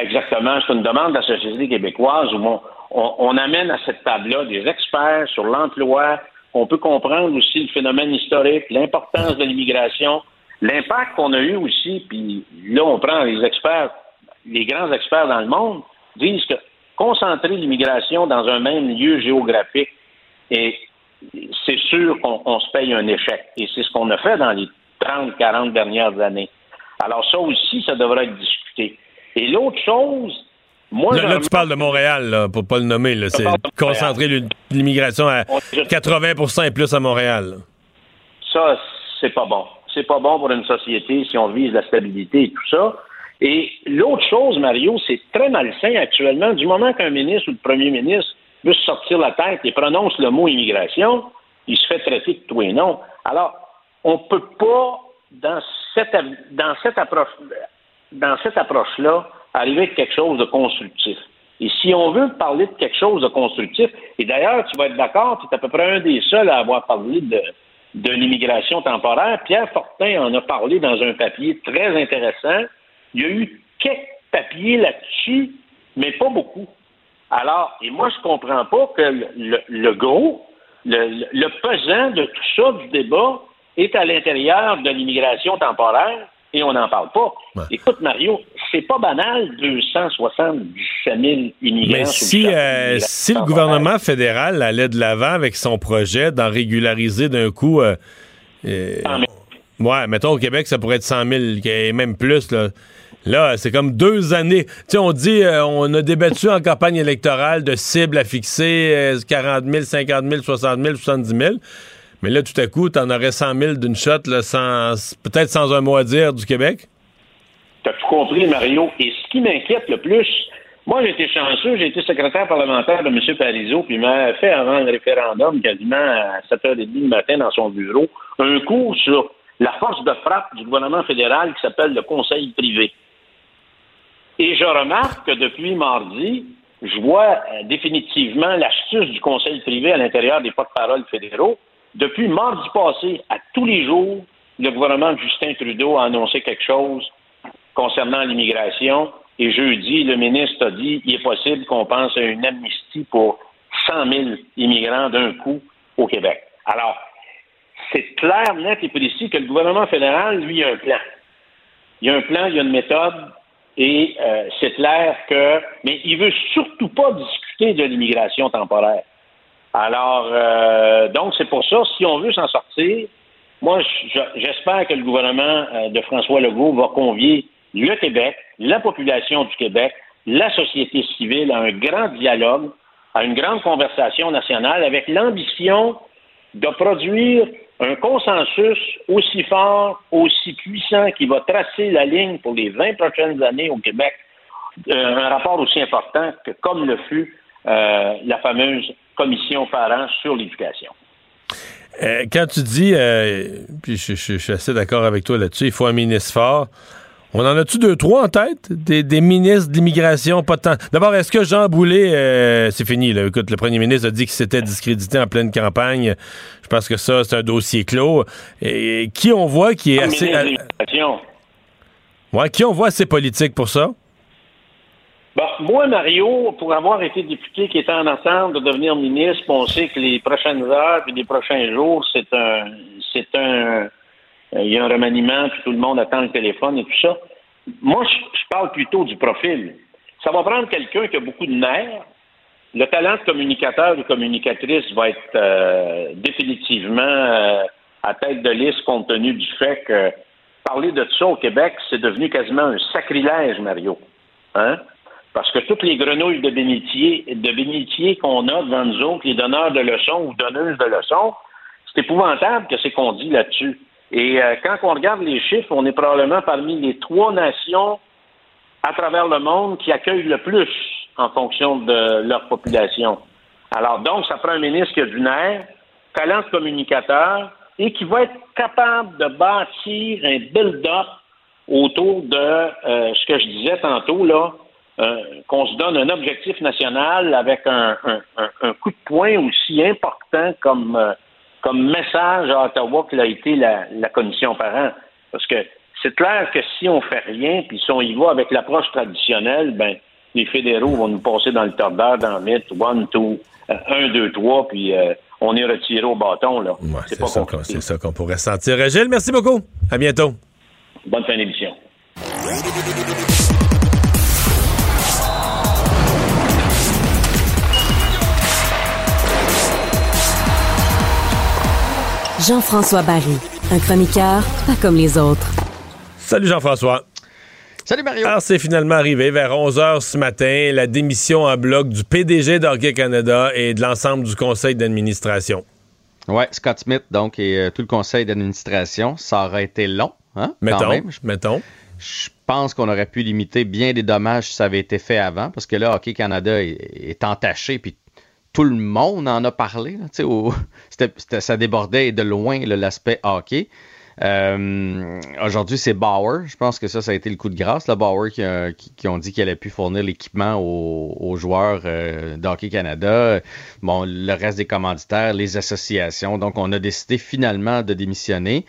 Exactement, c'est une demande de la société québécoise où on, on, amène à cette table-là des experts sur l'emploi. On peut comprendre aussi le phénomène historique, l'importance de l'immigration, l'impact qu'on a eu aussi, puis là, on prend les experts, les grands experts dans le monde, disent que concentrer l'immigration dans un même lieu géographique, et c'est sûr qu'on on se paye un échec. Et c'est ce qu'on a fait dans les 30, 40 dernières années. Alors ça aussi, ça devrait être discuté. Et l'autre chose, moi... Là, là, tu parles de Montréal, là, pour pas le nommer. là. C'est concentrer l'immigration à 80% et plus à Montréal. là. Ça, c'est pas bon. C'est pas bon pour une société si on vise la stabilité et tout ça. Et l'autre chose, Mario, c'est très malsain actuellement. Du moment qu'un ministre ou le premier ministre veut se sortir la tête et prononce le mot immigration, il se fait traiter de tout et non. Alors, on peut pas, dans cette, dans cette approche, dans cette approche-là, arriver avec quelque chose de constructif. Et si on veut parler de quelque chose de constructif, et d'ailleurs, tu vas être d'accord, tu es à peu près un des seuls à avoir parlé de, l'immigration temporaire. Pierre Fortin en a parlé dans un papier très intéressant. Il y a eu quelques papiers là-dessus, mais pas beaucoup. Alors, et moi, je comprends pas que le, gros, le pesant de tout ça, du débat, est à l'intérieur de l'immigration temporaire et on n'en parle pas. Écoute, Mario, c'est pas banal, 277 000 immigrants. Mais si, euh, si le gouvernement fédéral allait de l'avant avec son projet d'en régulariser d'un coup, euh, euh, ouais, mettons au Québec, ça pourrait être 100 000 et même plus. Là, là c'est comme deux années. Tu sais, on dit, euh, on a débattu en campagne électorale de cibles à fixer euh, 40 000, 50 000, 60 000, 70 000. Mais là, tout à coup, t'en aurais 100 000 d'une shot, sans, peut-être sans un mot à dire du Québec? T'as tout compris, Mario. Et ce qui m'inquiète le plus, moi, j'ai été chanceux, j'ai été secrétaire parlementaire de M. Parizeau, puis il m'a fait avant le référendum, quasiment à 7h30 du matin dans son bureau, un cours sur la force de frappe du gouvernement fédéral qui s'appelle le Conseil privé. Et je remarque que depuis mardi, je vois euh, définitivement l'astuce du Conseil privé à l'intérieur des porte-paroles fédéraux. Depuis mardi passé, à tous les jours, le gouvernement de Justin Trudeau a annoncé quelque chose concernant l'immigration. Et jeudi, le ministre a dit il est possible qu'on pense à une amnistie pour 100 000 immigrants d'un coup au Québec. Alors, c'est clair, net et précis que le gouvernement fédéral, lui, a un plan. Il y a un plan, il y a une méthode, et euh, c'est clair que. Mais il veut surtout pas discuter de l'immigration temporaire. Alors, euh, donc, c'est pour ça, si on veut s'en sortir, moi, je- j'espère que le gouvernement euh, de François Legault va convier le Québec, la population du Québec, la société civile à un grand dialogue, à une grande conversation nationale avec l'ambition de produire un consensus aussi fort, aussi puissant qui va tracer la ligne pour les 20 prochaines années au Québec, Euh, un rapport aussi important que comme le fut euh, la fameuse commission parents sur l'éducation. Euh, quand tu dis, euh, puis je, je- je suis assez d'accord avec toi là-dessus, il faut un ministre fort. On en a-tu deux, trois en tête? Des, des ministres d'immigration, pas tant. D'abord, est-ce que Jean Boulet, euh, c'est fini, là. Écoute, le premier ministre a dit qu'il s'était discrédité en pleine campagne. Je pense que ça, c'est un dossier clos. Et, qui on voit qui est assez. ouais, qui on voit assez politique pour ça? Moi, Mario, pour avoir été député qui était en attente de devenir ministre, on sait que les prochaines heures et les prochains jours, c'est un, c'est un, euh, il y a un remaniement, puis tout le monde attend le téléphone et tout ça. Moi, je, je parle plutôt du profil. Ça va prendre quelqu'un qui a beaucoup de nerfs. Le talent de communicateur ou communicatrice va être euh, définitivement euh, à tête de liste compte tenu du fait que parler de ça au Québec, c'est devenu quasiment un sacrilège, Mario. Hein? Parce que toutes les grenouilles de bénitier, de bénitier qu'on a devant nous autres, les donneurs de leçons ou donneuses de leçons, c'est épouvantable que c'est qu'on dit là-dessus. Et euh, quand on regarde les chiffres, on est probablement parmi les trois nations à travers le monde qui accueillent le plus en fonction de leur population. Alors donc, ça prend un ministre qui a du nerf, talent de communicateur et qui va être capable de bâtir un build-up autour de euh, ce que je disais tantôt, là, qu'on se donne un objectif national avec un, coup de poing aussi important comme, euh, comme message à Ottawa que l'a été la, commission parent. Parce que c'est clair que si on fait rien, puis si on y va avec l'approche traditionnelle, ben les fédéraux vont nous passer dans le tordeur dans le mythe, one, two, euh, un, deux, trois, puis euh, on est retiré au bâton. là. c'est ça, c'est ça qu'on pourrait sentir. Gilles, merci beaucoup. À bientôt. Bonne fin d'émission. Jean-François Barry, un chroniqueur pas comme les autres. Salut Jean-François. Salut Mario. Alors, c'est finalement arrivé vers 11h ce matin, la démission en bloc du PDG d'Hockey Canada et de l'ensemble du conseil d'administration. Ouais, Scott Smith, donc, et euh, tout le conseil d'administration. Ça aurait été long, hein? Mettons. même. mettons. Je pense qu'on aurait pu limiter bien des dommages si ça avait été fait avant, parce que là, Hockey Canada est, entaché, puis tout le monde en a parlé. ça débordait de loin l'aspect hockey. Euh, aujourd'hui, c'est Bauer. Je pense que ça, ça a été le coup de grâce. Là, Bauer qui, ont dit qu'il allait plus fournir l'équipement aux, joueurs euh, d'Hockey Canada. Bon, le reste des commanditaires, les associations. Donc, on a décidé finalement de démissionner.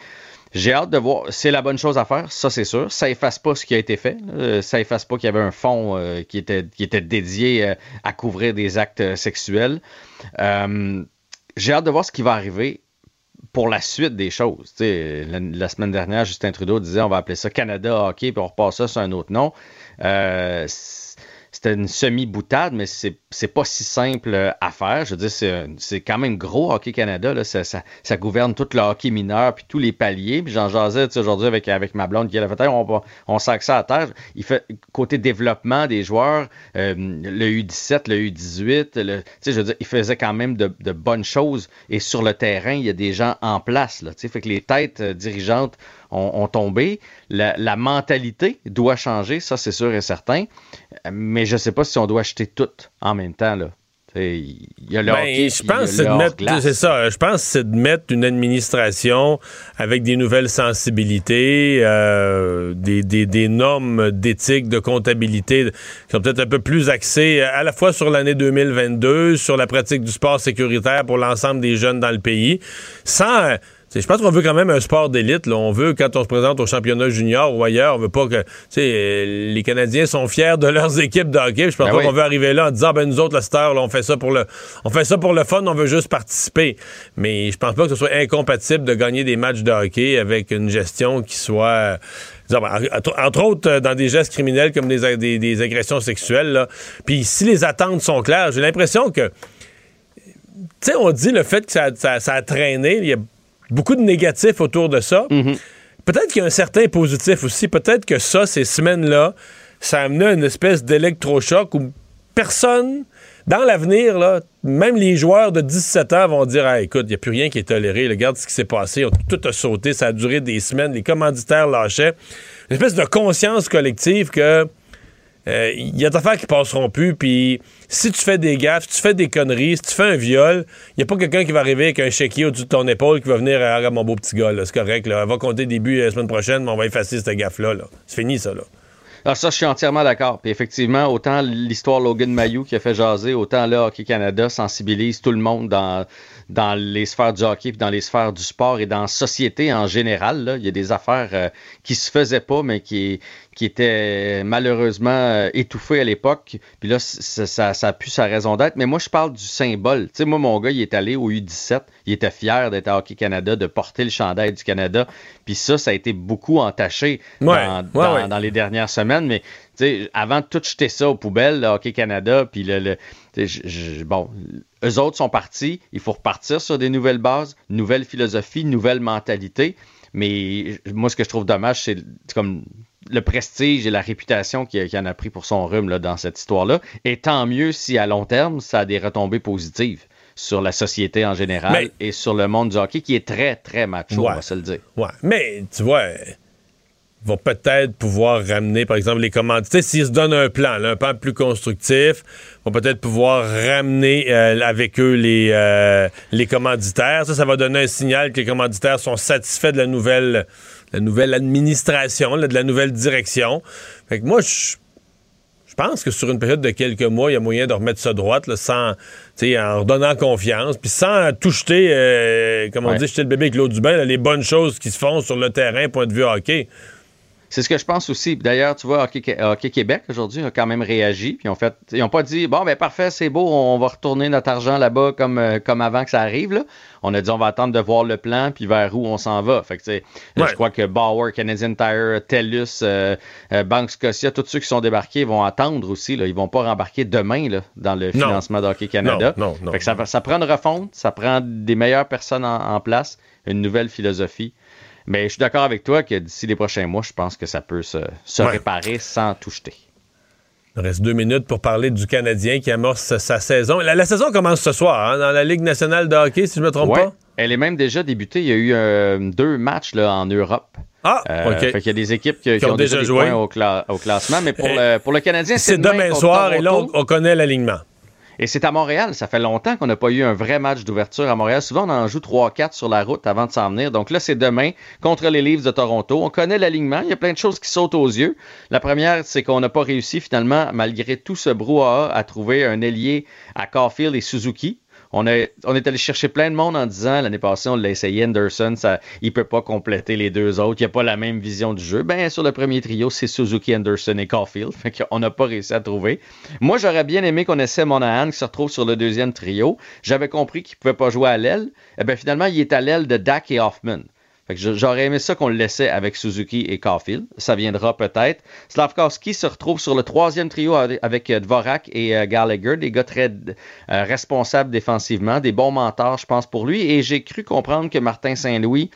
J'ai hâte de voir. C'est la bonne chose à faire, ça c'est sûr. Ça efface pas ce qui a été fait. Ça efface pas qu'il y avait un fonds euh, qui, était, qui était dédié euh, à couvrir des actes sexuels. Euh, j'ai hâte de voir ce qui va arriver pour la suite des choses. La, la, semaine dernière, Justin Trudeau disait on va appeler ça Canada Hockey, puis on repasse ça sur un autre nom c'était une semi-boutade, mais c'est, c'est pas si simple euh, à faire. Je veux dire, c'est, quand même gros Hockey Canada. Là. Ça, ça, gouverne tout le hockey mineur puis tous les paliers. Puis j'en jasais aujourd'hui avec, avec ma blonde qui on, on sac ça à terre. Il fait côté développement des joueurs, euh, le U17, le U18, le, je il faisait quand même de, de, bonnes choses. Et sur le terrain, il y a des gens en place. Là, fait que les têtes euh, dirigeantes ont, tombé. La, mentalité doit changer, ça c'est sûr et certain. Mais je ne sais pas si on doit acheter tout en même temps. Là. Il y a le ben, je pense c'est de mettre c'est ça je pense c'est de mettre une administration avec des nouvelles sensibilités euh, des, des, normes d'éthique de comptabilité qui sont peut-être un peu plus axées à la fois sur l'année 2022 sur la pratique du sport sécuritaire pour l'ensemble des jeunes dans le pays sans je pense qu'on veut quand même un sport d'élite. On veut, quand on se présente au championnat junior ou ailleurs, on veut pas que euh, les Canadiens sont fiers de leurs équipes de hockey. Je pense ben pas qu'on veut arriver là en disant ben nous autres, la star, on fait ça pour le on fait ça pour le fun, on veut juste participer. Mais je pense pas que ce soit incompatible de gagner des matchs de hockey avec une gestion qui soit entre autres euh, dans des gestes criminels comme des, des, agressions sexuelles. Puis si les attentes sont claires, j'ai l'impression que tu sais, on dit le fait que ça, ça a traîné, il y a beaucoup de négatifs autour de ça. Mhm. Peut-être qu'il y a un certain positif aussi. Peut-être que ça, ces semaines-là, ça a amené une espèce d'électrochoc où personne, dans l'avenir, là, même les joueurs de 17 ans vont dire écoute, il n'y a plus rien qui est toléré. Regarde ce qui s'est passé. Tout a sauté. Ça a duré des semaines. Les commanditaires lâchaient. Une espèce de conscience collective que il euh, y a des affaires qui passeront plus, puis si tu fais des gaffes, si tu fais des conneries, si tu fais un viol, il n'y a pas quelqu'un qui va arriver avec un chéquier au-dessus de ton épaule qui va venir à mon beau petit gars, c'est correct, là. on va compter début la semaine prochaine, mais on va effacer cette gaffe-là. -là, c'est fini, ça. Là. Alors ça, je suis entièrement d'accord. Puis effectivement, autant l'histoire Logan Mayou qui a fait jaser, autant là, Hockey Canada sensibilise tout le monde dans, dans les sphères du hockey, puis dans les sphères du sport et dans la société en général. Il y a des affaires euh, qui se faisaient pas, mais qui, qui était malheureusement euh, étouffé à l'époque. Puis là, ça, ça, a pu sa raison d'être. Mais moi, je parle du symbole. Tu sais, moi, mon gars, il est allé au U17. Il était fier d'être à Hockey Canada, de porter le chandail du Canada. Puis ça, ça a été beaucoup entaché dans, dans, les dernières semaines. Mais tu sais, avant de tout jeter ça aux poubelles, Hockey Canada, puis le, le bon, eux autres sont partis. Il faut repartir sur des nouvelles bases, nouvelles philosophies, nouvelles mentalités. Mais moi, ce que je trouve dommage, c'est comme le prestige et la réputation qu'il en a pris pour son rhume là, dans cette histoire-là. Et tant mieux si à long terme, ça a des retombées positives sur la société en général et sur le monde du hockey qui est très, très macho, on va se le dire. Ouais. Mais tu vois, ils vont peut-être pouvoir ramener, par exemple, les commanditaires. S'ils se donnent un plan, un plan plus constructif, vont peut-être pouvoir ramener euh, avec eux les, euh, les commanditaires. Ça, ça va donner un signal que les commanditaires sont satisfaits de la nouvelle la nouvelle administration, de la nouvelle direction. Fait que moi, je, pense que sur une période de quelques mois, il y a moyen de remettre ça droite, là, sans, en redonnant confiance, puis sans tout jeter, euh, comme on dit, jeter le bébé avec l'eau du bain, les bonnes choses qui se font sur le terrain, point de vue hockey. C'est ce que je pense aussi. D'ailleurs, tu vois, Hockey, Québec aujourd'hui a quand même réagi. Puis en fait, ils n'ont pas dit bon ben parfait, c'est beau, on va retourner notre argent là-bas comme, euh, comme avant que ça arrive. Là. On a dit on va attendre de voir le plan puis vers où on s'en va. Fait que je crois que Bauer, Canadian Tire, TELUS, euh, euh, Banque Scotia, tous ceux qui sont débarqués vont attendre aussi. Là. Ils vont pas rembarquer demain là, dans le financement d'Hockey Canada. Non, non, fait que ça, ça, prend une refonte, ça prend des meilleures personnes en place, une nouvelle philosophie. Mais je suis d'accord avec toi que d'ici les prochains mois, je pense que ça peut se, réparer sans tout jeter. Il reste deux minutes pour parler du Canadien qui amorce sa saison. La, saison commence ce soir hein, dans la Ligue nationale de hockey, si je ne me trompe pas. Elle est même déjà débutée. Il y a eu euh, deux matchs là, en Europe. Ah, euh, OK. il y a des équipes qui, ont, déjà, joué au, classement. Mais pour, le, pour le Canadien, c'est demain soir et là, on connaît l'alignement. Et c'est à Montréal. Ça fait longtemps qu'on n'a pas eu un vrai match d'ouverture à Montréal. Souvent, on en joue 3-4 sur la route avant de s'en venir. Donc là, c'est demain contre les Leafs de Toronto. On connaît l'alignement. Il y a plein de choses qui sautent aux yeux. La première, c'est qu'on n'a pas réussi finalement, malgré tout ce brouhaha, à trouver un ailier à Caulfield et Suzuki. On, est allé chercher plein de monde en disant l'année passée, on l'a essayé, Anderson, ça, il peut pas compléter les deux autres, il n'y a pas la même vision du jeu. Ben, sur le premier trio, c'est Suzuki, Anderson et Caulfield. Fait qu'on n'a pas réussi à trouver. Moi, j'aurais bien aimé qu'on essaie Monahan qui se retrouve sur le deuxième trio. J'avais compris qu'il pouvait pas jouer à l'aile. Eh ben, finalement, il est à l'aile de Dak et Hoffman. J'aurais aimé ça qu'on le laissait avec Suzuki et Caulfield. Ça viendra peut-être. Slavkowski se retrouve sur le troisième trio avec euh, Dvorak et euh, Gallagher, des gars très euh, responsables défensivement, des bons mentors, je pense, pour lui. Et j'ai cru comprendre que Martin Saint-Louis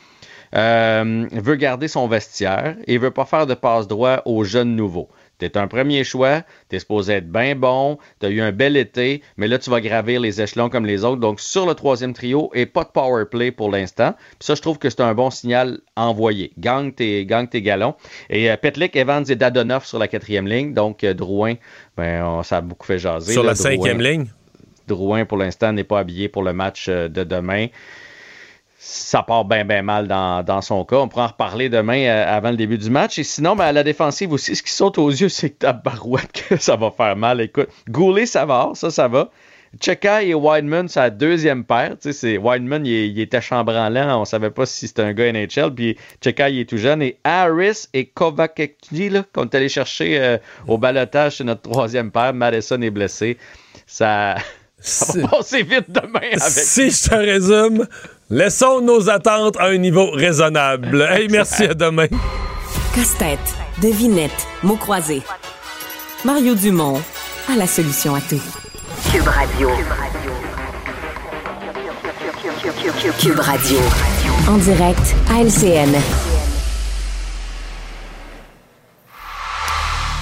veut garder son vestiaire et veut pas faire de passe droit aux jeunes nouveaux. T'es un premier choix, t'es supposé être bien bon, t'as eu un bel été, mais là, tu vas gravir les échelons comme les autres. Donc, sur le troisième trio, et pas de power play pour l'instant. Puis ça, je trouve que c'est un bon signal envoyé. Gang tes, gang tes galons. Et euh, Petlik, Evans et Dadonov sur la quatrième ligne. Donc, euh, Drouin, ben, ça a beaucoup fait jaser. Sur la cinquième ligne? Drouin, pour l'instant, n'est pas habillé pour le match euh, de demain ça part bien, bien mal dans, son cas. On pourra en reparler demain euh, avant le début du match. Et sinon, ben, à la défensive aussi, ce qui saute aux yeux, c'est que ta barouette, que ça va faire mal. Écoute, Goulet, ça va, ça, ça va. Cheka et Wideman, c'est la deuxième paire. Sais, Wideman, il, était chambranlant. On savait pas si c'était un gars NHL. Puis Cheka, il est tout jeune. Et Harris et Kovacekji, qu'on est allé chercher euh, au balotage, c'est notre troisième paire. Madison est blessé. Ça, ça va passer vite demain avec. Si je te résume, Laissons nos attentes à un niveau raisonnable. Hey, merci, à demain. Casse-tête, devinette, mots croisés. Mario Dumont a la solution à tout. Cube Radio. Cube Radio. En direct à LCN.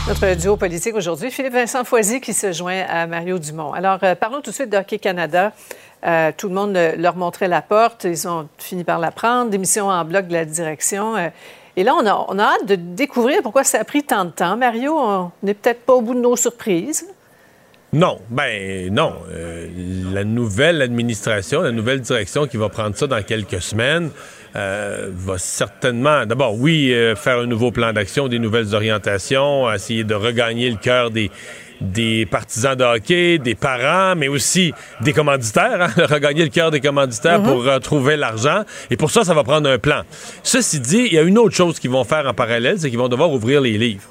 Notre duo politique aujourd'hui, Philippe Vincent Foisy qui se joint à Mario Dumont. Alors, euh, parlons tout de suite d'Hockey Canada. Euh, tout le monde leur montrait la porte. Ils ont fini par la prendre. Démission en bloc de la direction. Euh, et là, on a, on a, hâte de découvrir pourquoi ça a pris tant de temps. Mario, on n'est peut-être pas au bout de nos surprises. Non, ben non. La nouvelle administration, la nouvelle direction qui va prendre ça dans quelques semaines va certainement, d'abord, oui, faire un nouveau plan d'action, des nouvelles orientations, essayer de regagner le cœur des, des partisans de hockey, des parents, mais aussi des commanditaires, hein, regagner le cœur des commanditaires mhm. pour retrouver l'argent. Et pour ça, ça va prendre un plan. Ceci dit, il y a une autre chose qu'ils vont faire en parallèle, c'est qu'ils vont devoir ouvrir les livres.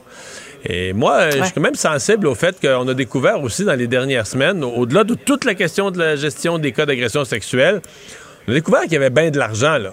Et moi, je suis quand même sensible au fait qu'on a découvert aussi dans les dernières semaines, au-delà de toute la question de la gestion des cas d'agression sexuelle, on a découvert qu'il y avait bien de l'argent, là.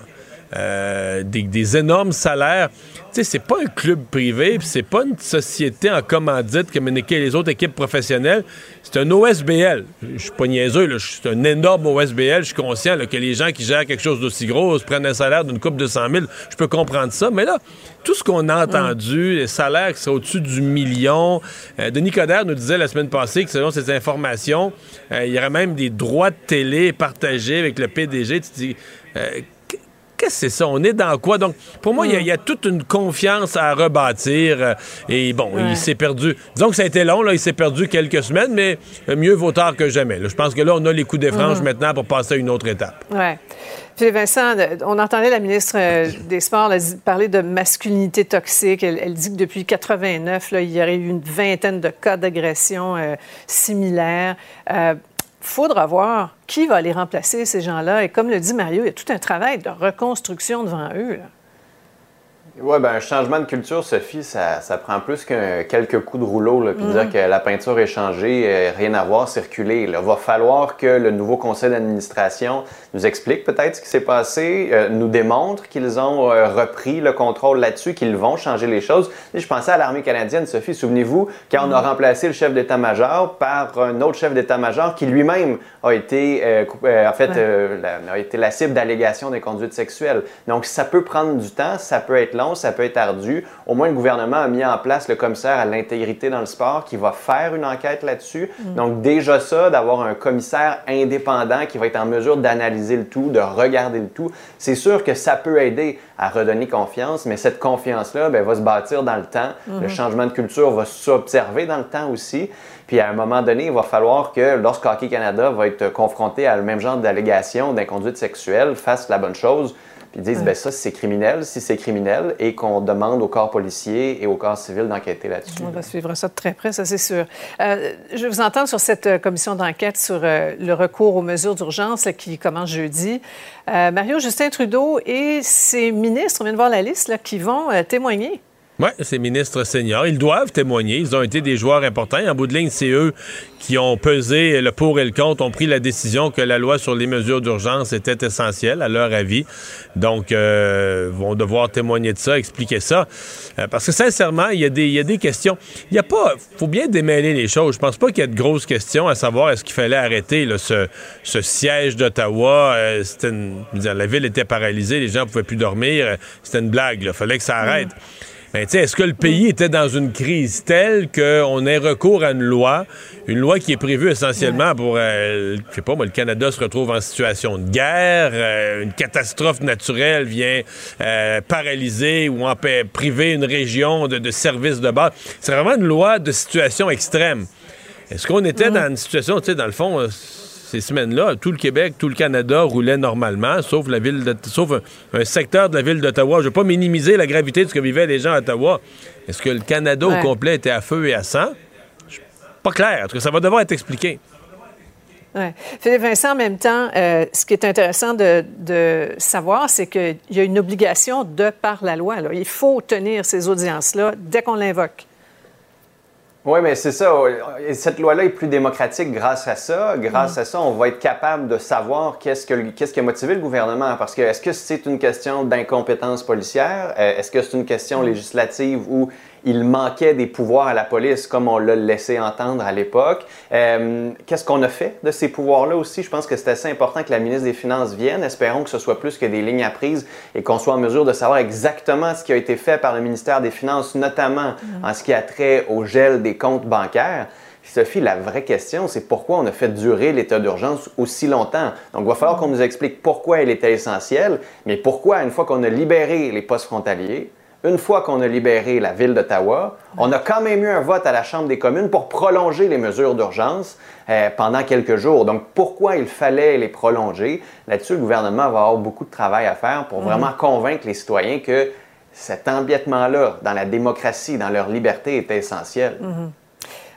Euh, des, énormes salaires. Tu sais, c'est pas un club privé, c'est pas une société en commandite comme les autres équipes professionnelles. C'est un OSBL. Je suis pas niaiseux, c'est un énorme OSBL. Je suis conscient que les gens qui gèrent quelque chose d'aussi gros prennent un salaire d'une coupe de 100 000. Je peux comprendre ça, mais là, tout ce qu'on a entendu, les salaires qui sont au-dessus du million. Euh, Denis Coderre nous disait la semaine passée que selon ces informations, euh, il y aurait même des droits de télé partagés avec le PDG. Tu dis, qu'est-ce que c'est ça? On est dans quoi? Donc, pour moi, il y a- y, a toute une confiance à rebâtir. euh, et bon, Ouais. il s'est perdu. Disons que ça a été long, là, il s'est perdu quelques semaines, mais euh, mieux vaut tard que jamais. là. Je pense que là, on a les coups des franges Mhm. maintenant pour passer à une autre étape. Oui. Philippe Vincent, on entendait la ministre euh, des Sports là, parler de masculinité toxique. Elle, elle dit que depuis 89, là, il y aurait eu une vingtaine de cas d'agression euh, similaires. Euh, faudra voir qui va les remplacer, ces gens-là. Et comme le dit Mario, il y a tout un travail de reconstruction devant eux. là. Oui, ben, un changement de culture, Sophie, ça, ça prend plus que quelques coups de rouleau. Là, puis Mhm. dire que la peinture est changée, euh, rien à voir, circuler. Il va falloir que le nouveau conseil d'administration nous explique peut-être ce qui s'est passé, euh, nous démontre qu'ils ont euh, repris le contrôle là-dessus, qu'ils vont changer les choses. Et je pensais à l'armée canadienne, Sophie, souvenez-vous, quand on a remplacé le chef d'état-major par un autre chef d'état-major qui lui-même a été, en fait, Ouais. la- a été la cible d'allégations d'inconduite sexuelle. Donc, ça peut prendre du temps, ça peut être long, ça peut être ardu. Au moins, le gouvernement a mis en place le commissaire à l'intégrité dans le sport qui va faire une enquête là-dessus. Mm. Donc, déjà ça, d'avoir un commissaire indépendant qui va être en mesure d'analyser le tout, de regarder le tout, c'est sûr que ça peut aider à redonner confiance, mais cette confiance-là ben, va se bâtir dans le temps. Le changement de culture va s'observer dans le temps aussi. Puis à un moment donné, il va falloir que lorsque Hockey Canada va être confronté à le même genre d'allégations d'inconduite sexuelle, fasse la bonne chose, puis disent, Ouais. ben ça, c'est criminel, si c'est criminel, et qu'on demande au corps policier et au corps civil d'enquêter là-dessus. On va suivre ça de très près, ça c'est sûr. Euh, je vous entends sur cette euh, commission d'enquête sur euh, le recours aux mesures d'urgence qui commence jeudi. Euh, Mario Justin Trudeau et ses ministres, on vient de voir la liste, là, qui vont témoigner. Oui, ces ministres seniors, ils doivent témoigner. Ils ont été des joueurs importants. En bout de ligne, c'est eux qui ont pesé le pour et le contre, ont pris la décision que la loi sur les mesures d'urgence était essentielle, à leur avis. Donc, euh, vont devoir témoigner de ça, expliquer ça. Euh, parce que sincèrement, il y, a y a des questions. Il y a pas. faut bien démêler les choses. Je pense pas qu'il y ait de grosses questions à savoir est-ce qu'il fallait arrêter là, ce, ce siège d'Ottawa. Euh, c'était une- la ville était paralysée, les gens pouvaient plus dormir. Euh, C'était une blague. Il fallait que ça arrête. Mais sais, est-ce que le pays était dans une crise telle qu'on ait recours à une loi, une loi qui est prévue essentiellement pour, euh, je sais pas, moi, le Canada se retrouve en situation de guerre, euh, une catastrophe naturelle vient euh, paralyser ou empê- priver une région de, de services de base. C'est vraiment une loi de situation extrême. Est-ce qu'on était dans une situation, tu sais, dans le fond, euh, ces semaines-là, tout le Québec, tout le Canada roulait normalement, sauf la ville de, sauf un, un secteur de la ville d'Ottawa. Je ne veux pas minimiser la gravité de ce que vivaient les gens à Ottawa. Est-ce que le Canada Ouais. au complet était à feu et à sang? Pas clair. En tout cas, ça va devoir être expliqué? Ouais. Philippe Vincent, en même temps, euh, ce qui est intéressant de, de savoir, c'est qu'il y a une obligation de par la loi. là. Il faut tenir ces audiences-là dès qu'on l'invoque. Oui, mais c'est ça. Et Cette loi-là est plus démocratique grâce à ça. Grâce à ça, on va être capable de savoir qu'est-ce, que, qu'est-ce qui a motivé le gouvernement. Parce que est-ce que c'est une question d'incompétence policière? Euh, Est-ce que c'est une question législative où il manquait des pouvoirs à la police comme on l'a laissé entendre à l'époque? Euh, qu'est-ce qu'on a fait de ces pouvoirs-là aussi? Je pense que c'est assez important que la ministre des Finances vienne. Espérons que ce soit plus que des lignes à prise et qu'on soit en mesure de savoir exactement ce qui a été fait par le ministère des Finances, notamment en ce qui a trait au gel des comptes bancaires. Sophie, la vraie question, c'est pourquoi on a fait durer l'état d'urgence aussi longtemps? Donc, il va falloir qu'on nous explique pourquoi il était essentiel, mais pourquoi, une fois qu'on a libéré les postes frontaliers, une fois qu'on a libéré la ville d'Ottawa, on a quand même eu un vote à la Chambre des communes pour prolonger les mesures d'urgence euh, pendant quelques jours. Donc, pourquoi il fallait les prolonger? Là-dessus, le gouvernement va avoir beaucoup de travail à faire pour Mhm. vraiment convaincre les citoyens que cet embiètement-là dans la démocratie, dans leur liberté, est essentiel.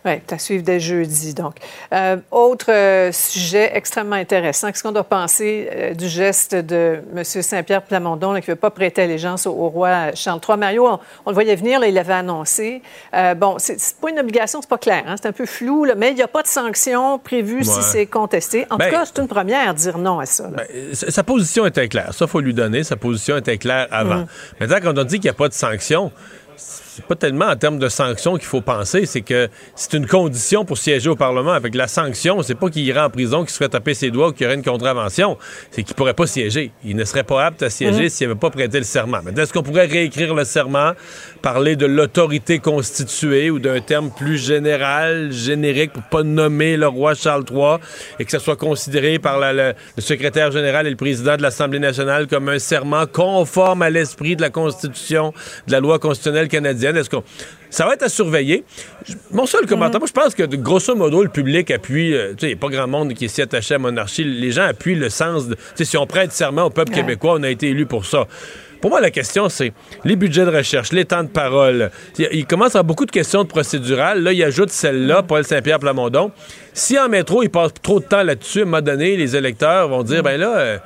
Oui, à suivre dès jeudi. Donc, Euh, autre euh, sujet extrêmement intéressant. Qu'est-ce qu'on doit penser euh, du geste de M. Saint-Pierre Plamondon là, qui ne veut pas prêter allégeance au, au roi Charles III? Mario, on, on le voyait venir, là, il l'avait annoncé. Bon, c'est pas une obligation, c'est pas clair, hein, c'est un peu flou, là, mais il n'y a pas de sanction prévue si c'est contesté. En Ben- tout cas, c'est une première à dire non à ça. Euh, Sa position était claire. Ça, faut lui donner. Sa position était claire avant. Mhm. Maintenant, quand on dit qu'il n'y a pas de sanction, c'est pas tellement en termes de sanctions qu'il faut penser, c'est que c'est une condition pour siéger au Parlement. Avec la sanction, c'est pas qu'il irait en prison, qu'il serait tapé ses doigts ou qu'il y aurait une contravention. C'est qu'il pourrait pas siéger. Il ne serait pas apte à siéger Mhm. s'il n'avait pas prêté le serment. Maintenant, est-ce qu'on pourrait réécrire le serment, parler de l'autorité constituée ou d'un terme plus général, générique, pour pas nommer le roi Charles III et que ça soit considéré par la- le, le secrétaire général et le président de l'Assemblée nationale comme un serment conforme à l'esprit de la Constitution, de la loi constitutionnelle canadienne? Est-ce qu'on... Ça va être à surveiller. Mon seul commentaire, moi, je pense que grosso modo, le public appuie. euh, tu sais, il n'y a pas grand monde qui est si attaché à la monarchie. Les gens appuient le sens de. Tu sais, si on prête serment au peuple Ouais. québécois, on a été élu pour ça. Pour moi, la question, c'est les budgets de recherche, les temps de parole. Il, commence à avoir beaucoup de questions de procédurales. Là, il ajoute celle-là, Paul Saint-Pierre Plamondon. Si en métro, il passe trop de temps là-dessus, à un moment donné, les électeurs vont dire, ben là, euh,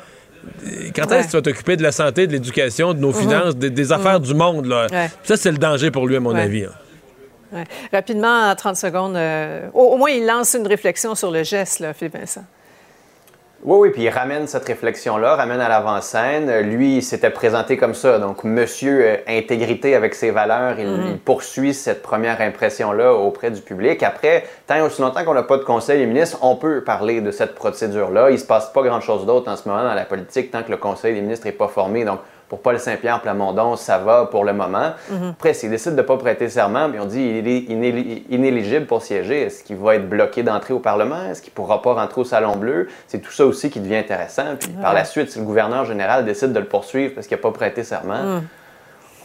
quand est-ce que tu vas t'occuper de la santé, de l'éducation, de nos Mhm. finances, des, des affaires du monde, là? Ouais. Ça, c'est le danger pour lui, à mon avis. hein. Ouais. Rapidement, en 30 secondes, euh, au, au moins, il lance une réflexion sur le geste, là, Philippe Vincent. Oui, oui, puis il ramène cette réflexion-là, ramène à l'avant-scène. Lui, il s'était présenté comme ça. Donc, monsieur euh, intégrité avec ses valeurs, il, Mhm. il poursuit cette première impression-là auprès du public. Après, tant et aussi longtemps qu'on n'a pas de conseil des ministres, on peut parler de cette procédure-là. Il se passe pas grand-chose d'autre en ce moment dans la politique tant que le conseil des ministres n'est pas formé. Donc, pour Paul Saint-Pierre Plamondon, ça va pour le moment. Mhm. Après, s'il décide de ne pas prêter serment, puis on dit il est inéli- inéligible pour siéger, est-ce qu'il va être bloqué d'entrée au Parlement? Est-ce qu'il ne pourra pas rentrer au Salon Bleu? C'est tout ça aussi qui devient intéressant. Puis par la suite, si le gouverneur général décide de le poursuivre parce qu'il n'a pas prêté serment, Mhm.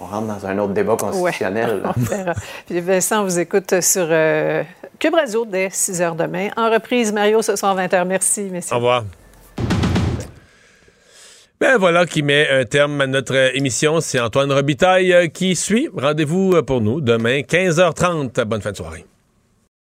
on rentre dans un autre débat constitutionnel. là. On verra. Philippe Vincent, on vous écoute sur euh, Cube Radio dès 6 h demain. En reprise, Mario, ce soir 20 h. Merci, messieurs. Au revoir. Ben voilà qui met un terme à notre euh, émission. C'est Antoine Robitaille euh, qui suit. Rendez-vous euh, pour nous demain, 15h30. Bonne fin de soirée.